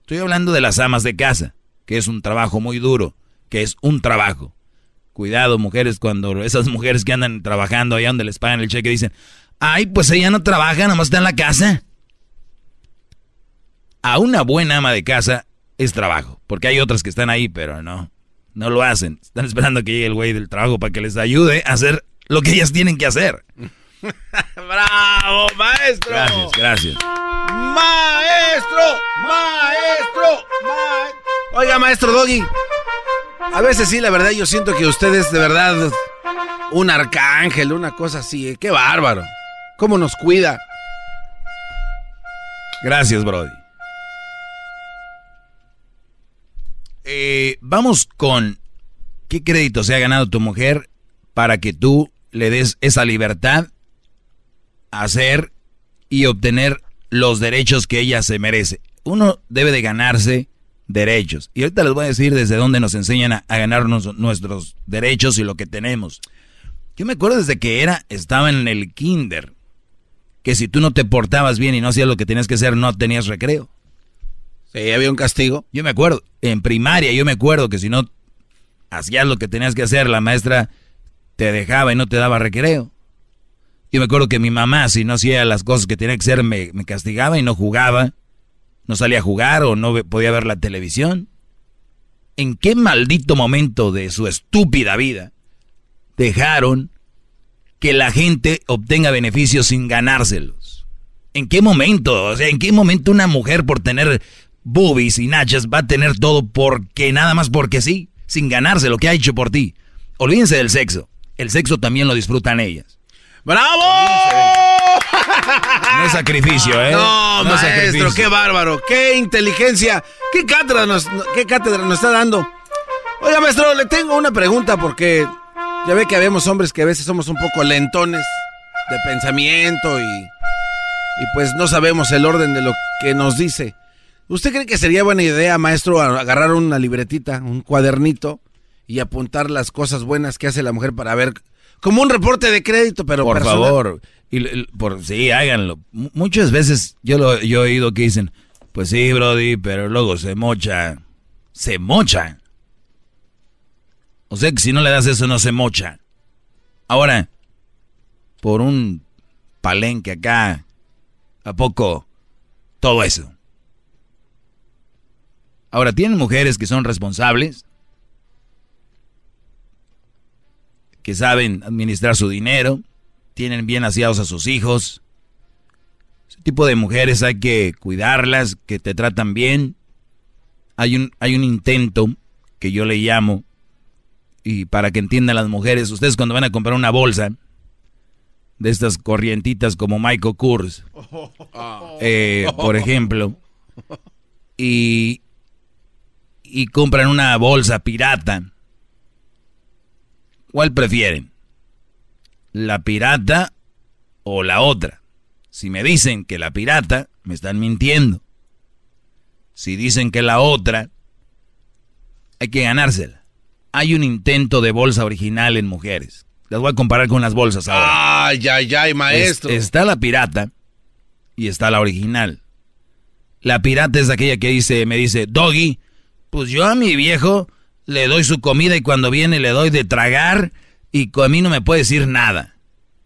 Estoy hablando de las amas de casa, que es un trabajo muy duro, que es un trabajo. Cuidado, mujeres, cuando esas mujeres que andan trabajando allá donde les pagan el cheque dicen, ay, pues ella no trabaja, nomás está en la casa. A una buena ama de casa es trabajo, porque hay otras que están ahí, pero no, no lo hacen. Están esperando que llegue el güey del trabajo para que les ayude a hacer lo que ellas tienen que hacer. *laughs* ¡Bravo, maestro! Gracias, gracias. ¡Maestro! ¡Maestro! Oiga, maestro Doggy. A veces sí, la verdad, yo siento que usted es de verdad un arcángel, una cosa así. ¿eh? ¡Qué bárbaro! ¿Cómo nos cuida? Gracias, Brody. Eh, vamos con qué crédito se ha ganado tu mujer para que tú le des esa libertad a hacer y obtener los derechos que ella se merece. Uno debe de ganarse derechos. Y ahorita les voy a decir desde dónde nos enseñan a, ganarnos nuestros derechos y lo que tenemos. Yo me acuerdo desde que era, estaba en el kinder, que si tú no te portabas bien y no hacías lo que tenías que hacer, no tenías recreo. Sí, había un castigo. Yo me acuerdo, en primaria yo me acuerdo que si no hacías lo que tenías que hacer, la maestra te dejaba y no te daba recreo. Yo me acuerdo que mi mamá, si no hacía las cosas que tenía que hacer, me, castigaba y no jugaba. No salía a jugar o no podía ver la televisión. ¿En qué maldito momento de su estúpida vida dejaron que la gente obtenga beneficios sin ganárselos? ¿En qué momento? O sea, ¿en qué momento una mujer por tener boobies y nachas va a tener todo porque nada más porque sí, sin ganarse lo que ha hecho por ti. Olvídense del sexo. El sexo también lo disfrutan ellas. ¡Bravo! No es sacrificio, ¿eh? No, maestro, qué bárbaro, qué inteligencia, qué cátedra, nos, qué cátedra nos está dando. Oiga, maestro, le tengo una pregunta porque ya ve que habemos hombres que a veces somos un poco lentones de pensamiento y, y pues no sabemos el orden de lo que nos dice. ¿Usted cree que sería buena idea, maestro, agarrar una libretita, un cuadernito y apuntar las cosas buenas que hace la mujer para ver como un reporte de crédito, pero por favor, y, por sí, háganlo. muchas veces yo lo yo he oído que dicen, pues sí, Brody, pero luego se mocha, se mocha. O sea que si no le das eso no se mocha. Ahora, por un palenque acá, a poco todo eso. Ahora, ¿tienen mujeres que son responsables? Que saben administrar su dinero, tienen bien aseados a sus hijos. Ese tipo de mujeres hay que cuidarlas, que te tratan bien. Hay un, hay un intento que yo le llamo, y para que entiendan las mujeres, ustedes cuando van a comprar una bolsa de estas corrientitas como Michael Kors, *laughs* eh, por ejemplo, y, y compran una bolsa pirata, ¿cuál prefieren? ¿La pirata o la otra? Si me dicen que la pirata, me están mintiendo. Si dicen que la otra, hay que ganársela. Hay un intento de bolsa original en mujeres. Las voy a comparar con las bolsas ahora. Ay, ay, ay, maestro. está la pirata y está la original. La pirata es aquella que dice, me dice, Doggy, pues yo a mi viejo le doy su comida y cuando viene le doy de tragar y a mí no me puede decir nada.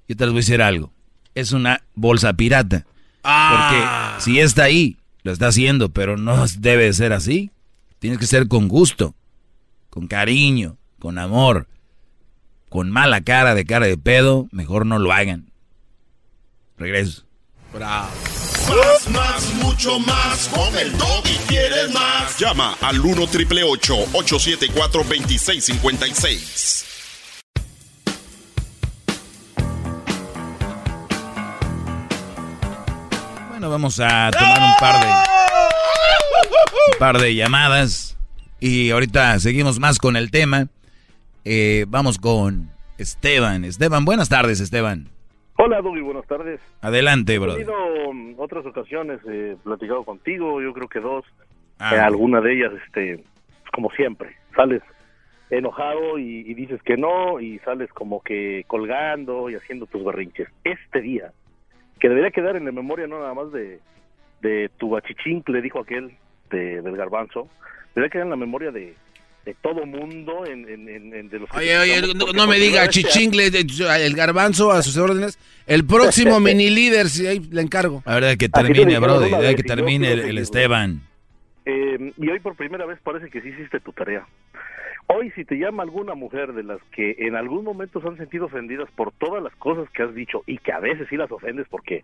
Yo te les voy a decir algo. Es una bolsa pirata. Ah. Porque si está ahí, lo está haciendo, pero no debe de ser así. Tienes que ser con gusto, con cariño, con amor. Con mala cara de cara de pedo, mejor no lo hagan. Regreso. Bravo. Más, más, mucho más. Con el y quieres más. Llama al 1 triple 874 2656. Bueno, vamos a tomar un par de par de llamadas y ahorita seguimos más con el tema. Eh, vamos con Esteban. Esteban, buenas tardes, Esteban. Hola, Doggy, buenas tardes. Adelante, He bro. tenido um, otras ocasiones, he platicado contigo, yo creo que dos. Ah. Eh, alguna de ellas, este, como siempre, sales enojado y, y dices que no y sales como que colgando y haciendo tus berrinches. Este día, que debería quedar en la memoria no nada más de, de tu bachichincle, dijo aquel, de, del garbanzo, debería quedar en la memoria de, de todo mundo, en, en- en- en- de los Oye, oye, no, me diga chichingle, de- el garbanzo a sus órdenes. El próximo *laughs* mini líder, si ahí le encargo. A ver, de que termine, dijeron bro. una De vez que termine el. Esteban. Eh, y hoy por primera vez parece que sí hiciste tu tarea. Hoy si te llama alguna mujer de las que en algún momento se han sentido ofendidas por todas las cosas que has dicho y que a veces sí las ofendes porque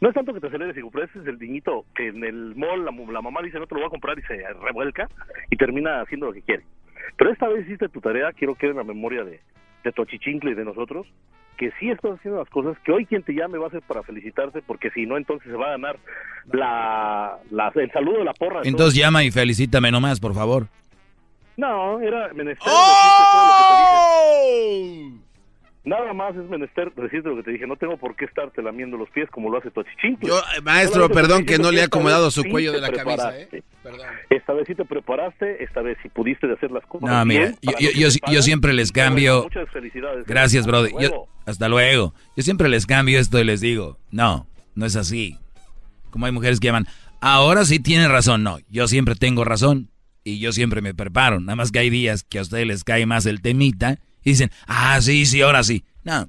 no es tanto que te aceleres y pero ese es el niñito que en el mall la, mu- la mamá dice no te lo voy a comprar y se revuelca y termina haciendo lo que quiere. Pero esta vez hiciste tu tarea, quiero que en la memoria de, de tu achichincle y de nosotros, que sí estás haciendo las cosas, que hoy quien te llame va a ser para felicitarte, porque si no, entonces se va a ganar la, la- el saludo de la porra. de Entonces llama y felicítame nomás, por favor. no, era menester decirte todo lo que te dije. Nada más es menester decirte lo que te dije. No tengo por qué estarte lamiendo los pies como lo hace tu achichincle. Yo, eh, maestro, Solamente perdón que no le ha esta acomodado su sí cuello de la camisa. ¿eh? Perdón. Esta vez sí te preparaste, esta vez sí pudiste de hacer las cosas No, mira, bien, yo, para yo, siempre les Bueno, cambio. muchas felicidades. Gracias, Hasta brother. Hasta luego. Yo siempre les cambio esto y les digo, no, no es así. Como hay mujeres que llaman, ahora sí tiene razón. No, yo siempre tengo razón y yo siempre me preparo. Nada más que hay días que a ustedes les cae más el temita y dicen, ah, sí, sí, ahora sí. No,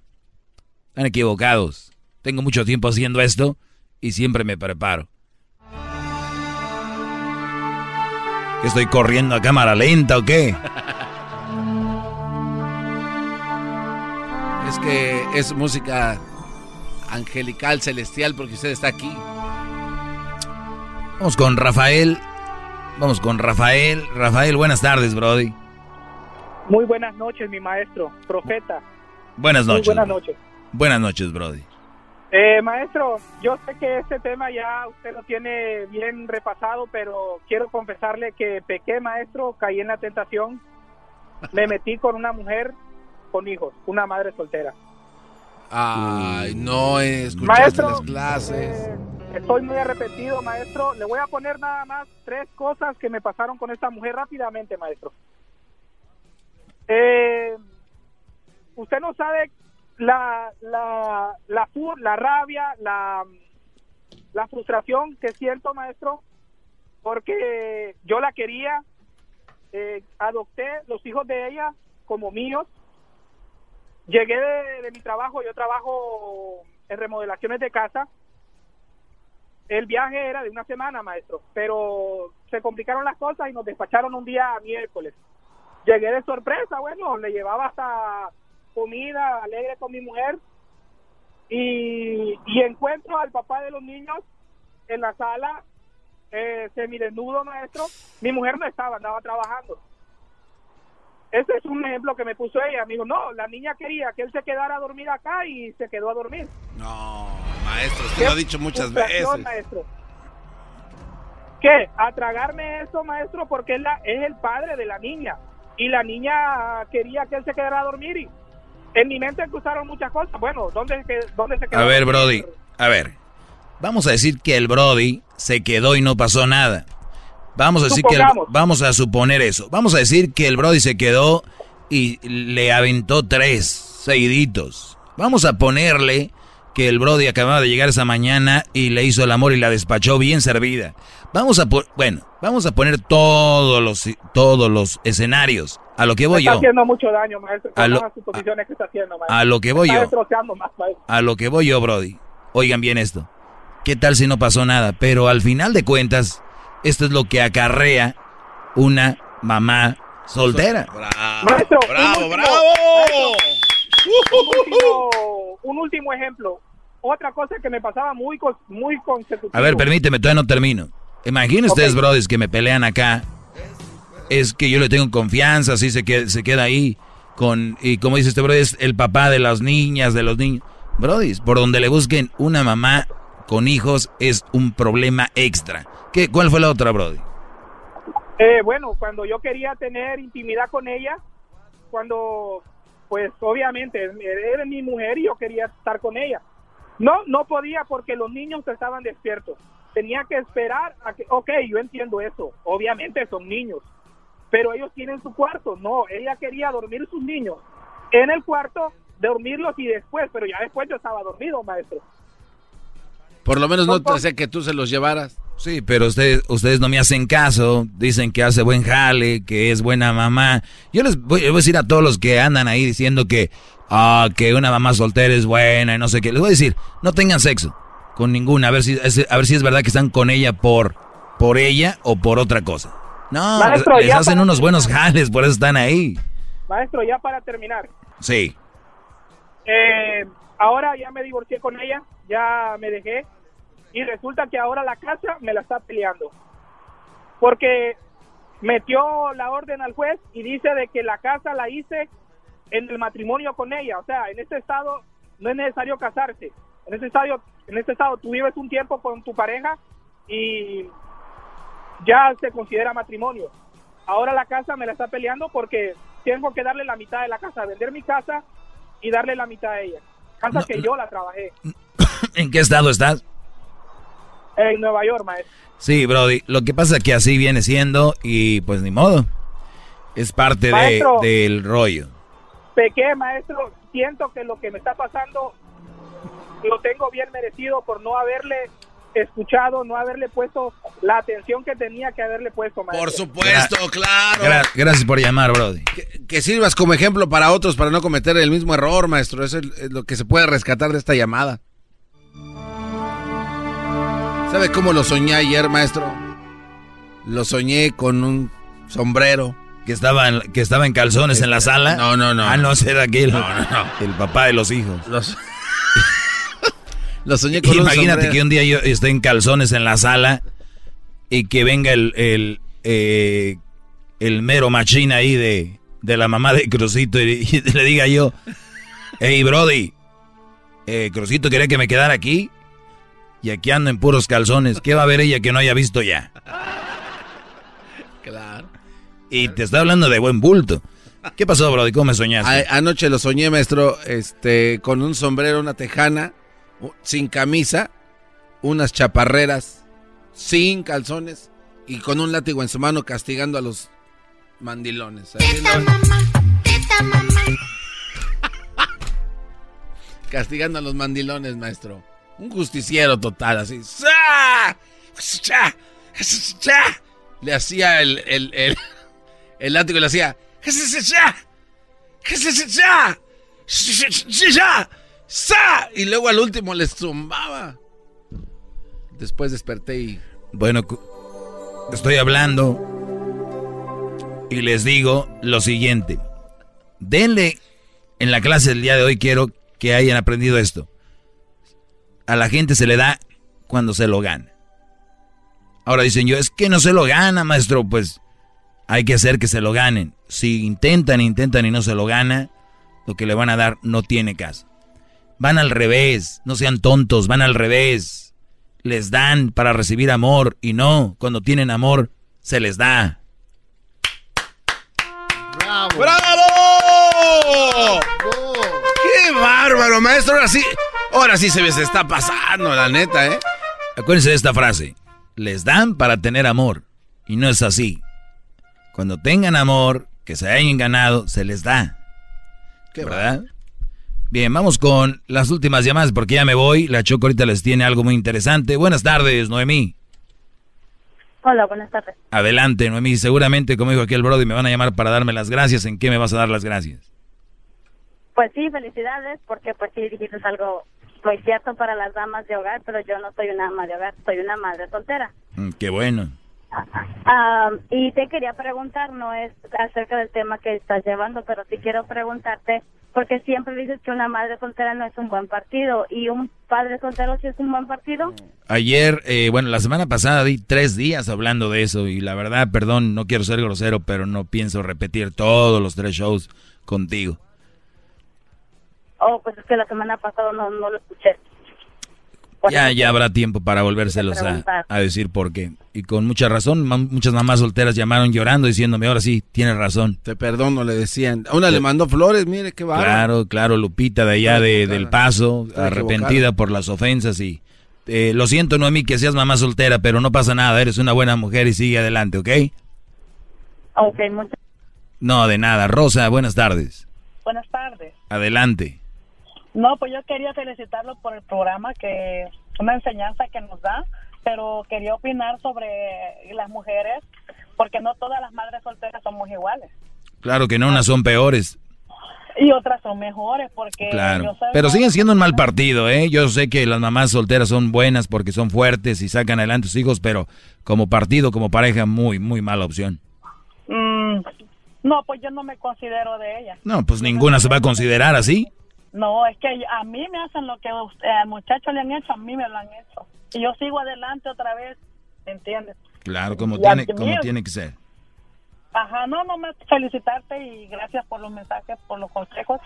están equivocados. Tengo mucho tiempo haciendo esto y siempre me preparo. ¿Que estoy corriendo a cámara lenta o qué? *laughs* Es que es música angelical, celestial, porque usted está aquí. Vamos con Rafael. Vamos con Rafael. Rafael, buenas tardes, Brody. Muy buenas noches, mi maestro, profeta. Buenas Muy noches. buenas bro. noches. Buenas noches, Brody. Eh, maestro, yo sé que este tema ya usted lo tiene bien repasado, pero quiero confesarle que pequé, maestro, caí en la tentación, me metí con una mujer con hijos, una madre soltera. Ay, no escuchaste Maestro, las clases. Estoy muy arrepentido, maestro. Le voy a poner nada más tres cosas que me pasaron con esta mujer rápidamente, maestro. Eh, usted no sabe la, la, la, la rabia, la, la frustración que siento, maestro, porque yo la quería, eh, adopté los hijos de ella como míos. Llegué de, de mi trabajo, yo trabajo en remodelaciones de casa. El viaje era de una semana, maestro, pero se complicaron las cosas y nos despacharon un día miércoles. Llegué de sorpresa, bueno, le llevaba hasta comida alegre con mi mujer y, y encuentro al papá de los niños en la sala eh, semidesnudo, maestro. Mi mujer no estaba, andaba trabajando. Ese es un ejemplo que me puso ella. Me dijo, no, la niña quería que él se quedara a dormir acá y se quedó a dormir. No, maestro, usted lo ha dicho muchas veces. maestro. ¿Qué? A tragarme eso, maestro, porque es, la, es el padre de la niña. Y la niña quería que él se quedara a dormir y en mi mente cruzaron muchas cosas. Bueno, ¿dónde, dónde se quedó? A ver, Brody. A ver. Vamos a decir que el Brody se quedó y no pasó nada. Vamos a decir que el- vamos a suponer eso. Vamos a decir que el Brody se quedó y le aventó tres seguiditos. Vamos a ponerle que el Brody acababa de llegar esa mañana y le hizo el amor y la despachó bien servida. Vamos a por, bueno, vamos a poner todos los todos los escenarios. A lo que voy está yo. haciendo mucho daño, maestro. A lo- suposiciones que está haciendo, maestro. a lo que voy Está yo. más, maestro. A lo que voy yo, Brody. Oigan bien esto. ¿Qué tal si no pasó nada? Pero al final de cuentas, esto es lo que acarrea una mamá soltera. Maestro, bravo, último- bravo. maestro, un, último, un último ejemplo. Otra cosa que me pasaba muy, muy consecutivo. A ver, permíteme, todavía no termino. Imaginen ustedes, Ok. brodis, que me pelean acá. Es que yo le tengo confianza, así se queda, se queda ahí. Con, y como dice este brody, es el papá de las niñas, de los niños. Brodis, por donde le busquen una mamá con hijos es un problema extra. ¿Qué, ¿Cuál fue la otra, brody? Eh, bueno, cuando yo quería tener intimidad con ella, cuando, pues obviamente, era mi mujer y yo quería estar con ella. No, no podía porque los niños estaban despiertos. Tenía que esperar a que, ok, yo entiendo eso, obviamente son niños, pero ellos tienen su cuarto. No, ella quería dormir sus niños en el cuarto, dormirlos y después, pero ya después yo estaba dormido, maestro. Por lo menos no te hacía que tú se los llevaras. Sí, pero ustedes, ustedes no me hacen caso, dicen que hace buen jale, que es buena mamá. Yo les voy, les voy a decir a todos los que andan ahí diciendo que, ah, que una mamá soltera es buena y no sé qué. Les voy a decir, no tengan sexo con ninguna, a ver si, es- a ver si es verdad que están con ella por, por ella o por otra cosa. No, Maestro, les hacen unos buenos jales, por eso están ahí. Maestro, ya para terminar, Sí. Eh, ahora ya me divorcié con ella, ya me dejé y resulta que ahora la casa me la está peleando porque metió la orden al juez y dice de que la casa la hice en el matrimonio con ella, o sea, en este estado no es necesario casarse, en este estado, en este estado tú vives un tiempo con tu pareja y ya se considera matrimonio. Ahora la casa me la está peleando porque tengo que darle la mitad de la casa, vender mi casa y darle la mitad a ella. Casa que yo la trabajé *coughs* ¿En qué estado estás? en Nueva York, maestro. Sí, Brody. Lo que pasa es que así viene siendo y pues ni modo. Es parte de, del rollo. Pequé, maestro, siento que lo que me está pasando lo tengo bien merecido por no haberle escuchado, no haberle puesto la atención que tenía que haberle puesto, maestro. Por supuesto, claro. Gra- gracias por llamar, Brody. Que sirvas como ejemplo para otros para no cometer el mismo error, maestro. Eso es es lo que se puede rescatar de esta llamada. ¿Sabe cómo lo soñé ayer, maestro? Lo soñé con un sombrero. Que estaba en, que estaba en calzones en la sala. No, no, no. Ah, no, será aquel. No, no, no. El papá de los hijos. Los- Lo soñé con Imagínate que un día yo esté en calzones en la sala y que venga el, el, eh, el mero machín ahí de, de la mamá de Crucito y, y le diga yo, hey Brody, eh, Crucito quería que me quedara aquí y aquí ando en puros calzones. ¿Qué va a ver ella que no haya visto ya? Claro. Y te está hablando de buen bulto. ¿Qué pasó, Brody? ¿Cómo me soñaste? A- anoche lo soñé, maestro, este, con un sombrero, una tejana, sin camisa, unas chaparreras, sin calzones y con un látigo en su mano castigando a los mandilones. Lo- *laughs* Castigando a los mandilones, maestro. Un justiciero total, así. Le hacía el, el, el, *laughs* el látigo y le hacía. ¡Sa! Y luego al último les zumbaba. Después desperté y. Bueno, estoy hablando y les digo lo siguiente. Denle, en la clase del día de hoy quiero que hayan aprendido esto. A la gente se le da cuando se lo gana. Ahora dicen yo, es que no se lo gana, maestro. Pues hay que hacer que se lo ganen. Si intentan, intentan y no se lo gana, lo que le van a dar no tiene caso. Van al revés, no sean tontos, van al revés. Les dan para recibir amor y no, cuando tienen amor, se les da. ¡Bravo! ¡Qué bárbaro, maestro! Ahora sí, ahora sí se se está pasando, la neta, ¿eh? Acuérdense de esta frase. Les dan para tener amor. Y no es así. Cuando tengan amor, que se hayan ganado, se les da. Qué ¿Verdad? Bien, vamos con las últimas llamadas porque ya me voy. La Choco ahorita les tiene algo muy interesante. Buenas tardes, Noemí. Hola, buenas tardes. Adelante, Noemí. Seguramente, como dijo aquí el Brody, me van a llamar para darme las gracias. ¿En qué me vas a dar las gracias? Pues sí, felicidades, porque pues sí dijiste algo muy cierto para las damas de hogar, pero yo no soy una ama de hogar, soy una madre soltera. Mm, qué bueno. Ah, y te quería preguntar, no es acerca del tema que estás llevando, pero sí quiero preguntarte, porque siempre dices que una madre soltera no es un buen partido, y un padre soltero sí es un buen partido. Ayer, eh, bueno, la semana pasada di tres días hablando de eso y la verdad, perdón, no quiero ser grosero, pero no pienso repetir todos los tres shows contigo. Oh, pues es que la semana pasada no, no lo escuché. Ya, ya habrá tiempo para volvérselos a, a decir por qué. Y con mucha razón, muchas mamás solteras llamaron llorando diciéndome, ahora sí, tienes razón. Te perdono, le decían. A una le mandó flores, mire qué bárbaro. Claro, claro, Lupita de allá de, del Paso, arrepentida equivocada. por las ofensas y... eh, lo siento, Noemí, que seas mamá soltera, pero no pasa nada, eres una buena mujer y sigue adelante, ¿ok? Ok, muchas No, de nada. Rosa, buenas tardes. Buenas tardes. Adelante. No, pues yo quería felicitarlo por el programa, que una enseñanza que nos da, pero quería opinar sobre las mujeres, porque no todas las madres solteras somos iguales. Claro que no, unas son peores, Y otras son mejores, porque claro. Pero siguen siendo un mal partido, ¿eh? Yo sé que las mamás solteras son buenas porque son fuertes y sacan adelante a sus hijos, pero como partido, como pareja, muy, muy mala opción. Mm, no, pues yo no me considero de ella. No, pues ninguna se va a considerar así. No, es que a mí me hacen lo que al muchacho le han hecho, a mí me lo han hecho. Y yo sigo adelante otra vez, ¿entiendes? Claro, como Y tiene, como tiene que ser. Ajá, no, no más felicitarte y gracias por los mensajes, por los consejos,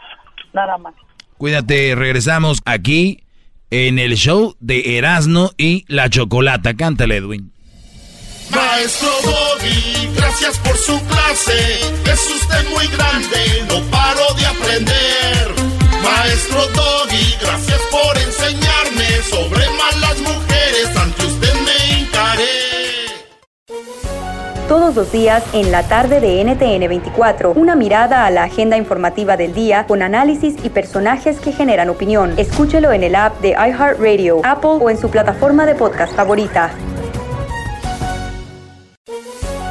nada más. Cuídate, regresamos aquí en el show de Erasno y la Chocolata. Cántale, Edwin. Maestro Doggy, gracias por su clase. Es usted muy grande, no paro de aprender. Maestro Doggy, gracias por enseñarme sobre malas mujeres. Ante usted me hincaré. Todos los días en la tarde de NTN 24, una mirada a la agenda informativa del día con análisis y personajes que generan opinión. Escúchelo en el app de iHeartRadio, Apple o en su plataforma de podcast favorita.